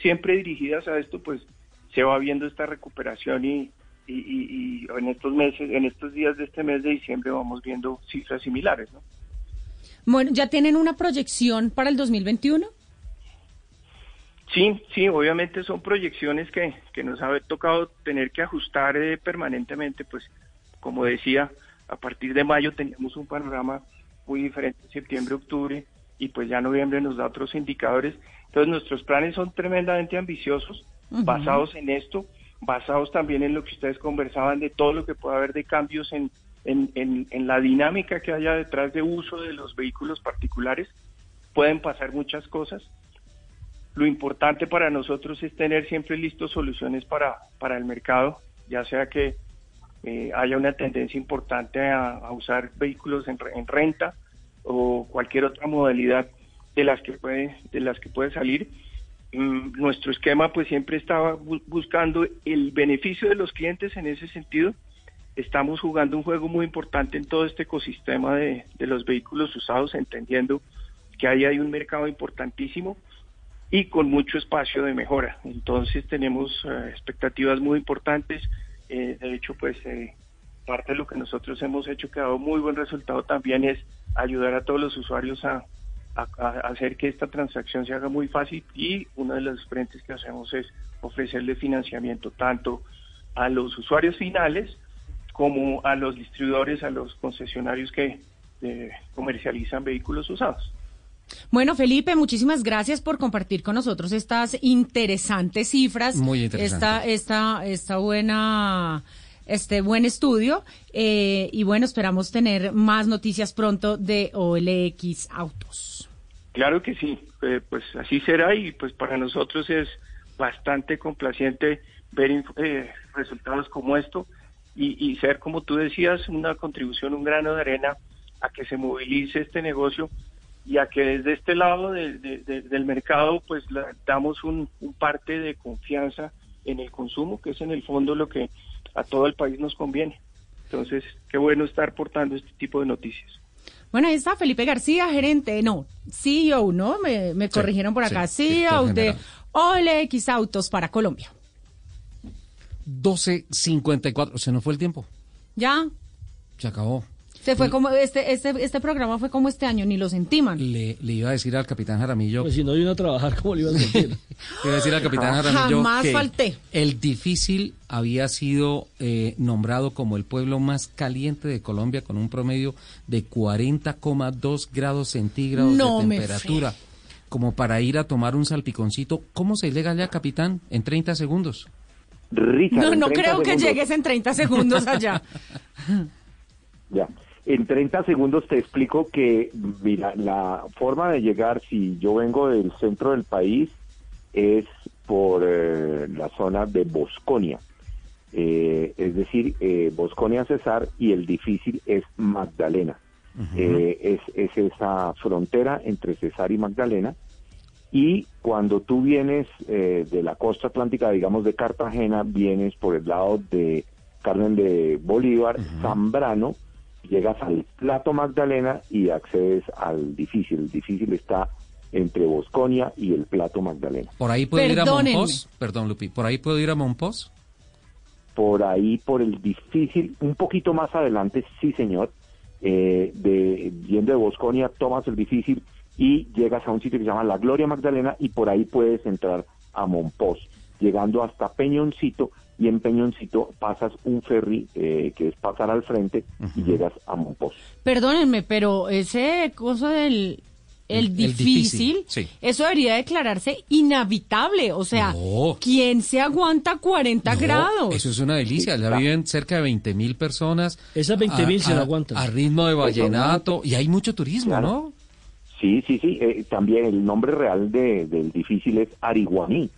siempre dirigidas a esto, pues se va viendo esta recuperación y, y, y- y en estos meses, en estos días de este mes de diciembre vamos viendo cifras similares, ¿no? Bueno, ¿ya tienen una proyección para el 2021? Sí, sí, obviamente son proyecciones que, que nos ha tocado tener que ajustar eh, permanentemente, pues como decía, a partir de mayo teníamos un panorama muy diferente, septiembre, octubre, y pues ya noviembre nos da otros indicadores. Entonces nuestros planes son tremendamente ambiciosos, basados en esto, basados también en lo que ustedes conversaban de todo lo que puede haber de cambios en, en, en, en la dinámica que haya detrás de uso de los vehículos particulares. Pueden pasar muchas cosas. Lo importante para nosotros es tener siempre listos soluciones para, para el mercado, ya sea que eh, haya una tendencia importante a, a usar vehículos en, en renta o cualquier otra modalidad de las que puede de las que puede salir. Mm, nuestro esquema pues siempre estaba bu- buscando el beneficio de los clientes en ese sentido. Estamos jugando un juego muy importante en todo este ecosistema de, de los vehículos usados, entendiendo que ahí hay un mercado importantísimo y con mucho espacio de mejora. Entonces tenemos eh, expectativas muy importantes. Eh, de hecho, pues eh, parte de lo que nosotros hemos hecho que ha dado muy buen resultado también es ayudar a todos los usuarios a, a, a hacer que esta transacción se haga muy fácil y uno de los frentes que hacemos es ofrecerle financiamiento tanto a los usuarios finales como a los distribuidores, a los concesionarios que eh, comercializan vehículos usados. Bueno, Felipe, muchísimas gracias por compartir con nosotros estas interesantes cifras. Muy interesante. Esta, esta, esta buena, este buen estudio. Eh, y bueno, esperamos tener más noticias pronto de OLX Autos. Claro que sí, eh, pues así será y pues para nosotros es bastante complaciente ver eh, resultados como esto y, ser, como tú decías, una contribución, un grano de arena a que se movilice este negocio y a que desde este lado de- del mercado pues la- damos un, un parte de confianza en el consumo, que es en el fondo lo que a todo el país nos conviene. Entonces, qué bueno estar portando este tipo de noticias. Bueno, ahí está Felipe García, gerente, no, CEO, ¿no? Me, me corrigieron por acá, sí, CEO de. OLX Autos para Colombia. 12.54. Se nos fue el tiempo. Ya, Se acabó. Se fue como, este, este, este programa fue como este año, ni lo sentiman. Le, le iba a decir al capitán Jaramillo. Pues si no vino a trabajar, ¿cómo le iba a decir? Le iba a decir al capitán Jaramillo Jamás que falté. el difícil había sido eh, nombrado como el pueblo más caliente de Colombia con un promedio de 40,2 grados centígrados No de me temperatura. Como para ir a tomar un salpiconcito. ¿Cómo se llega allá, capitán? En 30 segundos. Richard, No, no 30 creo que llegues en 30 segundos allá. Ya. En 30 segundos te explico que, mira, la forma de llegar, si yo vengo del centro del país, es por eh, la zona de Bosconia. Eh, es decir, eh, Bosconia Cesar y el difícil es Magdalena. Eh, es, es esa frontera entre Cesar y Magdalena. Y cuando tú vienes eh, de la costa atlántica, digamos de Cartagena, vienes por el lado de Carmen de Bolívar, Zambrano, llegas al Plato Magdalena y accedes al difícil. El difícil está entre Bosconia y el Plato Magdalena. ¿Por ahí puedo ir a. Monpós? Perdón, Lupi. ¿Por ahí puedo ir a Monpós? Por ahí, por el difícil, un poquito más adelante, sí señor, eh, de, yendo de Bosconia, tomas el difícil y llegas a un sitio que se llama La Gloria Magdalena y por ahí puedes entrar a Monpós, llegando hasta Peñoncito y en Peñoncito pasas un ferry eh, que es pasar al frente y llegas a Monpós. Perdónenme, pero ese coso del el El difícil, difícil, sí. eso debería declararse inhabitable. O sea, No. ¿quién se aguanta 40 No, grados? Eso es una delicia. Ya viven cerca de 20 mil personas. Esas 20.000 se A- la aguantan. A ritmo de vallenato. Y hay mucho turismo, Claro. ¿no? Sí, sí, sí. eh, también el nombre real de, del difícil es Ariguaní.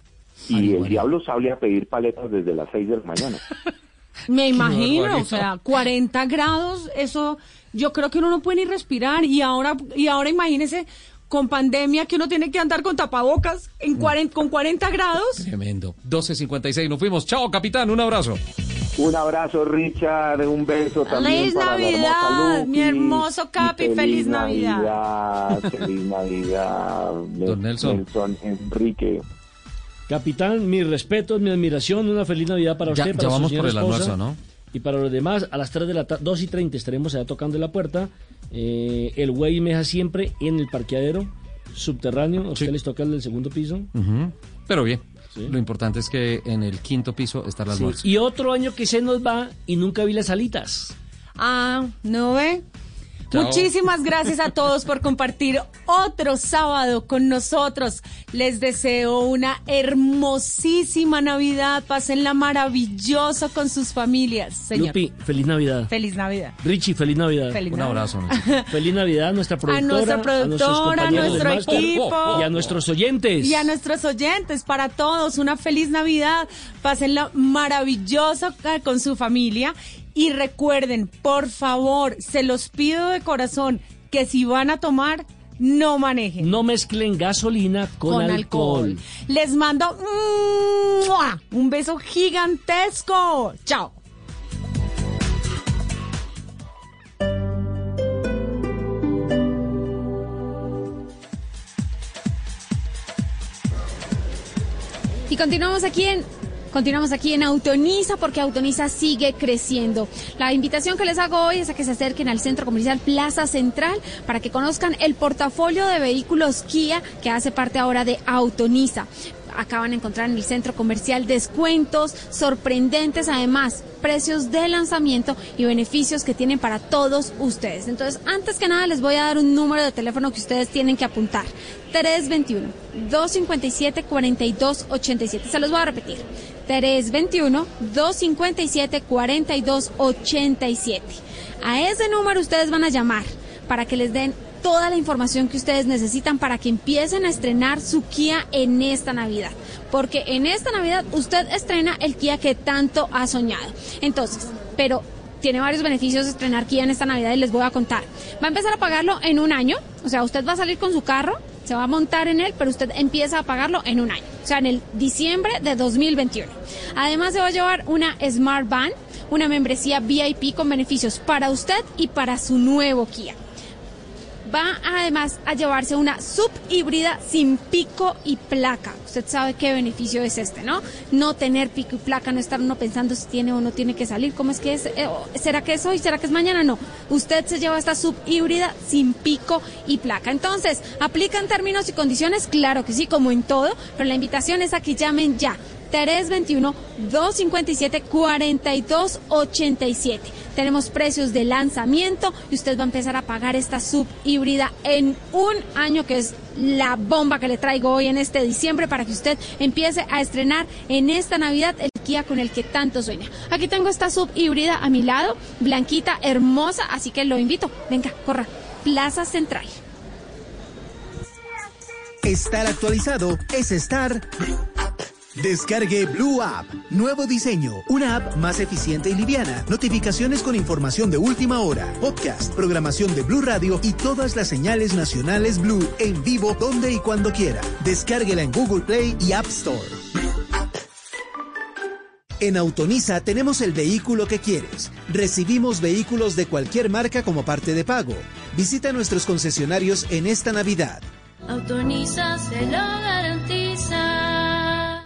Y el diablo sale a pedir paletas desde las 6 de la mañana. Me imagino, o sea, 40 grados, eso yo creo que uno no puede ni respirar y ahora y ahora imagínese con pandemia que uno tiene que andar con tapabocas en 40, con 40 grados. Tremendo. 12.56. Nos fuimos. Chao, capitán. Un abrazo. Un abrazo, Richard. Un beso también Feliz para la hermosa Navidad, Lupi. mi hermoso Capi, Y feliz Navidad. Navidad, Feliz Navidad. Don Nelson. Nelson Enrique. Capitán, mis respetos, mi admiración, una feliz Navidad para usted, ya para su vamos por el esposa. almuerzo, ¿no? Y para los demás, a las 3 de la tarde, 2 y 30 estaremos allá tocando la puerta. Eh, el güey me deja siempre en el parqueadero subterráneo. A ustedes les toca el del segundo piso. Pero bien. Lo importante es que en el quinto piso está el Sí. Y otro año que se nos va y nunca vi las alitas. Ah, ¿no ve? Chao. Muchísimas gracias a todos por compartir otro sábado con nosotros. Les deseo una hermosísima Navidad. Pásenla maravilloso con sus familias. Señor. Lupi, feliz Navidad. Feliz Navidad. Richie, feliz Navidad. Feliz Un Navidad. abrazo. feliz Navidad a nuestra productora, nuestra nuestros productora, a nuestro equipo. y a nuestros oyentes. Y a nuestros oyentes, para todos, una feliz Navidad. Pásenla maravilloso eh, con su familia. Y recuerden, por favor, se los pido de corazón que si van a tomar, no manejen. No mezclen gasolina con, alcohol. Les mando ¡mua! un beso gigantesco. Chao. Y continuamos aquí en Continuamos aquí en Autoniza porque Autoniza sigue creciendo. La invitación que les hago hoy es a que se acerquen al Centro Comercial Plaza Central para que conozcan el portafolio de vehículos Kia que hace parte ahora de Autoniza acaban de encontrar en el centro comercial descuentos sorprendentes, además precios de lanzamiento y beneficios que tienen para todos ustedes. Entonces, antes que nada, les voy a dar un número de teléfono que ustedes tienen que apuntar. 321-257-4287. Se los voy a repetir. 321-257-4287. A ese número ustedes van a llamar para que les den toda la información que ustedes necesitan para que empiecen a estrenar su Kia en esta Navidad. Porque en esta Navidad usted estrena el Kia que tanto ha soñado. Entonces, pero tiene varios beneficios estrenar Kia en esta Navidad y les voy a contar. Va a empezar a pagarlo en un año, o sea, usted va a salir con su carro, se va a montar en él, pero usted empieza a pagarlo en un año, o sea, en el diciembre de 2021. Además se va a llevar una Smart Van, una membresía VIP con beneficios para usted y para su nuevo Kia va además a llevarse una sub híbrida sin pico y placa. Usted sabe qué beneficio es este, ¿no? No tener pico y placa, no estar uno pensando si tiene o no tiene que salir, cómo es que es, eh, será que es hoy, será que es mañana, no. Usted se lleva esta sub híbrida sin pico y placa. Entonces, ¿aplican términos y condiciones? Claro que sí, como en todo, pero la invitación es a que llamen ya 321-257-4287. Tenemos precios de lanzamiento y usted va a empezar a pagar esta sub híbrida en un año que es la bomba que le traigo hoy en este diciembre para que usted empiece a estrenar en esta Navidad el Kia con el que tanto sueña. Aquí tengo esta sub híbrida a mi lado, blanquita, hermosa, así que lo invito. Venga, corra. Plaza Central. Estar actualizado es estar Descargue Blue App. Nuevo diseño. Una app más eficiente y liviana. Notificaciones con información de última hora. Podcast, programación de Blue Radio y todas las señales nacionales Blue en vivo donde y cuando quiera. Descárguela en Google Play y App Store. En Autonisa tenemos el vehículo que quieres. Recibimos vehículos de cualquier marca como parte de pago. Visita nuestros concesionarios en esta Navidad. Autonisa se lo garantiza.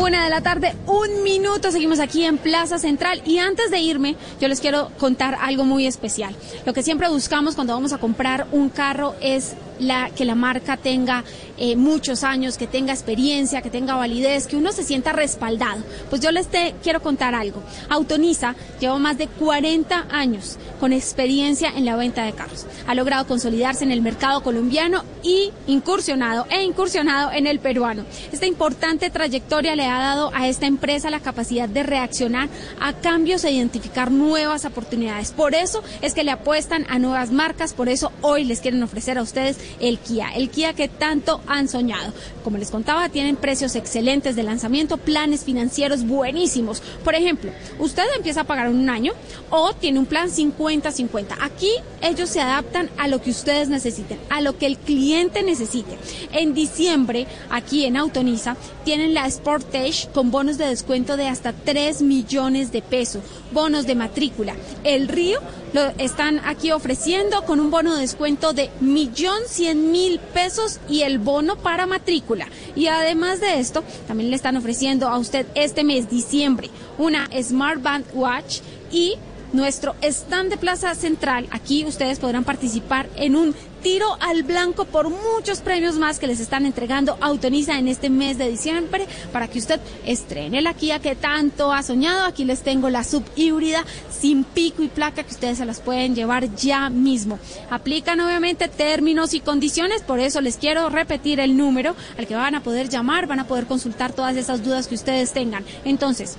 Una de la tarde, un minuto, seguimos aquí en Plaza Central y antes de irme yo les quiero contar algo muy especial. Lo que siempre buscamos cuando vamos a comprar un carro es la, que la marca tenga eh, muchos años, que tenga experiencia, que tenga validez, que uno se sienta respaldado. Pues yo les te, quiero contar algo. Autonisa lleva más de 40 años con experiencia en la venta de carros. Ha logrado consolidarse en el mercado colombiano y incursionado e incursionado en el peruano. Esta importante trayectoria le ha dado a esta empresa la capacidad de reaccionar a cambios e identificar nuevas oportunidades. Por eso es que le apuestan a nuevas marcas, por eso hoy les quieren ofrecer a ustedes el Kia, el Kia que tanto han soñado. Como les contaba, tienen precios excelentes de lanzamiento, planes financieros buenísimos. Por ejemplo, usted empieza a pagar en un año o tiene un plan 50-50. Aquí ellos se adaptan a lo que ustedes necesiten, a lo que el cliente necesite. En diciembre, aquí en Autonisa, tienen la Sportage con bonos de descuento de hasta 3 millones de pesos, bonos de matrícula. El Río lo están aquí ofreciendo con un bono de descuento de millón cien mil pesos y el bono para matrícula. Y además de esto, también le están ofreciendo a usted este mes, diciembre, una Smart Band Watch y nuestro stand de Plaza Central. Aquí ustedes podrán participar en un tiro al blanco por muchos premios más que les están entregando Autoriza en este mes de diciembre para que usted estrene la Kia que tanto ha soñado. Aquí les tengo la sub híbrida sin pico y placa que ustedes se las pueden llevar ya mismo. Aplican obviamente términos y condiciones, por eso les quiero repetir el número al que van a poder llamar, van a poder consultar todas esas dudas que ustedes tengan. Entonces,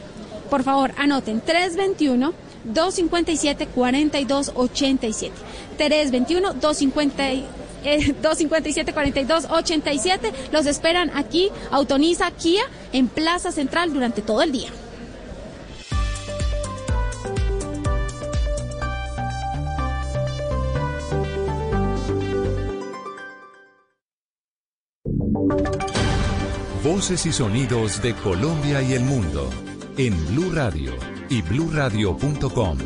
por favor, anoten 321 257 4287. 321 250 eh, 257-4287. Los esperan aquí, Autoriza Kia, en Plaza Central durante todo el día. Voces y sonidos de Colombia y el mundo en Blue Radio y bluradio.com,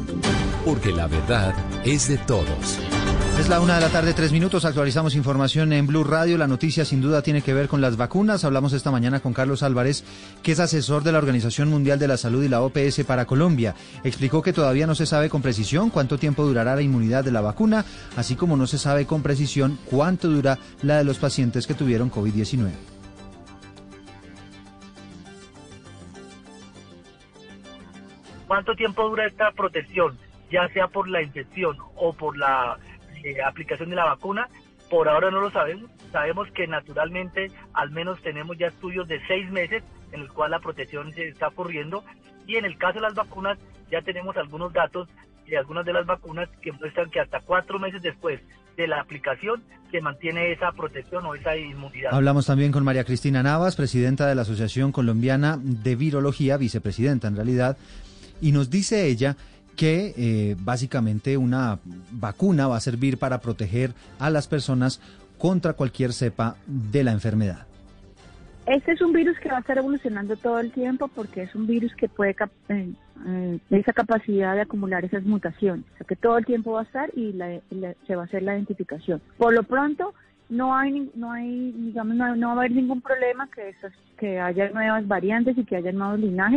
porque la verdad es de todos. Es la una de la tarde, tres minutos. Actualizamos información en Blue Radio. La noticia sin duda tiene que ver con las vacunas. Hablamos esta mañana con Carlos Álvarez, que es asesor de la Organización Mundial de la Salud y la OPS para Colombia. Explicó que todavía no se sabe con precisión cuánto tiempo durará la inmunidad de la vacuna, así como no se sabe con precisión cuánto dura la de los pacientes que tuvieron COVID-19. ¿Cuánto tiempo dura esta protección? Ya sea por la infección o por la eh, aplicación de la vacuna, por ahora no lo sabemos. Sabemos que naturalmente al menos tenemos ya estudios de seis meses en el cual la protección se está ocurriendo y en el caso de las vacunas ya tenemos algunos datos de algunas de las vacunas que muestran que hasta cuatro meses después de la aplicación se mantiene esa protección o esa inmunidad. Hablamos también con María Cristina Navas, presidenta de la Asociación Colombiana de Virología, vicepresidenta en realidad, y nos dice ella que eh, básicamente una vacuna va a servir para proteger a las personas contra cualquier cepa de la enfermedad. Este es un virus que va a estar evolucionando todo el tiempo porque es un virus que puede eh, eh, esa capacidad de acumular esas mutaciones, o sea que todo el tiempo va a estar y la, se va a hacer la identificación. Por lo pronto no hay no hay digamos no, no va a haber ningún problema que esas, que haya nuevas variantes y que haya nuevos linajes.